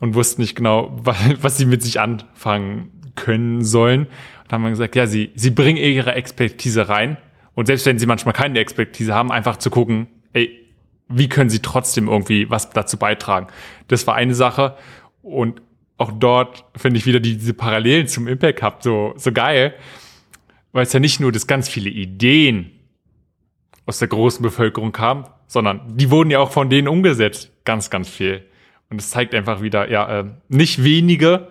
und wussten nicht genau, was, was sie mit sich anfangen können sollen. Und haben gesagt, ja, sie, sie bringen ihre Expertise rein. Und selbst wenn sie manchmal keine Expertise haben, einfach zu gucken, ey, wie können sie trotzdem irgendwie was dazu beitragen? Das war eine Sache. Und auch dort finde ich wieder diese Parallelen zum Impact Hub so, so geil weil es ja nicht nur, dass ganz viele Ideen aus der großen Bevölkerung kamen, sondern die wurden ja auch von denen umgesetzt. Ganz, ganz viel. Und es zeigt einfach wieder, ja, äh, nicht wenige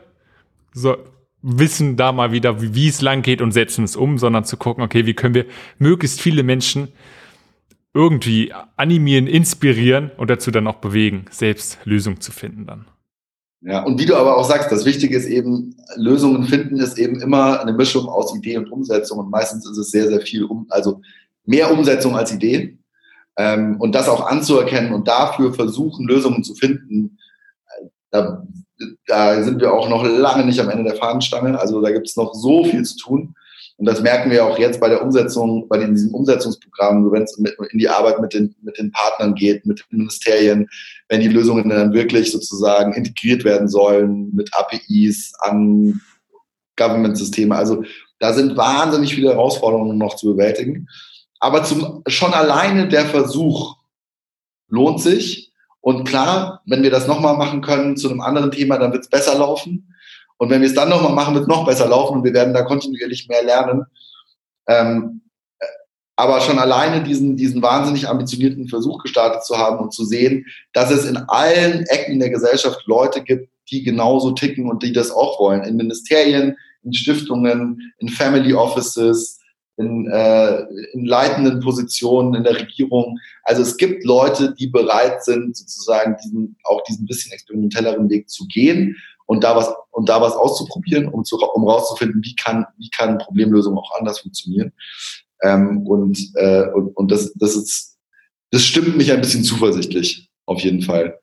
so, wissen da mal wieder, wie, es lang geht und setzen es um, sondern zu gucken, okay, wie können wir möglichst viele Menschen irgendwie animieren, inspirieren und dazu dann auch bewegen, selbst Lösungen zu finden dann. Ja, und wie du aber auch sagst, das Wichtige ist eben, Lösungen finden ist eben immer eine Mischung aus Idee und Umsetzung und meistens ist es sehr, sehr viel, um, also mehr Umsetzung als Idee ähm, und das auch anzuerkennen und dafür versuchen, Lösungen zu finden. Da, da sind wir auch noch lange nicht am Ende der Fahnenstange, also da gibt es noch so viel zu tun. Und das merken wir auch jetzt bei der Umsetzung, bei diesem Umsetzungsprogramm, wenn es in die Arbeit mit den, mit den Partnern geht, mit den Ministerien, wenn die Lösungen dann wirklich sozusagen integriert werden sollen mit APIs an Government-Systeme. Also da sind wahnsinnig viele Herausforderungen noch zu bewältigen. Aber zum, schon alleine der Versuch lohnt sich. Und klar, wenn wir das nochmal machen können zu einem anderen Thema, dann wird es besser laufen. Und wenn wir es dann nochmal machen, wird es noch besser laufen und wir werden da kontinuierlich mehr lernen. Ähm, aber schon alleine diesen, diesen wahnsinnig ambitionierten Versuch gestartet zu haben und zu sehen, dass es in allen Ecken der Gesellschaft Leute gibt, die genauso ticken und die das auch wollen. In Ministerien, in Stiftungen, in Family Offices, in, äh, in leitenden Positionen in der Regierung. Also es gibt Leute, die bereit sind, sozusagen diesen, auch diesen bisschen experimentelleren Weg zu gehen und da was und da was auszuprobieren, um zu um rauszufinden, wie kann wie kann Problemlösung auch anders funktionieren. Ähm, und, äh, und und das das ist das stimmt mich ein bisschen zuversichtlich auf jeden Fall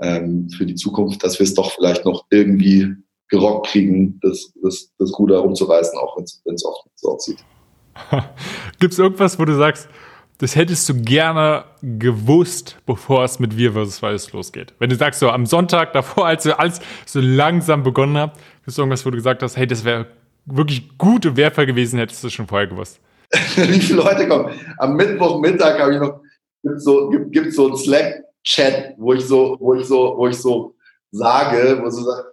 ähm, für die Zukunft, dass wir es doch vielleicht noch irgendwie gerockt kriegen, das, das, das Ruder rumzureißen, auch wenn es oft so aussieht. Gibt es irgendwas, wo du sagst, das hättest du gerne gewusst, bevor es mit Wir vs. Weiß losgeht. Wenn du sagst, so am Sonntag davor, als du alles so langsam begonnen habt, Gibt es irgendwas, wo du gesagt hast, hey, das wäre wirklich gut und wertvoll gewesen, hättest du schon vorher gewusst? Wie viele Leute kommen? Am Mittwochmittag habe ich noch gibt so gibt, gibt so einen Slack-Chat, wo ich so wo ich so wo ich so sage, wo so sagt,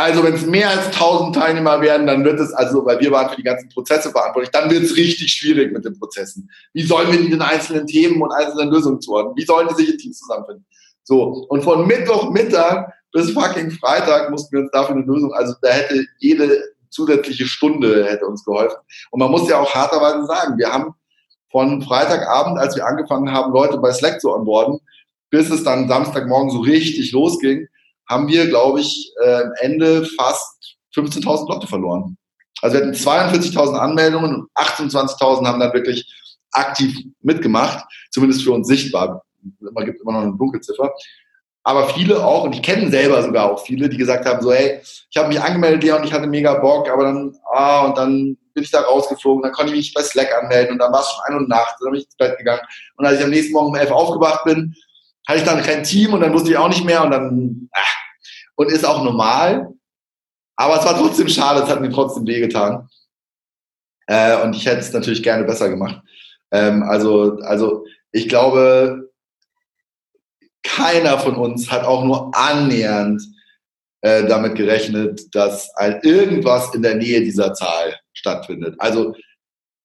also wenn es mehr als 1000 Teilnehmer werden, dann wird es, also weil wir waren für die ganzen Prozesse verantwortlich, dann wird es richtig schwierig mit den Prozessen. Wie sollen wir die den einzelnen Themen und einzelnen Lösungen zuordnen? Wie sollen die sich in Teams zusammenfinden? So, und von Mittwochmittag bis fucking Freitag mussten wir uns dafür eine Lösung, also da hätte jede zusätzliche Stunde hätte uns geholfen. Und man muss ja auch harterweise sagen, wir haben von Freitagabend, als wir angefangen haben, Leute bei Slack zu onboarden, bis es dann Samstagmorgen so richtig losging, haben wir, glaube ich, äh, Ende fast 15.000 Leute verloren. Also wir hatten 42.000 Anmeldungen und 28.000 haben dann wirklich aktiv mitgemacht, zumindest für uns sichtbar. Man gibt immer noch eine Dunkelziffer. Aber viele auch, und ich kenne selber sogar auch viele, die gesagt haben, so, hey, ich habe mich angemeldet, und ich hatte mega Bock, aber dann, ah, und dann bin ich da rausgeflogen, dann konnte ich mich bei Slack anmelden und dann war es schon ein und Nacht, dann bin ich ins Bett gegangen. Und als ich am nächsten Morgen um elf aufgewacht bin, hatte ich dann kein Team und dann wusste ich auch nicht mehr und dann, ach, und ist auch normal. Aber es war trotzdem schade, es hat mir trotzdem wehgetan. Äh, und ich hätte es natürlich gerne besser gemacht. Ähm, also, also ich glaube, keiner von uns hat auch nur annähernd äh, damit gerechnet, dass ein, irgendwas in der Nähe dieser Zahl stattfindet. Also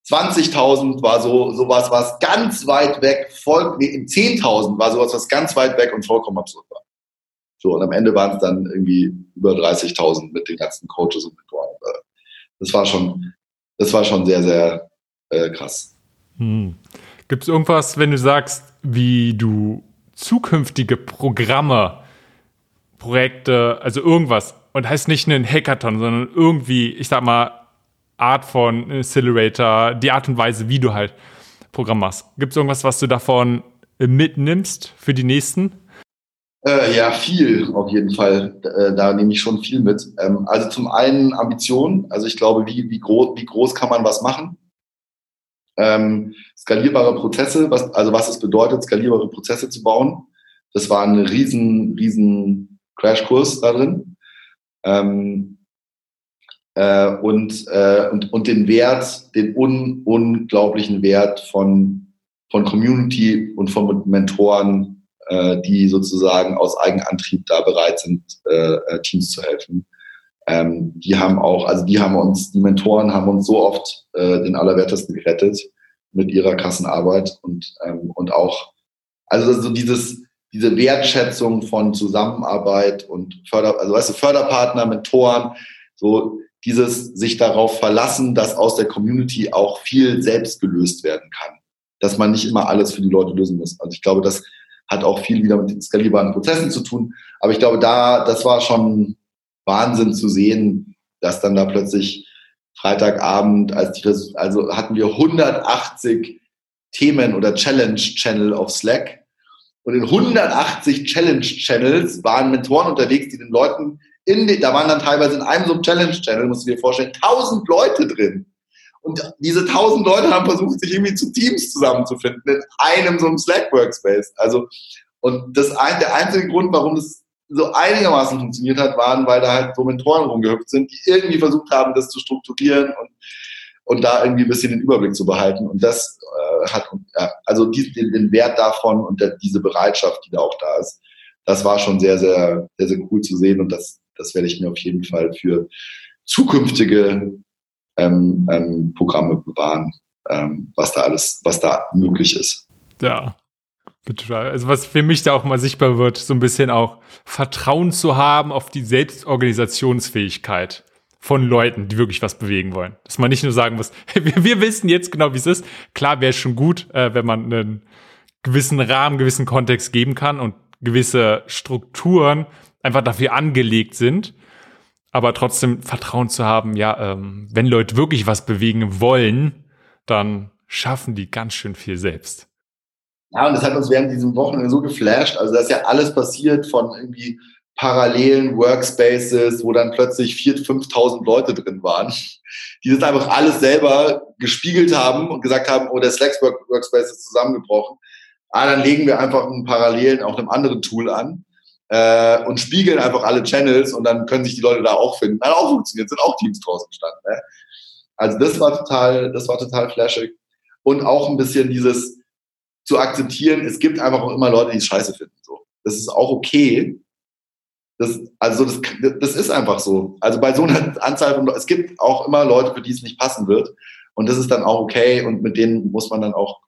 20.000 war so sowas, was ganz weit weg, voll, nee, 10.000 war sowas, was ganz weit weg und vollkommen absurd war. So, und am Ende waren es dann irgendwie über 30.000 mit den ganzen Coaches und Mentoren. Das war schon, das war schon sehr, sehr äh, krass. Hm. Gibt es irgendwas, wenn du sagst, wie du zukünftige Programme, Projekte, also irgendwas, und heißt nicht einen Hackathon, sondern irgendwie, ich sag mal, Art von Accelerator, die Art und Weise, wie du halt Programm machst. Gibt es irgendwas, was du davon mitnimmst für die nächsten? Äh, ja, viel auf jeden Fall. Äh, da nehme ich schon viel mit. Ähm, also zum einen Ambition. Also ich glaube, wie, wie, groß, wie groß kann man was machen? Ähm, skalierbare Prozesse, was, also was es bedeutet, skalierbare Prozesse zu bauen. Das war ein riesen, riesen Crashkurs da drin. Ähm, äh, und, äh, und, und den Wert, den un, unglaublichen Wert von, von Community und von Mentoren äh, die sozusagen aus Eigenantrieb da bereit sind, äh, äh, Teams zu helfen. Ähm, die haben auch, also die haben uns, die Mentoren haben uns so oft äh, den Allerwertesten gerettet mit ihrer krassen Arbeit und, ähm, und auch, also so dieses, diese Wertschätzung von Zusammenarbeit und Förder, also weißt du, Förderpartner, Mentoren, so dieses sich darauf verlassen, dass aus der Community auch viel selbst gelöst werden kann. Dass man nicht immer alles für die Leute lösen muss. Also ich glaube, dass hat auch viel wieder mit den skalierbaren Prozessen zu tun. Aber ich glaube, da, das war schon Wahnsinn zu sehen, dass dann da plötzlich Freitagabend, als die, also hatten wir 180 Themen oder Challenge-Channel auf Slack. Und in 180 Challenge-Channels waren Mentoren unterwegs, die den Leuten den, da waren dann teilweise in einem so Challenge-Channel, musst du dir vorstellen, 1000 Leute drin. Und diese tausend Leute haben versucht, sich irgendwie zu Teams zusammenzufinden in einem so einem Slack-Workspace. Also, und das ein, der einzige Grund, warum das so einigermaßen funktioniert hat, waren, weil da halt so Mentoren rumgehüpft sind, die irgendwie versucht haben, das zu strukturieren und, und da irgendwie ein bisschen den Überblick zu behalten. Und das äh, hat, ja, also die, den, den Wert davon und der, diese Bereitschaft, die da auch da ist, das war schon sehr, sehr, sehr, sehr cool zu sehen und das, das werde ich mir auf jeden Fall für zukünftige ähm, ähm, Programme bewahren, ähm, was da alles, was da möglich ist. Ja. Also was für mich da auch mal sichtbar wird, so ein bisschen auch Vertrauen zu haben auf die Selbstorganisationsfähigkeit von Leuten, die wirklich was bewegen wollen. Dass man nicht nur sagen muss, wir, wir wissen jetzt genau, wie es ist. Klar wäre es schon gut, äh, wenn man einen gewissen Rahmen, gewissen Kontext geben kann und gewisse Strukturen einfach dafür angelegt sind aber trotzdem Vertrauen zu haben, ja, ähm, wenn Leute wirklich was bewegen wollen, dann schaffen die ganz schön viel selbst. Ja, und das hat uns während diesem Wochenende so geflasht. Also da ist ja alles passiert von irgendwie parallelen Workspaces, wo dann plötzlich 4.000, 5.000 Leute drin waren, die das einfach alles selber gespiegelt haben und gesagt haben, oh, der Slacks Workspace ist zusammengebrochen. Ah, dann legen wir einfach einen Parallelen auf einem anderen Tool an. Äh, und spiegeln einfach alle Channels und dann können sich die Leute da auch finden. Hat auch funktioniert, sind auch Teams draus entstanden. Ne? Also das war total, das war total flashig. Und auch ein bisschen dieses zu akzeptieren, es gibt einfach auch immer Leute, die es scheiße finden. So. Das ist auch okay. Das, also das, das ist einfach so. Also bei so einer Anzahl von es gibt auch immer Leute, für die es nicht passen wird. Und das ist dann auch okay und mit denen muss man dann auch.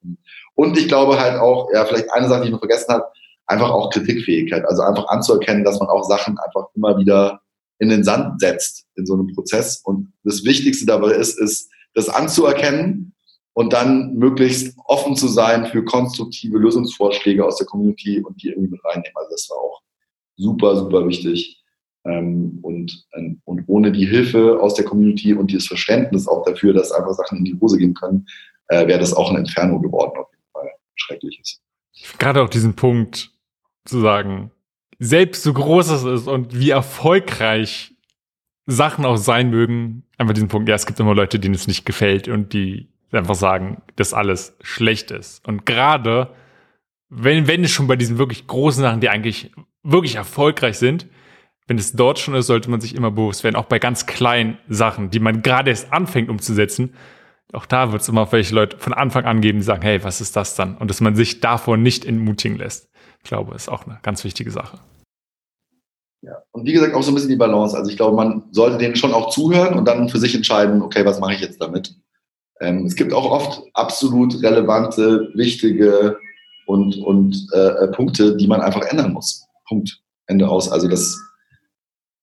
Und ich glaube halt auch, ja, vielleicht eine Sache, die ich noch vergessen habe, einfach auch Kritikfähigkeit. Also einfach anzuerkennen, dass man auch Sachen einfach immer wieder in den Sand setzt in so einem Prozess. Und das Wichtigste dabei ist, ist, das anzuerkennen und dann möglichst offen zu sein für konstruktive Lösungsvorschläge aus der Community und die irgendwie mit reinnehmen. Also das war auch super, super wichtig. Ähm, und, ähm, und ohne die Hilfe aus der Community und dieses Verständnis auch dafür, dass einfach Sachen in die Hose gehen können, äh, wäre das auch ein Inferno geworden, auf jeden Fall. Schreckliches. Gerade auch diesen Punkt zu sagen, selbst so groß es ist und wie erfolgreich Sachen auch sein mögen, einfach diesen Punkt, ja, es gibt immer Leute, denen es nicht gefällt und die einfach sagen, dass alles schlecht ist. Und gerade, wenn, wenn es schon bei diesen wirklich großen Sachen, die eigentlich wirklich erfolgreich sind, wenn es dort schon ist, sollte man sich immer bewusst werden, auch bei ganz kleinen Sachen, die man gerade erst anfängt umzusetzen. Auch da wird es immer welche Leute von Anfang an geben, die sagen, hey, was ist das dann? Und dass man sich davor nicht entmutigen lässt. Ich glaube, ist auch eine ganz wichtige Sache. Ja, und wie gesagt, auch so ein bisschen die Balance. Also ich glaube, man sollte denen schon auch zuhören und dann für sich entscheiden, okay, was mache ich jetzt damit? Ähm, es gibt auch oft absolut relevante, wichtige und, und äh, Punkte, die man einfach ändern muss. Punkt. Ende aus. Also das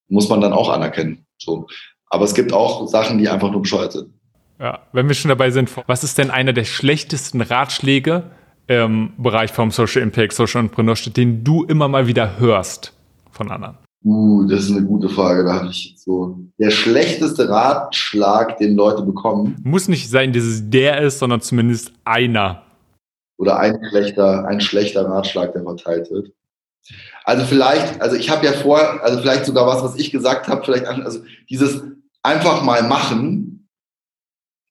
muss man dann auch anerkennen. So. Aber es gibt auch Sachen, die einfach nur bescheuert sind. Ja, wenn wir schon dabei sind, was ist denn einer der schlechtesten Ratschläge im Bereich vom Social Impact, Social Entrepreneurship, den du immer mal wieder hörst von anderen? Uh, das ist eine gute Frage. Da habe ich so der schlechteste Ratschlag, den Leute bekommen. Muss nicht sein, dass es der ist, sondern zumindest einer. Oder ein schlechter, ein schlechter Ratschlag, der verteilt wird. Also vielleicht, also ich habe ja vor, also vielleicht sogar was, was ich gesagt habe, vielleicht, also dieses einfach mal machen,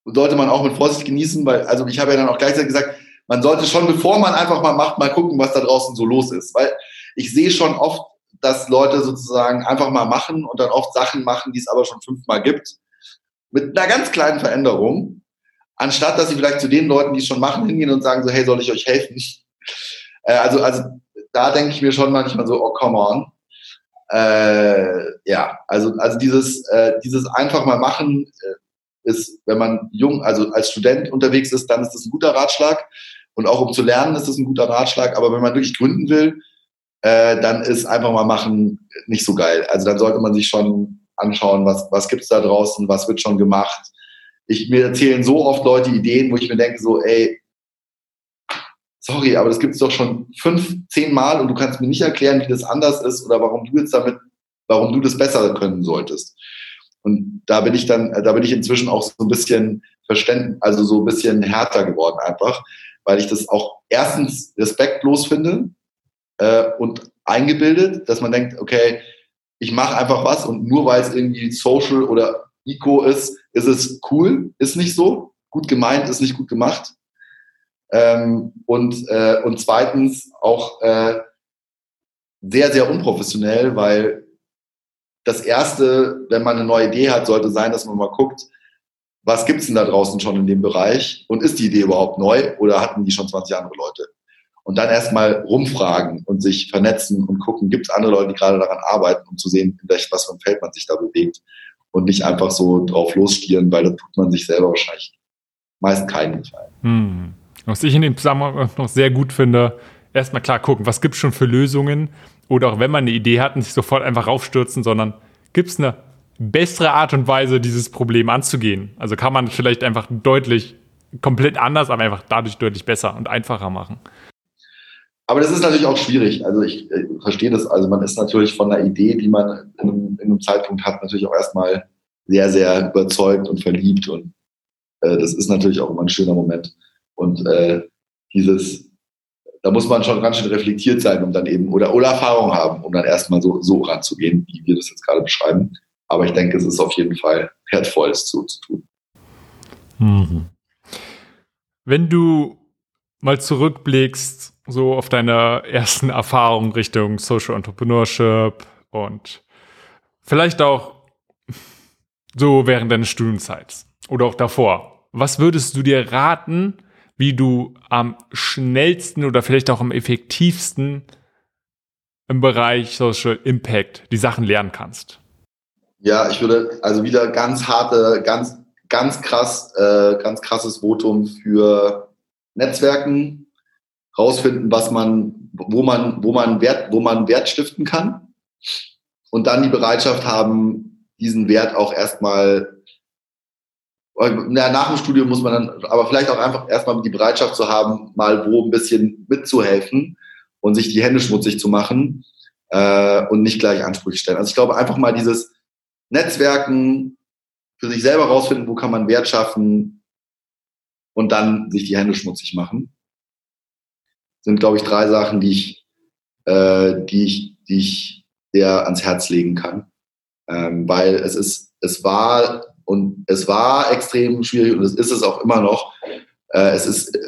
sollte man auch mit Vorsicht genießen, weil, also ich habe ja dann auch gleichzeitig gesagt, man sollte schon, bevor man einfach mal macht, mal gucken, was da draußen so los ist. Weil ich sehe schon oft, dass Leute sozusagen einfach mal machen und dann oft Sachen machen, die es aber schon fünfmal gibt, mit einer ganz kleinen Veränderung, anstatt dass sie vielleicht zu den Leuten, die es schon machen, hingehen und sagen so, hey, soll ich euch helfen? Äh, also, also da denke ich mir schon manchmal so, oh, come on. Äh, ja, also, also dieses, äh, dieses einfach mal machen äh, ist, wenn man jung, also als Student unterwegs ist, dann ist das ein guter Ratschlag. Und auch um zu lernen ist das ein guter Ratschlag. Aber wenn man wirklich gründen will, äh, dann ist einfach mal machen nicht so geil. Also dann sollte man sich schon anschauen, was, was gibt's da draußen, was wird schon gemacht. Ich, mir erzählen so oft Leute Ideen, wo ich mir denke so, ey, sorry, aber das gibt es doch schon fünf, zehn Mal und du kannst mir nicht erklären, wie das anders ist oder warum du jetzt damit, warum du das besser können solltest. Und da bin ich dann, da bin ich inzwischen auch so ein bisschen verständlich, also so ein bisschen härter geworden einfach, weil ich das auch erstens respektlos finde äh, und eingebildet, dass man denkt, okay, ich mache einfach was und nur weil es irgendwie Social oder Eco ist, ist es cool, ist nicht so. Gut gemeint, ist nicht gut gemacht. Ähm, und, äh, und zweitens auch äh, sehr, sehr unprofessionell, weil das Erste, wenn man eine neue Idee hat, sollte sein, dass man mal guckt, was gibt's denn da draußen schon in dem Bereich und ist die Idee überhaupt neu oder hatten die schon 20 andere Leute? Und dann erstmal rumfragen und sich vernetzen und gucken, gibt es andere Leute, die gerade daran arbeiten, um zu sehen, in welch, was für ein Feld man sich da bewegt und nicht einfach so drauf losstieren, weil da tut man sich selber wahrscheinlich meist keinen Gefallen. Hm. Was ich in dem Zusammenhang noch sehr gut finde, erstmal klar gucken, was gibt es schon für Lösungen oder auch wenn man eine Idee hat, nicht sofort einfach raufstürzen, sondern gibt es eine bessere Art und Weise, dieses Problem anzugehen? Also kann man vielleicht einfach deutlich komplett anders, aber einfach dadurch deutlich besser und einfacher machen. Aber das ist natürlich auch schwierig. Also ich, äh, verstehe das. Also man ist natürlich von einer Idee, die man in einem, in einem Zeitpunkt hat, natürlich auch erstmal sehr, sehr überzeugt und verliebt. Und äh, das ist natürlich auch immer ein schöner Moment. Und äh, dieses, da muss man schon ganz schön reflektiert sein, um dann eben, oder, oder Erfahrung haben, um dann erstmal so, so ranzugehen, wie wir das jetzt gerade beschreiben. Aber ich denke, es ist auf jeden Fall wertvoll, es zu, zu tun. Mhm. Wenn du mal zurückblickst, so auf deine ersten Erfahrungen Richtung Social Entrepreneurship und vielleicht auch so während deines Studienzeits oder auch davor. Was würdest du dir raten, wie du am schnellsten oder vielleicht auch am effektivsten im Bereich Social Impact die Sachen lernen kannst? Ja, ich würde also wieder ganz harte, ganz, ganz krass, äh, ganz krasses Votum für Netzwerken, rausfinden, was man, wo man, wo man Wert, wo man Wert stiften kann und dann die Bereitschaft haben, diesen Wert auch erstmal na, nach dem Studium muss man dann, aber vielleicht auch einfach erstmal die Bereitschaft zu haben, mal wo ein bisschen mitzuhelfen und sich die Hände schmutzig zu machen äh, und nicht gleich Ansprüche stellen. Also ich glaube einfach mal dieses Netzwerken, für sich selber rausfinden, wo kann man Wert schaffen und dann sich die Hände schmutzig machen, sind, glaube ich, drei Sachen, die ich, äh, die ich, die ich sehr ans Herz legen kann. Ähm, weil es ist, es war und es war extrem schwierig und es ist es auch immer noch. Äh, es ist, äh,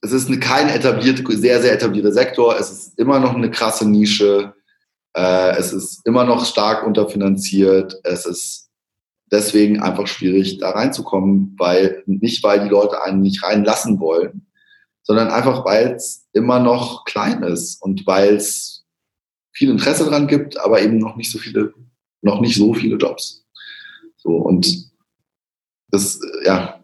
es ist eine, kein etabliert, sehr, sehr etablierter Sektor. Es ist immer noch eine krasse Nische. Äh, es ist immer noch stark unterfinanziert. Es ist deswegen einfach schwierig, da reinzukommen, weil nicht, weil die Leute einen nicht reinlassen wollen, sondern einfach, weil es immer noch klein ist und weil es viel Interesse daran gibt, aber eben noch nicht so viele, noch nicht so viele Jobs. So, und das, ja,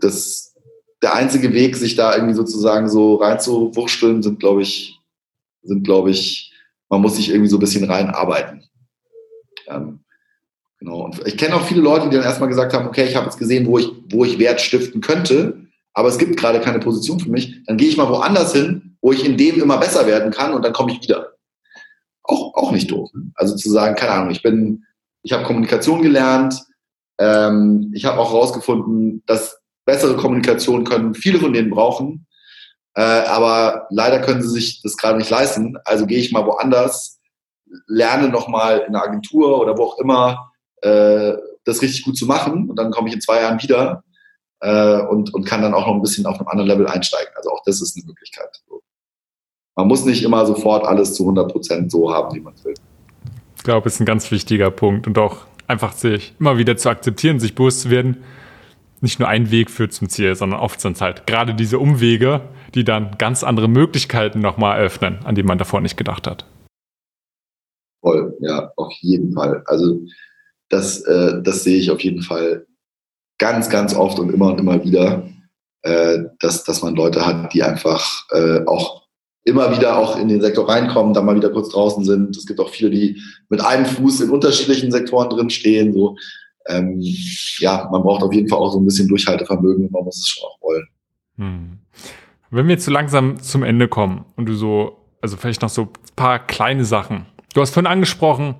das, der einzige Weg, sich da irgendwie sozusagen so reinzuwurschteln, sind, glaube ich, sind, glaube ich, man muss sich irgendwie so ein bisschen reinarbeiten. Ähm, genau. Und ich kenne auch viele Leute, die dann erstmal gesagt haben, okay, ich habe jetzt gesehen, wo ich, wo ich Wert stiften könnte, aber es gibt gerade keine Position für mich, dann gehe ich mal woanders hin, wo ich in dem immer besser werden kann und dann komme ich wieder. Auch, auch nicht doof. Also zu sagen, keine Ahnung, ich bin, ich habe Kommunikation gelernt, ähm, ich habe auch herausgefunden, dass bessere Kommunikation können viele von denen brauchen, äh, aber leider können sie sich das gerade nicht leisten. Also gehe ich mal woanders, lerne nochmal in einer Agentur oder wo auch immer äh, das richtig gut zu machen und dann komme ich in zwei Jahren wieder äh, und, und kann dann auch noch ein bisschen auf einem anderen Level einsteigen. Also auch das ist eine Möglichkeit. Man muss nicht immer sofort alles zu 100 Prozent so haben, wie man will. Ich glaube, ist ein ganz wichtiger Punkt und auch einfach sich immer wieder zu akzeptieren, sich bewusst zu werden, nicht nur ein Weg führt zum Ziel, sondern oft sind es halt gerade diese Umwege, die dann ganz andere Möglichkeiten nochmal eröffnen, an die man davor nicht gedacht hat. Voll, ja, auf jeden Fall. Also das, äh, das sehe ich auf jeden Fall ganz, ganz oft und immer und immer wieder, äh, dass, dass man Leute hat, die einfach äh, auch immer wieder auch in den Sektor reinkommen, dann mal wieder kurz draußen sind. Es gibt auch viele, die mit einem Fuß in unterschiedlichen Sektoren drin stehen. So, ähm, ja, man braucht auf jeden Fall auch so ein bisschen Durchhaltevermögen und man muss es schon auch wollen. Hm. Wenn wir jetzt so langsam zum Ende kommen und du so, also vielleicht noch so ein paar kleine Sachen. Du hast vorhin angesprochen,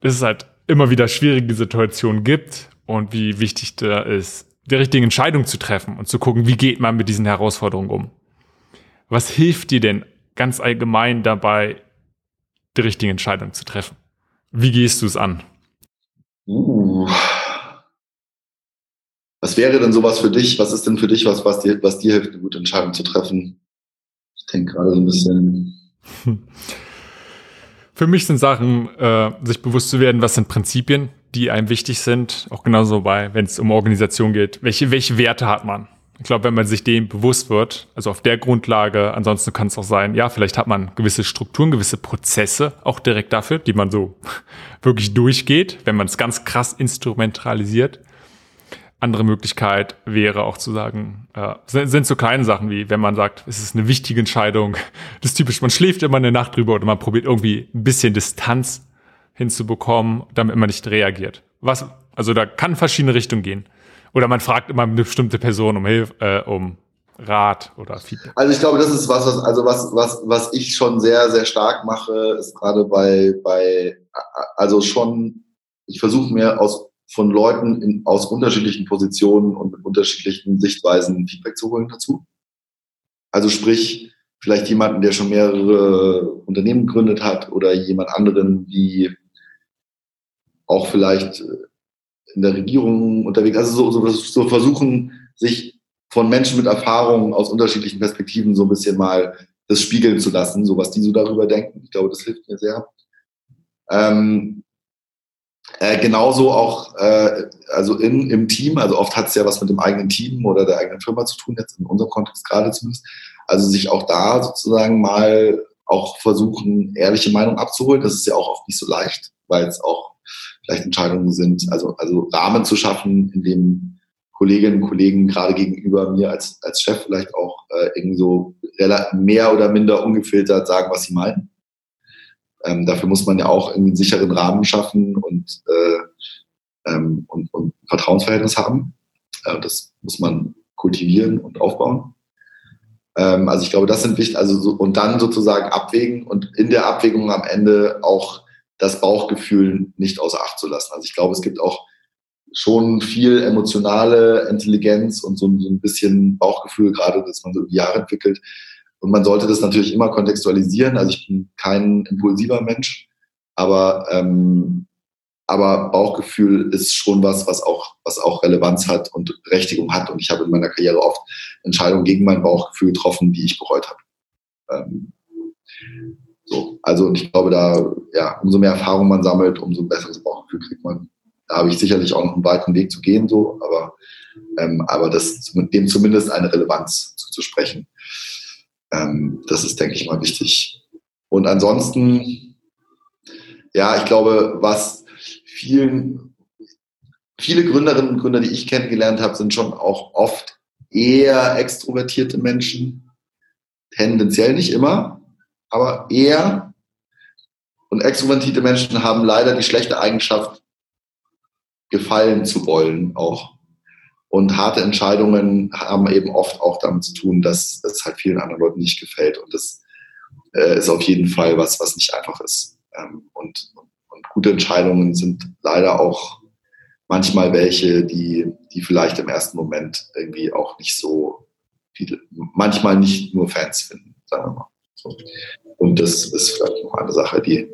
dass es halt immer wieder schwierige Situationen gibt und wie wichtig da ist, die richtige Entscheidung zu treffen und zu gucken, wie geht man mit diesen Herausforderungen um. Was hilft dir denn ganz allgemein dabei, die richtige Entscheidung zu treffen? Wie gehst du es an? Uh. Was wäre denn sowas für dich? Was ist denn für dich was, was dir, was dir hilft, eine gute Entscheidung zu treffen? Ich denke gerade so ein bisschen. Für mich sind Sachen, äh, sich bewusst zu werden, was sind Prinzipien, die einem wichtig sind. Auch genauso bei, wenn es um Organisation geht. Welche, welche Werte hat man? Ich glaube, wenn man sich dem bewusst wird, also auf der Grundlage, ansonsten kann es auch sein, ja, vielleicht hat man gewisse Strukturen, gewisse Prozesse auch direkt dafür, die man so wirklich durchgeht, wenn man es ganz krass instrumentalisiert. Andere Möglichkeit wäre auch zu sagen, äh, sind, sind so kleine Sachen wie, wenn man sagt, es ist eine wichtige Entscheidung, das ist typisch, man schläft immer eine Nacht drüber oder man probiert irgendwie ein bisschen Distanz hinzubekommen, damit man nicht reagiert. Was, also da kann verschiedene Richtungen gehen. Oder man fragt immer eine bestimmte Person um Hilfe, äh, um Rat oder Feedback. Also ich glaube, das ist was, was also was, was, was ich schon sehr, sehr stark mache, ist gerade bei, bei, also schon, ich versuche mir aus von Leuten in, aus unterschiedlichen Positionen und mit unterschiedlichen Sichtweisen Feedback zu holen dazu. Also sprich, vielleicht jemanden, der schon mehrere Unternehmen gegründet hat oder jemand anderen, die auch vielleicht in der Regierung unterwegs, also so, so, so versuchen, sich von Menschen mit Erfahrungen aus unterschiedlichen Perspektiven so ein bisschen mal das spiegeln zu lassen, so was die so darüber denken. Ich glaube, das hilft mir sehr. Ähm, äh, genauso auch äh, also in, im Team, also oft hat es ja was mit dem eigenen Team oder der eigenen Firma zu tun, jetzt in unserem Kontext gerade zumindest. Also sich auch da sozusagen mal auch versuchen, ehrliche Meinung abzuholen. Das ist ja auch oft nicht so leicht, weil es auch vielleicht Entscheidungen sind, also, also Rahmen zu schaffen, in dem Kolleginnen und Kollegen gerade gegenüber mir als, als Chef vielleicht auch äh, irgendwie so mehr oder minder ungefiltert sagen, was sie meinen. Ähm, dafür muss man ja auch irgendwie einen sicheren Rahmen schaffen und, äh, ähm, und, und Vertrauensverhältnis haben. Äh, das muss man kultivieren und aufbauen. Ähm, also ich glaube, das sind wichtig. Also so, und dann sozusagen abwägen und in der Abwägung am Ende auch das Bauchgefühl nicht außer Acht zu lassen. Also ich glaube, es gibt auch schon viel emotionale Intelligenz und so, ein bisschen Bauchgefühl, gerade dass man so über Jahre entwickelt. Und man sollte das natürlich immer kontextualisieren. Also ich bin kein impulsiver Mensch, aber, ähm, aber Bauchgefühl ist schon was, was auch, was auch Relevanz hat und Berechtigung hat. Und ich habe in meiner Karriere oft Entscheidungen gegen mein Bauchgefühl getroffen, die ich bereut habe. Ähm, so, also und ich glaube, da, ja, umso mehr Erfahrung man sammelt, umso ein besseres Bauchgefühl kriegt man. Da habe ich sicherlich auch noch einen weiten Weg zu gehen, so, aber, ähm, aber das, dem zumindest eine Relevanz zuzusprechen. Ähm, das ist, denke ich mal, wichtig. Und ansonsten, ja, ich glaube, was vielen, viele Gründerinnen und Gründer, die ich kennengelernt habe, sind schon auch oft eher extrovertierte Menschen. Tendenziell nicht immer, aber eher. Und extrovertierte Menschen haben leider die schlechte Eigenschaft, gefallen zu wollen auch. Und harte Entscheidungen haben eben oft auch damit zu tun, dass es halt vielen anderen Leuten nicht gefällt. Und das äh, ist auf jeden Fall was, was nicht einfach ist. Ähm, und, und gute Entscheidungen sind leider auch manchmal welche, die, die vielleicht im ersten Moment irgendwie auch nicht so viele, manchmal nicht nur Fans finden, sagen wir mal. So. Und das ist vielleicht noch eine Sache, die,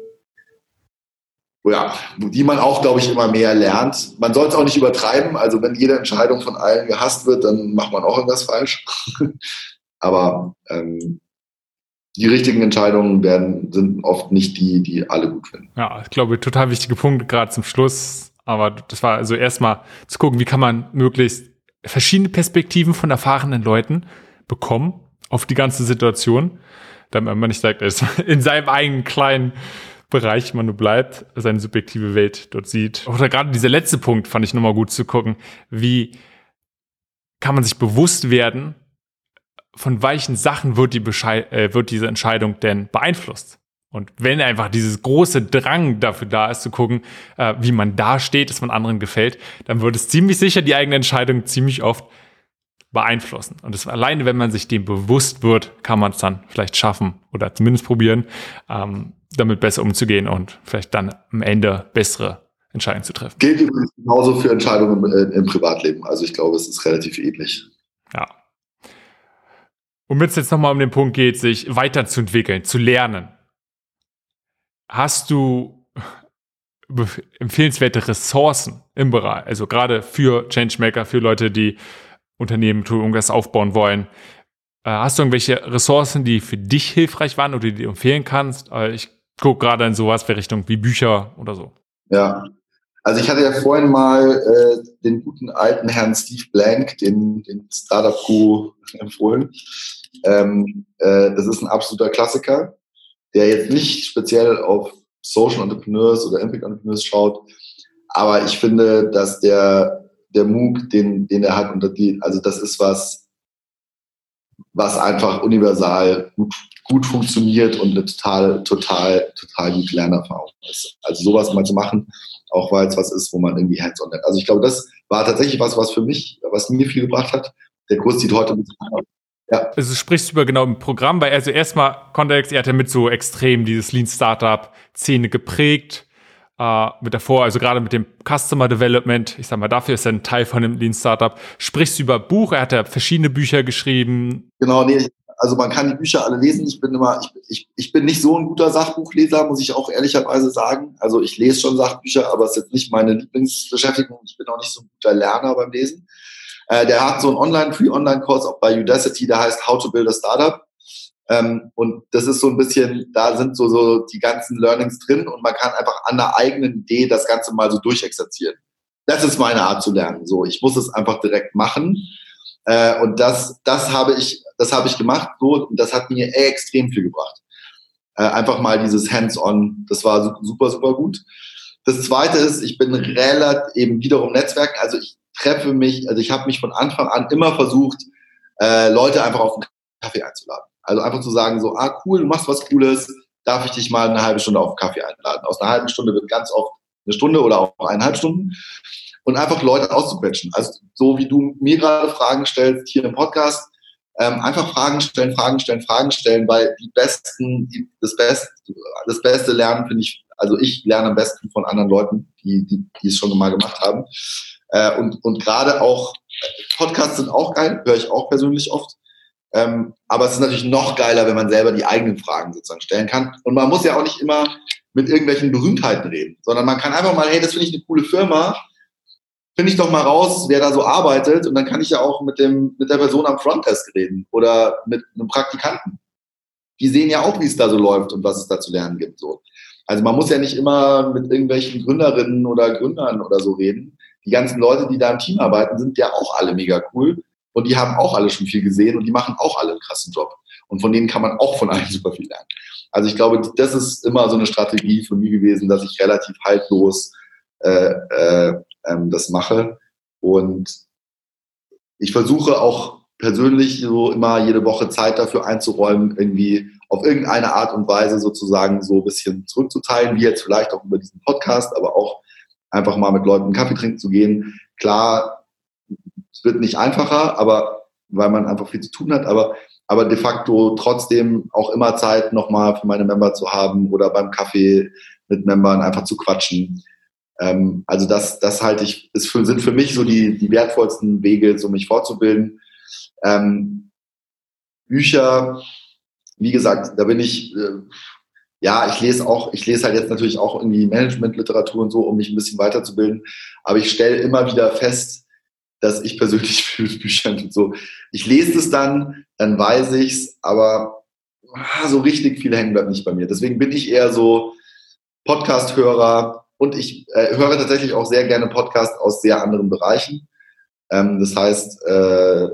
ja, die man auch, glaube ich, immer mehr lernt. Man soll es auch nicht übertreiben. Also wenn jede Entscheidung von allen gehasst wird, dann macht man auch irgendwas falsch. Aber ähm, die richtigen Entscheidungen werden, sind oft nicht die, die alle gut finden. Ja, ich glaube, total wichtige Punkt, gerade zum Schluss. Aber das war also erstmal zu gucken, wie kann man möglichst verschiedene Perspektiven von erfahrenen Leuten bekommen auf die ganze Situation, damit man nicht sagt, er ist in seinem eigenen kleinen Bereich man nur bleibt, seine subjektive Welt dort sieht. Oder gerade dieser letzte Punkt fand ich nochmal gut zu gucken. Wie kann man sich bewusst werden, von welchen Sachen wird, die Beschei äh, wird diese Entscheidung denn beeinflusst? Und wenn einfach dieses große Drang dafür da ist, zu gucken, äh, wie man da steht, dass man anderen gefällt, dann wird es ziemlich sicher die eigene Entscheidung ziemlich oft beeinflussen. Und das alleine, wenn man sich dem bewusst wird, kann man es dann vielleicht schaffen oder zumindest probieren, ähm, damit besser umzugehen und vielleicht dann am Ende bessere Entscheidungen zu treffen. Gilt übrigens genauso für Entscheidungen im, im Privatleben. Also ich glaube, es ist relativ ähnlich. Ja. Und wenn es jetzt nochmal um den Punkt geht, sich weiterzuentwickeln, zu lernen, hast du empfehlenswerte Ressourcen im Bereich, also gerade für Changemaker, für Leute, die Unternehmen irgendwas aufbauen wollen. Äh, hast du irgendwelche Ressourcen, die für dich hilfreich waren oder die du empfehlen kannst? Äh, ich gucke gerade in sowas für Richtung wie Bücher oder so. Ja, also ich hatte ja vorhin mal äh, den guten alten Herrn Steve Blank, den, den Startup-Guru empfohlen. Ähm, äh, das ist ein absoluter Klassiker, der jetzt nicht speziell auf Social Entrepreneurs oder Impact Entrepreneurs schaut, aber ich finde, dass der, der MOOC, den, den er hat, und die, also das ist was, was einfach universal gut gut funktioniert und eine total, total, total gute Lernerfahrung ist. Also sowas mal zu machen, auch weil es was ist, wo man irgendwie hands-on lernt. Also ich glaube, das war tatsächlich was, was für mich, was mir viel gebracht hat. Der Kurs sieht heute mit ja. Also du sprichst über genau ein Programm, weil also erstmal Kontext, er hat ja mit so extrem dieses Lean Startup Szene geprägt, äh, mit davor, also gerade mit dem Customer Development, ich sag mal, dafür ist er ein Teil von dem Lean Startup. Sprichst du über Buch, er hat ja verschiedene Bücher geschrieben. Genau, nee, also man kann die Bücher alle lesen. Ich bin immer, ich, ich, ich bin nicht so ein guter Sachbuchleser, muss ich auch ehrlicherweise sagen. Also ich lese schon Sachbücher, aber es ist jetzt nicht meine Lieblingsbeschäftigung. Ich bin auch nicht so ein guter Lerner beim Lesen. Äh, der hat so einen Online, Free Online-Kurs auch bei Udacity, der heißt How to Build a Startup. Ähm, und das ist so ein bisschen, da sind so, so die ganzen Learnings drin und man kann einfach an der eigenen Idee das Ganze mal so durchexerzieren. Das ist meine Art zu lernen. So, ich muss es einfach direkt machen. Äh, und das, das habe ich, das habe ich gemacht. So, und das hat mir extrem viel gebracht. Äh, einfach mal dieses Hands-on, das war super, super gut. Das zweite ist, ich bin relativ eben wiederum Netzwerken. Also ich treffe mich, also ich habe mich von Anfang an immer versucht, äh, Leute einfach auf einen Kaffee einzuladen. Also einfach zu sagen, so, ah cool, du machst was Cooles, darf ich dich mal eine halbe Stunde auf Kaffee einladen. Aus einer halben Stunde wird ganz oft eine Stunde oder auch eineinhalb Stunden. Und einfach Leute auszuquetschen. Also so wie du mir gerade Fragen stellst hier im Podcast, ähm, einfach Fragen stellen, Fragen stellen, Fragen stellen, weil die besten, die, das, Best, das beste Lernen finde ich, also ich lerne am besten von anderen Leuten, die, die, die es schon mal gemacht haben. Äh, und und gerade auch Podcasts sind auch geil, höre ich auch persönlich oft. Ähm, aber es ist natürlich noch geiler, wenn man selber die eigenen Fragen sozusagen stellen kann. Und man muss ja auch nicht immer mit irgendwelchen Berühmtheiten reden, sondern man kann einfach mal, hey, das finde ich eine coole Firma, finde ich doch mal raus, wer da so arbeitet und dann kann ich ja auch mit dem mit der Person am Frontdesk reden oder mit einem Praktikanten. Die sehen ja auch, wie es da so läuft und was es da zu lernen gibt. So. Also man muss ja nicht immer mit irgendwelchen Gründerinnen oder Gründern oder so reden. Die ganzen Leute, die da im Team arbeiten, sind ja auch alle mega cool und die haben auch alle schon viel gesehen und die machen auch alle einen krassen Job. Und von denen kann man auch von allen super viel lernen. Also ich glaube, das ist immer so eine Strategie von mir gewesen, dass ich relativ haltlos äh, äh, ähm, das mache. Und ich versuche auch persönlich so immer jede Woche Zeit dafür einzuräumen, irgendwie auf irgendeine Art und Weise sozusagen so ein bisschen zurückzuteilen, wie jetzt vielleicht auch über diesen Podcast, aber auch einfach mal mit Leuten Kaffee trinken zu gehen. Klar, wird nicht einfacher, aber weil man einfach viel zu tun hat, aber, aber de facto trotzdem auch immer Zeit nochmal für meine Member zu haben oder beim Kaffee mit Membern einfach zu quatschen. Ähm, also das, das halte ich, ist für, sind für mich so die, die wertvollsten Wege, so mich fortzubilden. Ähm, Bücher, wie gesagt, da bin ich, äh, ja, ich lese auch, ich lese halt jetzt natürlich auch irgendwie Managementliteratur und so, um mich ein bisschen weiterzubilden. Aber ich stelle immer wieder fest, dass ich persönlich für Bücher und so, ich lese es dann, dann weiß ich's, aber ah, so richtig viel hängen bleibt nicht bei mir. Deswegen bin ich eher so Podcast-Hörer und ich äh, höre tatsächlich auch sehr gerne Podcasts aus sehr anderen Bereichen. Ähm, das heißt, äh,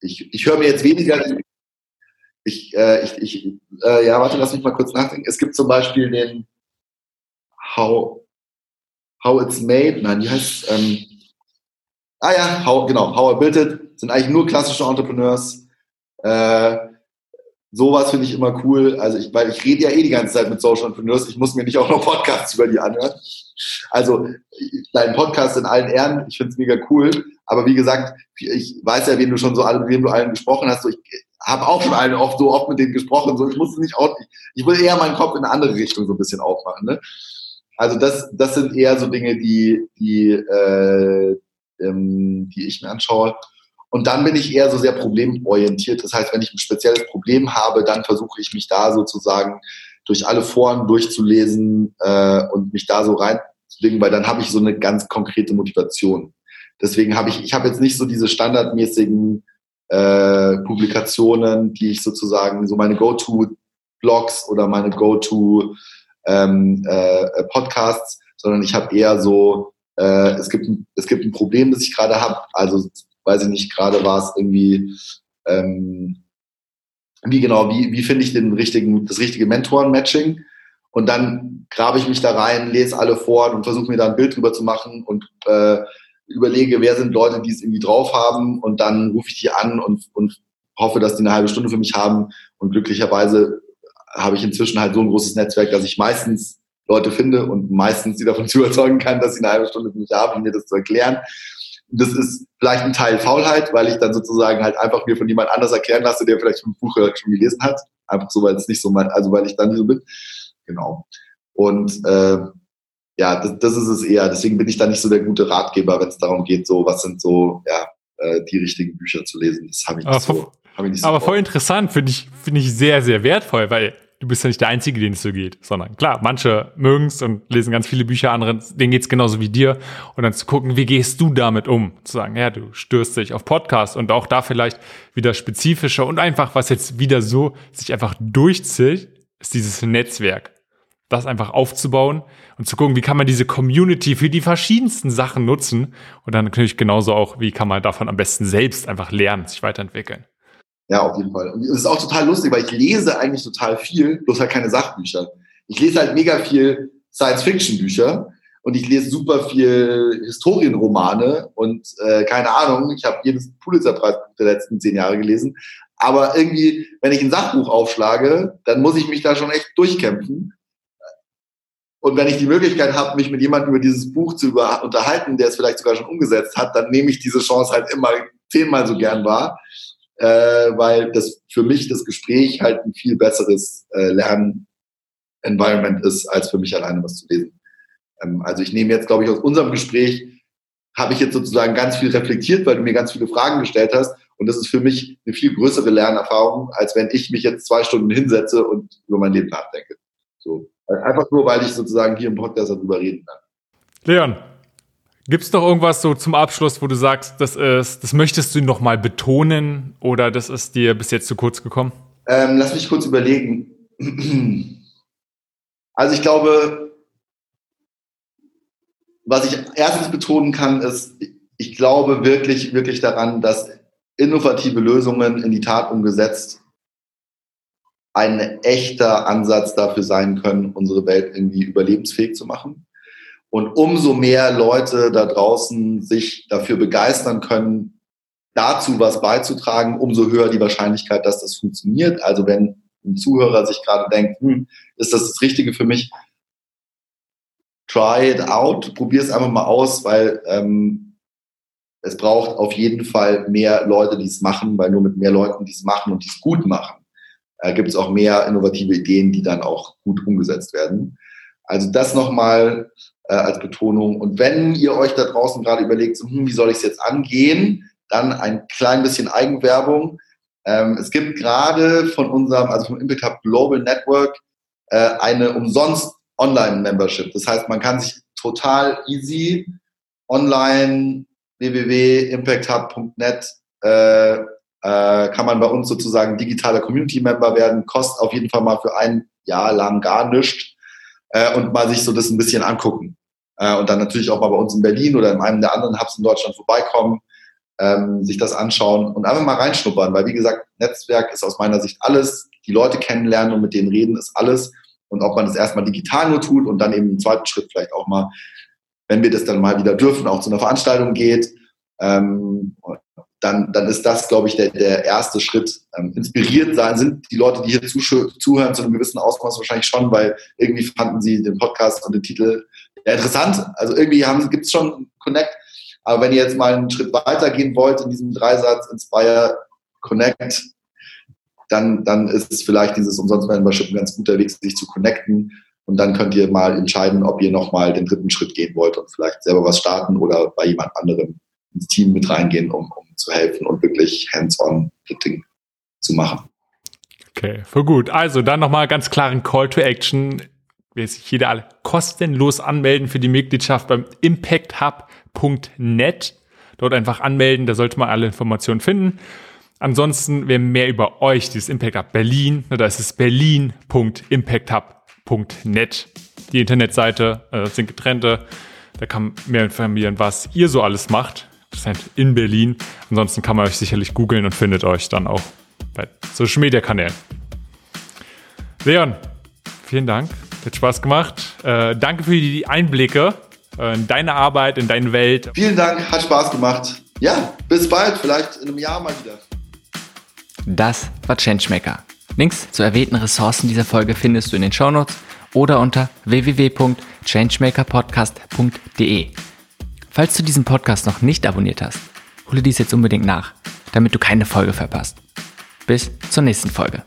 ich, ich höre mir jetzt weniger ich, äh, ich, ich äh, ja, warte, lass mich mal kurz nachdenken. Es gibt zum Beispiel den How, How It's Made, nein, die heißt, ähm, ah ja, How, genau, How I Built It, sind eigentlich nur klassische Entrepreneurs. Äh, sowas finde ich immer cool. Also ich, weil ich rede ja eh die ganze Zeit mit Social Entrepreneurs, ich muss mir nicht auch noch Podcasts über die anhören. Also dein Podcast in allen Ehren, ich finde es mega cool. Aber wie gesagt, ich weiß ja, wen du schon so alle, mit wem du allen gesprochen hast. So, ich habe auch schon eine oft so oft mit denen gesprochen, so ich musste nicht auch, ich will eher meinen Kopf in eine andere Richtung so ein bisschen aufmachen. Ne? Also das, das sind eher so Dinge, die, die, äh, ähm, die ich mir anschaue. Und dann bin ich eher so sehr problemorientiert. Das heißt, wenn ich ein spezielles Problem habe, dann versuche ich mich da sozusagen durch alle Foren durchzulesen äh, und mich da so reinzulegen, weil dann habe ich so eine ganz konkrete Motivation. Deswegen habe ich, ich habe jetzt nicht so diese standardmäßigen äh, Publikationen, die ich sozusagen, so meine Go-To-Blogs oder meine Go-To ähm, äh, Podcasts, sondern ich habe eher so, äh, es, gibt, es gibt ein Problem, das ich gerade habe, also weiß ich nicht, gerade war es irgendwie, ähm, wie genau, wie, wie finde ich den richtigen, das richtige Mentoren-Matching? Und dann grabe ich mich da rein, lese alle vor und versuche mir da ein Bild drüber zu machen und äh, überlege, wer sind Leute, die es irgendwie drauf haben und dann rufe ich die an und, und hoffe, dass die eine halbe Stunde für mich haben. Und glücklicherweise habe ich inzwischen halt so ein großes Netzwerk, dass ich meistens Leute finde und meistens sie davon zu überzeugen kann, dass sie eine halbe Stunde für mich haben, um mir das zu erklären. Das ist vielleicht ein Teil Faulheit, weil ich dann sozusagen halt einfach mir von jemand anders erklären lasse, der vielleicht ein Buch schon gelesen hat. Einfach so, weil es nicht so mein, also weil ich dann so bin. Genau. Und äh, ja, das, das ist es eher. Deswegen bin ich da nicht so der gute Ratgeber, wenn es darum geht, so was sind so, ja, äh, die richtigen Bücher zu lesen. Das habe ich so. Hab ich nicht so aber voll interessant, finde ich, finde ich sehr, sehr wertvoll, weil du bist ja nicht der Einzige, den es so geht, sondern klar, manche mögen es und lesen ganz viele Bücher, andere, denen geht's genauso wie dir. Und dann zu gucken, wie gehst du damit um? Zu sagen, ja, du stürzt dich auf Podcast und auch da vielleicht wieder spezifischer und einfach, was jetzt wieder so sich einfach durchzieht, ist dieses Netzwerk. Das einfach aufzubauen und zu gucken, wie kann man diese Community für die verschiedensten Sachen nutzen und dann natürlich genauso auch, wie kann man davon am besten selbst einfach lernen, sich weiterentwickeln. Ja, auf jeden Fall. Und es ist auch total lustig, weil ich lese eigentlich total viel, bloß halt keine Sachbücher. Ich lese halt mega viel Science-Fiction-Bücher und ich lese super viel Historienromane und äh, keine Ahnung, ich habe jedes Pulitzer-Preis der letzten zehn Jahre gelesen. Aber irgendwie, wenn ich ein Sachbuch aufschlage, dann muss ich mich da schon echt durchkämpfen. Und wenn ich die Möglichkeit habe, mich mit jemandem über dieses Buch zu unterhalten, der es vielleicht sogar schon umgesetzt hat, dann nehme ich diese Chance halt immer zehnmal so gern wahr äh, weil das für mich das Gespräch halt ein viel besseres äh, Lern-Environment ist, als für mich alleine was zu lesen. Ähm, also ich nehme jetzt, glaube ich, aus unserem Gespräch habe ich jetzt sozusagen ganz viel reflektiert, weil du mir ganz viele Fragen gestellt hast. Und das ist für mich eine viel größere Lernerfahrung, als wenn ich mich jetzt zwei Stunden hinsetze und über mein Leben nachdenke. So. Einfach nur, weil ich sozusagen hier im Podcast darüber reden kann. Leon, Gibt es noch irgendwas so zum Abschluss, wo du sagst, das ist, das möchtest du noch mal betonen oder das ist dir bis jetzt zu kurz gekommen? Ähm, lass mich kurz überlegen. Also ich glaube, was ich erstens betonen kann, ist, ich glaube wirklich, wirklich daran, dass innovative Lösungen in die Tat umgesetzt ein echter Ansatz dafür sein können, unsere Welt irgendwie überlebensfähig zu machen. Und umso mehr Leute da draußen sich dafür begeistern können, dazu was beizutragen, umso höher die Wahrscheinlichkeit, dass das funktioniert. Also wenn ein Zuhörer sich gerade denkt, hm, ist das das Richtige für mich? Try it out, probier es einfach mal aus, weil ähm, es braucht auf jeden Fall mehr Leute, die es machen, weil nur mit mehr Leuten, die es machen und die es gut machen, äh, gibt es auch mehr innovative Ideen, die dann auch gut umgesetzt werden. Also das nochmal äh, als Betonung. Und wenn ihr euch da draußen gerade überlegt, so, hm, wie soll ich es jetzt angehen, dann ein klein bisschen Eigenwerbung. Ähm, es gibt gerade von unserem, also vom Impact Hub Global Network, äh, eine umsonst Online-Membership. Das heißt, man kann sich total easy online www.impacthub.net äh, äh, kann man bei uns sozusagen digitaler Community-Member werden, kostet auf jeden Fall mal für ein Jahr lang gar nichts äh, und mal sich so das ein bisschen angucken. Äh, und dann natürlich auch mal bei uns in Berlin oder in einem der anderen Hubs in Deutschland vorbeikommen, ähm, sich das anschauen und einfach mal reinschnuppern, weil wie gesagt, Netzwerk ist aus meiner Sicht alles. Die Leute kennenlernen und mit denen reden ist alles. Und ob man das erstmal digital nur tut und dann eben im zweiten Schritt vielleicht auch mal, wenn wir das dann mal wieder dürfen, auch zu einer Veranstaltung geht, ähm, dann, dann ist das, glaube ich, der, der erste Schritt. Ähm, inspiriert sein sind die Leute, die hier zuhören, zu einem gewissen Ausmaß wahrscheinlich schon, weil irgendwie fanden sie den Podcast und den Titel ja, interessant. Also irgendwie gibt es schon Connect. Aber wenn ihr jetzt mal einen Schritt weiter gehen wollt in diesem Dreisatz Inspire, Connect, dann, dann ist es vielleicht dieses Umsonst-Membership ein ganz guter Weg, sich zu connecten. Und dann könnt ihr mal entscheiden, ob ihr nochmal den dritten Schritt gehen wollt und vielleicht selber was starten oder bei jemand anderem ins Team mit reingehen, um, um zu helfen und wirklich hands-on Fitting zu machen. Okay, voll gut. Also dann nochmal ganz klaren Call to Action. Will sich jeder alle kostenlos anmelden für die Mitgliedschaft beim impacthub.net. Dort einfach anmelden, da sollte man alle Informationen finden. Ansonsten, wer mehr über euch, dieses Impact Hub Berlin, da ist es berlin.impacthub.net. Die Internetseite äh, sind getrennte. Da kann man mehr informieren, was ihr so alles macht in Berlin. Ansonsten kann man euch sicherlich googeln und findet euch dann auch bei Social Media Kanälen. Leon, vielen Dank. Hat Spaß gemacht. Äh, danke für die Einblicke äh, in deine Arbeit, in deine Welt. Vielen Dank, hat Spaß gemacht. Ja, bis bald, vielleicht in einem Jahr mal wieder. Das war Changemaker. Links zu erwähnten Ressourcen dieser Folge findest du in den Shownotes oder unter www.changemakerpodcast.de. Falls du diesen Podcast noch nicht abonniert hast, hole dies jetzt unbedingt nach, damit du keine Folge verpasst. Bis zur nächsten Folge.